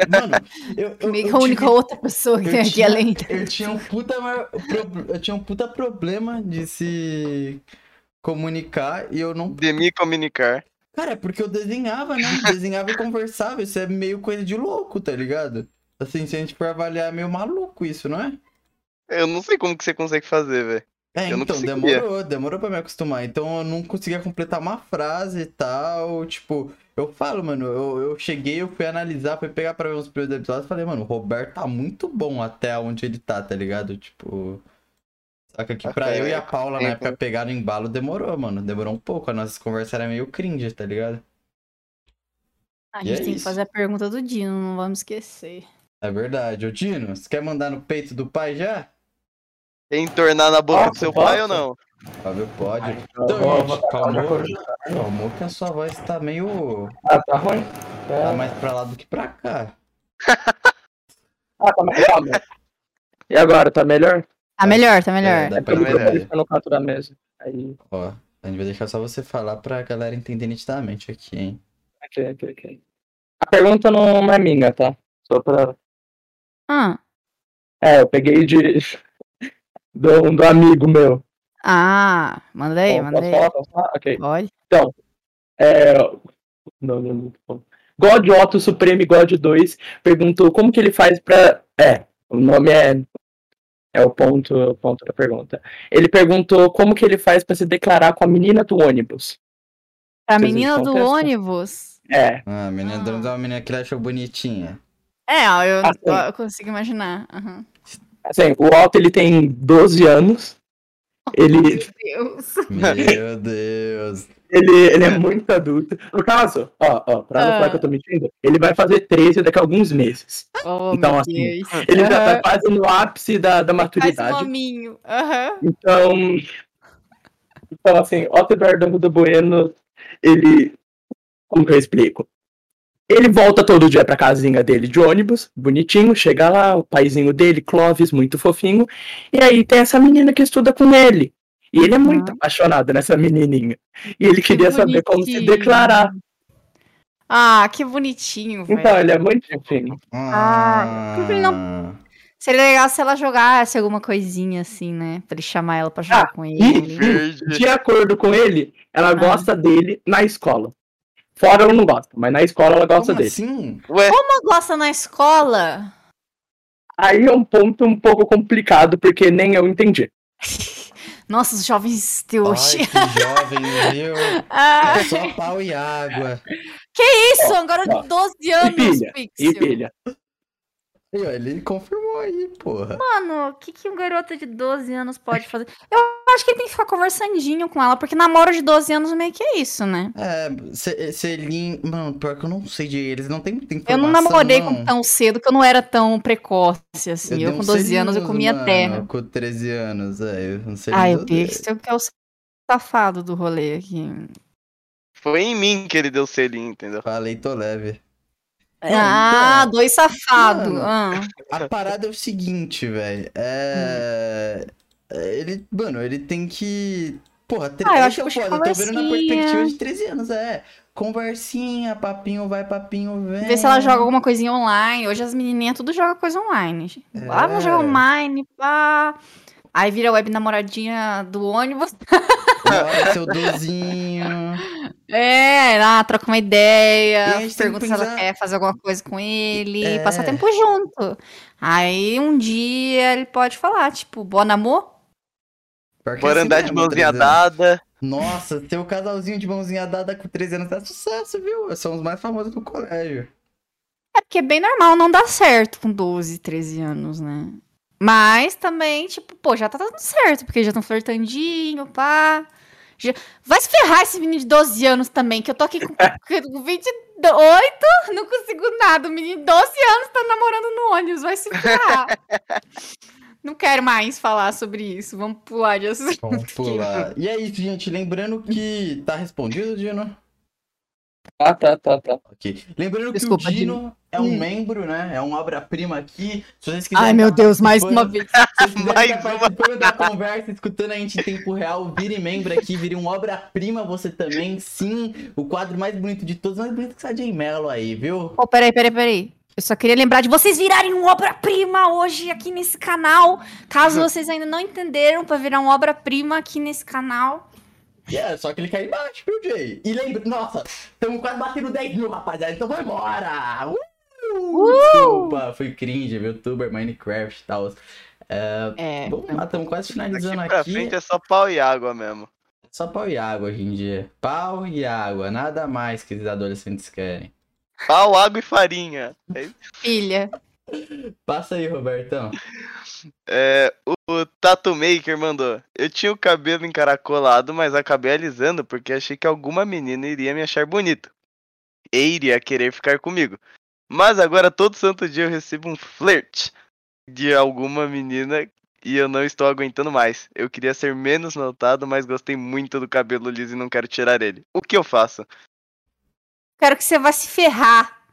Mano, eu, eu, que a única outra pessoa que tem aqui além. Eu tinha um puta, eu tinha um puta problema de se comunicar e eu não. De me comunicar. Cara, é porque eu desenhava, né? Desenhava e conversava. Isso é meio coisa de louco, tá ligado? Assim, se a gente for avaliar, é meio maluco isso, não é? Eu não sei como que você consegue fazer, velho. É, Eu então, demorou, demorou pra me acostumar. Então eu não conseguia completar uma frase e tal. Tipo, eu falo, mano, eu, eu cheguei, eu fui analisar, fui pegar pra ver uns primeiros episódios e falei, mano, o Roberto tá muito bom até onde ele tá, tá ligado? Tipo. Saca que pra eu e a Paula na época pegar no embalo demorou, mano. Demorou um pouco. A nossa conversa era meio cringe, tá ligado? A gente é tem que isso. fazer a pergunta do Dino, não vamos esquecer. É verdade. Ô, Dino, você quer mandar no peito do pai já? Entornar na boca do Posso, seu pai ou não? Fábio, pode. Eu Então, vou- gente, calmou. Calmou que a sua voz tá meio. Ah, tá ruim? Tá É. mais pra lá do que pra cá. Ah, tá mais. E agora, tá melhor? Tá melhor, tá É, melhor. dá É pra melhor. mesa. Aí, Ó, a gente vai deixar só você falar pra galera entender nitidamente aqui, hein? ok, ok, ok. A pergunta não é minha, tá? Só pra. Ah, É, eu peguei de. Do, do amigo meu. ah, manda aí, Posso manda aí. falar? Posso falar? Ok. Pode. É, não, não, não, não. God Otto Supreme God 2 perguntou como que ele faz pra. É, o nome é. É o ponto, o ponto da pergunta. Ele perguntou como que ele faz pra se declarar com a menina do ônibus. A Vocês menina do contestam? ônibus. É, Ah, a menina Ah. dona uma menina que ele achou bonitinha. É, eu, Assim. eu- consigo imaginar. aham. assim, o Otto ele tem 12 anos. Ele, Deus. Meu Deus. ele, ele é muito adulto. No caso, ó, ó, pra não Ah. falar que eu tô mentindo, ele vai fazer 13 daqui a alguns meses. Oh, Então, meu assim, Deus. Ele já Aham. tá quase no ápice da, da Faz um maturidade. Aham. Então, então assim, Otto Eduardo do Bueno, ele. Como que eu explico? Ele volta todo dia pra casinha dele de ônibus, bonitinho, chega lá, o paizinho dele, Clóvis, muito fofinho, e aí tem essa menina que estuda com ele. E ele é muito apaixonado nessa menininha. E ele queria saber como se bonitinho. declarar. Ah, que bonitinho, velho. Então, ele é muito fofinho. Ah, que ele não. Seria legal se ela jogasse alguma coisinha assim, né? Pra ele chamar ela pra jogar Ah, com ele. De acordo com ele, ela Ah. gosta dele na escola. Fora ela não gosta, mas na escola ela gosta Como dele. assim? Ué, Como gosta na escola? Aí é um ponto um pouco complicado, porque nem eu entendi. Nossa, os jovens de hoje. Ai, que jovem, viu? Ah, É só pau e água. que isso? Ó. de 12 E anos, pilha, Pixel. e pilha. E, ó, ele confirmou aí, porra. Mano, o que, que um garoto de 12 anos pode fazer? Eu acho que ele tem que ficar conversandinho com ela, porque namoro de 12 anos meio que é isso, né? É, Se- Selim. Mano, pior que eu não sei de eles, não tem muita Eu não namorei não. com tão cedo, que eu não era tão precoce, assim. Eu, um com 12 anos, eu selinhos, comia mano, terra. Com 13 anos, é. Eu não sei o dizer. Pixel que é o safado do rolê aqui. foi em mim que ele deu selinho, entendeu? Falei, tô leve. Não, Ah, então, dois safados. Ah. A parada é o seguinte, velho. É... é, Ele, mano, ele tem que. Porra, tre... Ah, eu acho é que foda, eu tô vendo na perspectiva de 13 anos, é. Conversinha, papinho vai, papinho vem. Ver se ela joga alguma coisinha online. Hoje as menininhas tudo joga coisa online. Ah, vamos jogar É. online, pá. Aí vira web namoradinha do ônibus. Seu dozinho. É, lá, troca uma ideia, pergunta se ela quer fazer alguma coisa com ele, É. passar tempo junto. Aí um dia ele pode falar, tipo, bom que Bora andar de mãozinha 13 anos. dada. Nossa, ter o casalzinho de mãozinha dada com 13 anos é sucesso, viu? São os mais famosos do colégio. É porque é bem normal não dar certo com 12, 13 anos, né? Mas também, tipo, pô, já tá dando certo, porque já estão flertandinho, pá. Já... Vai se ferrar esse menino de 12 anos também, que eu tô aqui com, com 28, não consigo nada. O menino de 12 anos tá namorando no ônibus, vai se ferrar. não quero mais falar sobre isso, vamos pular de assunto. Vamos pular. E é isso, gente. Lembrando que tá respondido, Dino? Ah, tá, tá, tá. Ok. Lembrando Desculpa, que o Dino é um Hum. membro, né? É um obra-prima aqui. Se vocês quiserem Ai, meu Deus, mais uma vez. Se Mais uma. participando da conversa, escutando a gente em tempo real, vire membro aqui, vire um obra-prima você também. Sim, o quadro mais bonito de todos, mais bonito que essa Jay Mello aí, viu? Pô, peraí, peraí, peraí. Eu só queria lembrar de vocês virarem um obra-prima hoje aqui nesse canal. Caso vocês ainda não entenderam, pra virar um obra-prima aqui nesse canal. É só clicar aí embaixo, viu, Jay? E lembra, nossa, estamos quase batendo 10 mil, rapaziada, então vai embora! Uh! Desculpa, foi cringe, youtuber, Minecraft e tal. É, É. vamos lá, estamos quase finalizando pra aqui. frente é só pau e água mesmo. Só pau e água hoje em dia. Pau e água, nada mais que os adolescentes querem. Pau, água e farinha. É isso. Filha. Passa aí, Robertão. É, o Tattoo Maker mandou. Eu tinha o cabelo encaracolado, mas acabei alisando porque achei que alguma menina iria me achar bonito. E iria querer ficar comigo. Mas agora todo santo dia eu recebo um flirt de alguma menina e eu não estou aguentando mais. Eu queria ser menos notado, mas gostei muito do cabelo liso e não quero tirar ele. O que eu faço? Quero que você vá se ferrar.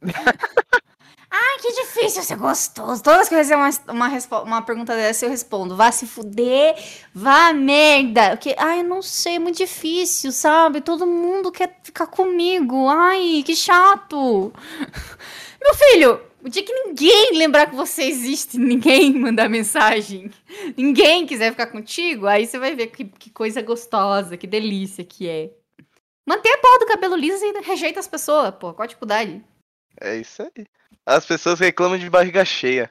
Ai, que difícil ser gostoso. Todas as que eu recebo uma, uma, uma pergunta dessa, eu respondo. Vá se fuder, vá merda. Porque, ai, eu não sei, é muito difícil, sabe? Todo mundo quer ficar comigo. Ai, que chato. Meu filho, o dia que ninguém lembrar que você existe, ninguém mandar mensagem, ninguém quiser ficar contigo, aí você vai ver que, que coisa gostosa, que delícia que é. Manter a porra do cabelo liso e rejeita as pessoas, pô. Qual a dificuldade? É isso aí. As pessoas reclamam de barriga cheia.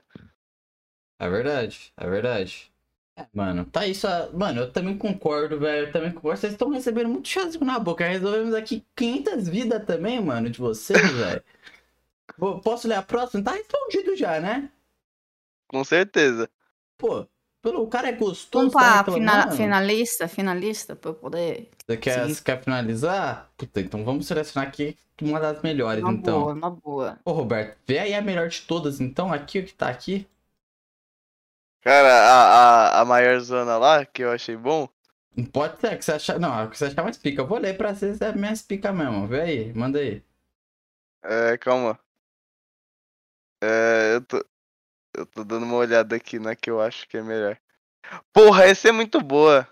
É verdade, é verdade. É, mano, tá isso. a- Mano, eu também concordo, velho. Eu também concordo. Vocês estão recebendo muito chazinho na boca. Resolvemos aqui 500 vidas também, mano, de vocês, velho. Posso ler a próxima? Tá respondido já, né? Com certeza. Pô, o cara é gostoso. Vamos tá pra fina- reclamando? finalista, finalista, pra eu poder. Você quer, você quer finalizar? Puta, então vamos selecionar aqui uma das melhores, Uma então. boa, uma boa. Ô, Roberto, vê aí a melhor de todas, então, aqui o que tá aqui. Cara, a, a, a maior zona lá, que eu achei bom, Pode ser, que você achar. Não, a que você achar mais pica. Eu vou ler pra vocês, é minhas pica mesmo. Vê aí, manda aí. É, calma. É, eu tô. Eu tô dando uma olhada aqui na que eu acho que é melhor. Porra, essa é muito boa.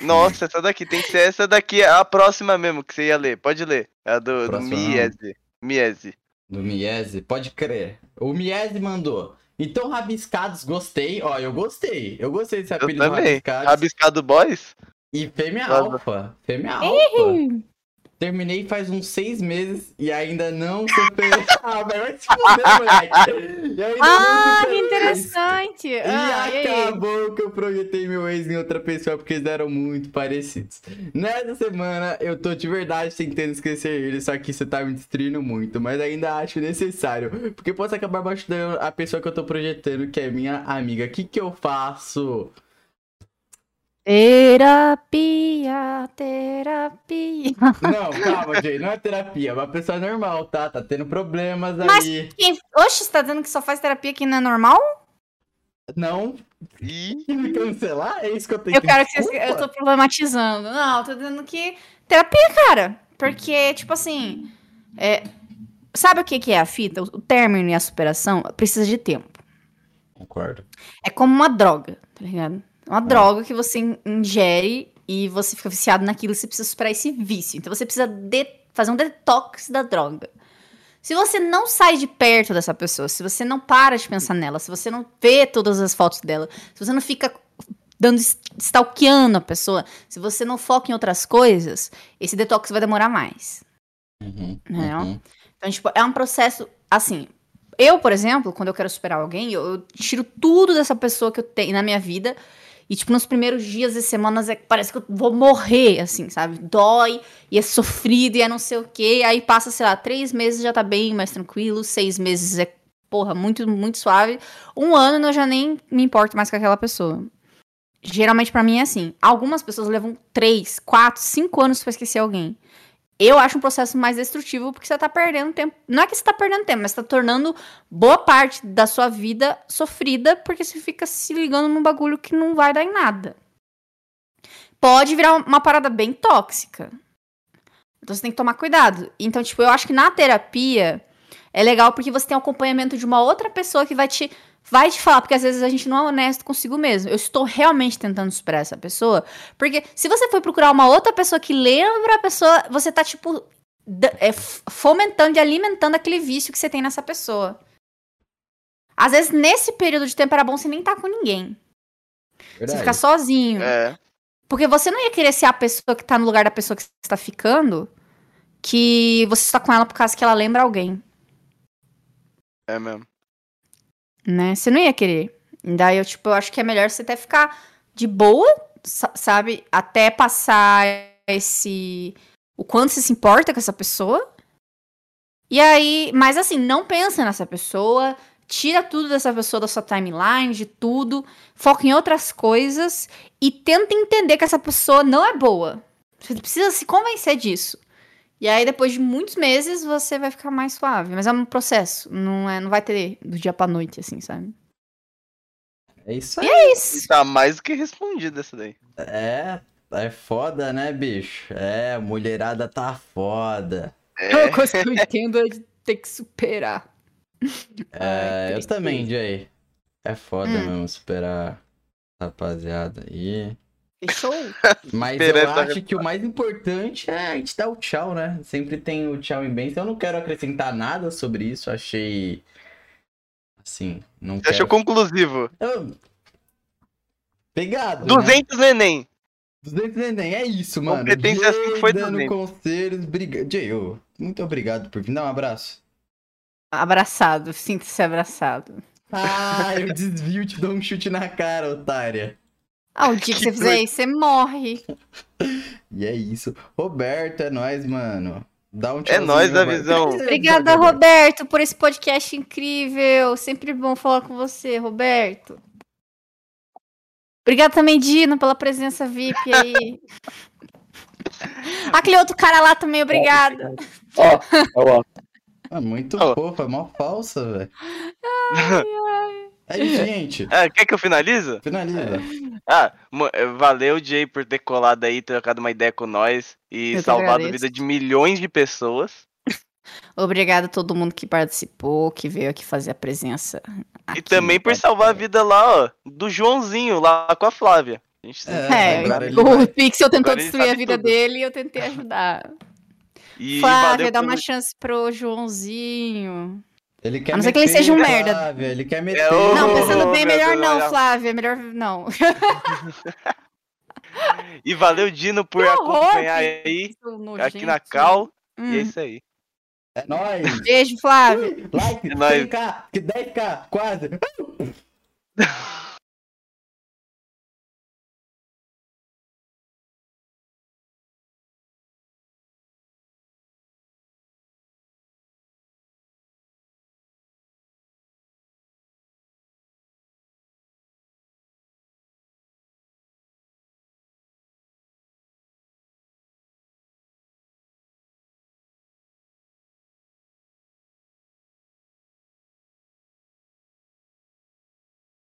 Nossa, essa daqui tem que ser essa daqui, a próxima mesmo que você ia ler. Pode ler. A do, do. Miese. Miese. Do Miese, pode crer. O Miese mandou. Então, Rabiscados, gostei. Ó, eu gostei. Eu gostei desse Eu apelido também. Rabiscados. Rabiscado Boys? E fêmea alfa. Fêmea alfa. Terminei faz uns seis meses e ainda não superei. ah, vai se fuder, moleque. E ainda não Ah, que interessante. E Ah, e acabou que eu projetei meu ex em outra pessoa porque eles eram muito parecidos. Nessa semana eu tô de verdade tentando esquecer ele, só que isso tá me destruindo muito, mas ainda acho necessário, porque posso acabar machucando a pessoa que eu tô projetando, que é minha amiga. O que que eu faço? Terapia, terapia. Não, calma, Jay, não é terapia, é uma pessoa normal, tá? Tá tendo problemas Mas- aí. Quem... Oxe, você tá dizendo que só faz terapia aqui não é normal? Não, Ih, me cancelar? É isso que eu tenho Eu quero que vocês. Desculpa. Eu tô problematizando. Não, eu tô dizendo que. Terapia, cara. Porque, tipo assim. é, Sabe o que, que é a fita? O término e a superação precisa de tempo. Concordo. É como uma droga, tá ligado? É uma droga que você in- ingere e você fica viciado naquilo e você precisa superar esse vício. Então você precisa fazer um detox da droga. Se você não sai de perto dessa pessoa, se você não para de pensar nela, se você não vê todas as fotos dela, se você não fica dando stalkeando a pessoa, se você não foca em outras coisas, esse detox vai demorar mais. Uhum, Não. uhum. Então, tipo, é um processo assim. Eu, por exemplo, quando eu quero superar alguém, eu, eu tiro tudo dessa pessoa que eu tenho na minha vida E, tipo, nos primeiros dias e semanas é, parece que eu vou morrer, assim, sabe? Dói, e é sofrido, e é não sei o quê. Aí passa, sei lá, três meses já tá bem mais tranquilo, seis meses é, porra, muito, muito suave. Um ano eu já nem me importo mais com aquela pessoa. Geralmente pra mim é assim. Algumas pessoas levam três, quatro, cinco anos pra esquecer alguém. Eu acho um processo mais destrutivo porque você tá perdendo tempo. Não é que você tá perdendo tempo, mas tá tornando boa parte da sua vida sofrida porque você fica se ligando num bagulho que não vai dar em nada. Pode virar uma parada bem tóxica. Então você tem que tomar cuidado. Então, tipo, eu acho que na terapia é legal porque você tem acompanhamento de uma outra pessoa que vai te vai te falar, porque às vezes a gente não é honesto consigo mesmo. Eu estou realmente tentando superar essa pessoa. Porque se você for procurar uma outra pessoa que lembra a pessoa, você tá, tipo, é, fomentando e alimentando aquele vício que você tem nessa pessoa. Às vezes, nesse período de tempo, era bom você nem estar com ninguém. Você Verdade. ficar sozinho. É. Porque você não ia querer ser a pessoa que tá no lugar da pessoa que você está ficando, que você está com ela por causa que ela lembra alguém. É mesmo. Né? Você não ia querer. Daí eu, tipo, eu acho que é melhor você até ficar de boa, sa- sabe? Até passar esse. O quanto você se importa com essa pessoa. E aí, mas assim, não pensa nessa pessoa. Tira tudo dessa pessoa da sua timeline, de tudo. Foca em outras coisas. E tenta entender que essa pessoa não é boa. Você precisa se convencer disso. E aí, depois de muitos meses, você vai ficar mais suave. Mas é um processo. Não, é, não vai ter do dia pra noite, assim, sabe? É isso aí. É isso. Tá mais do que respondido essa daí. É, é foda, né, bicho? É, a mulherada tá foda. É. Uma coisa que eu entendo é de ter que superar. É, eu tristeza. também, Jay. É foda Hum. mesmo superar a rapaziada aí. Fechou? Mas eu acho que o mais importante é a gente dar o tchau, né? Sempre tem o tchau em bem. Então eu não quero acrescentar nada sobre isso. Achei. Assim, não Você quero. achou conclusivo? Eu- Pegado. né? 200 Enem. 200 neném, é isso, mano. Competência Jay assim foi dando 200. conselhos, briga... Jay, ô, muito obrigado por vir. Dá um abraço. Abraçado, sinta-se abraçado. Ah, eu desvio e te dou um chute na cara, otária. Ah, o dia que, Que você fizer isso, você morre. E é isso. Roberto, é nóis, mano. Dá um É nóis da visão. Obrigada, Roberto, por esse podcast incrível. Sempre bom falar com você, Roberto. Obrigada também, Dino, pela presença VIP aí. Aquele outro cara lá também, obrigada. Ó, ó, ó. Ah, muito Ó. fofa, é mó falsa, velho. É isso, gente. Ah, quer que eu finalize? Finaliza. Ah, eh, valeu, Jay, por ter colado aí, trocado uma ideia com nós e Eu salvado a vida de milhões de pessoas. Obrigada a todo mundo que participou, que veio aqui fazer a presença. E também por salvar a vida lá, ó, do Joãozinho, lá com a Flávia. A gente É, É, ele o Pixel tentou agora destruir a vida tudo. dele e eu tentei ajudar. E Flávia, dá pelo- uma chance pro Joãozinho. Ele quer A não ser que ele seja um merda. Flávia, ele quer meter. É, ô, Não, Oh, pensando bem, melhor Deus, não, olha. Flávia. Melhor não. E valeu, Dino, por horror, acompanhar aí, aqui na. Cal. Hum. E é isso aí. É nóis. Beijo, Flávia. Like, É nóis. 100k, que 10k, quase.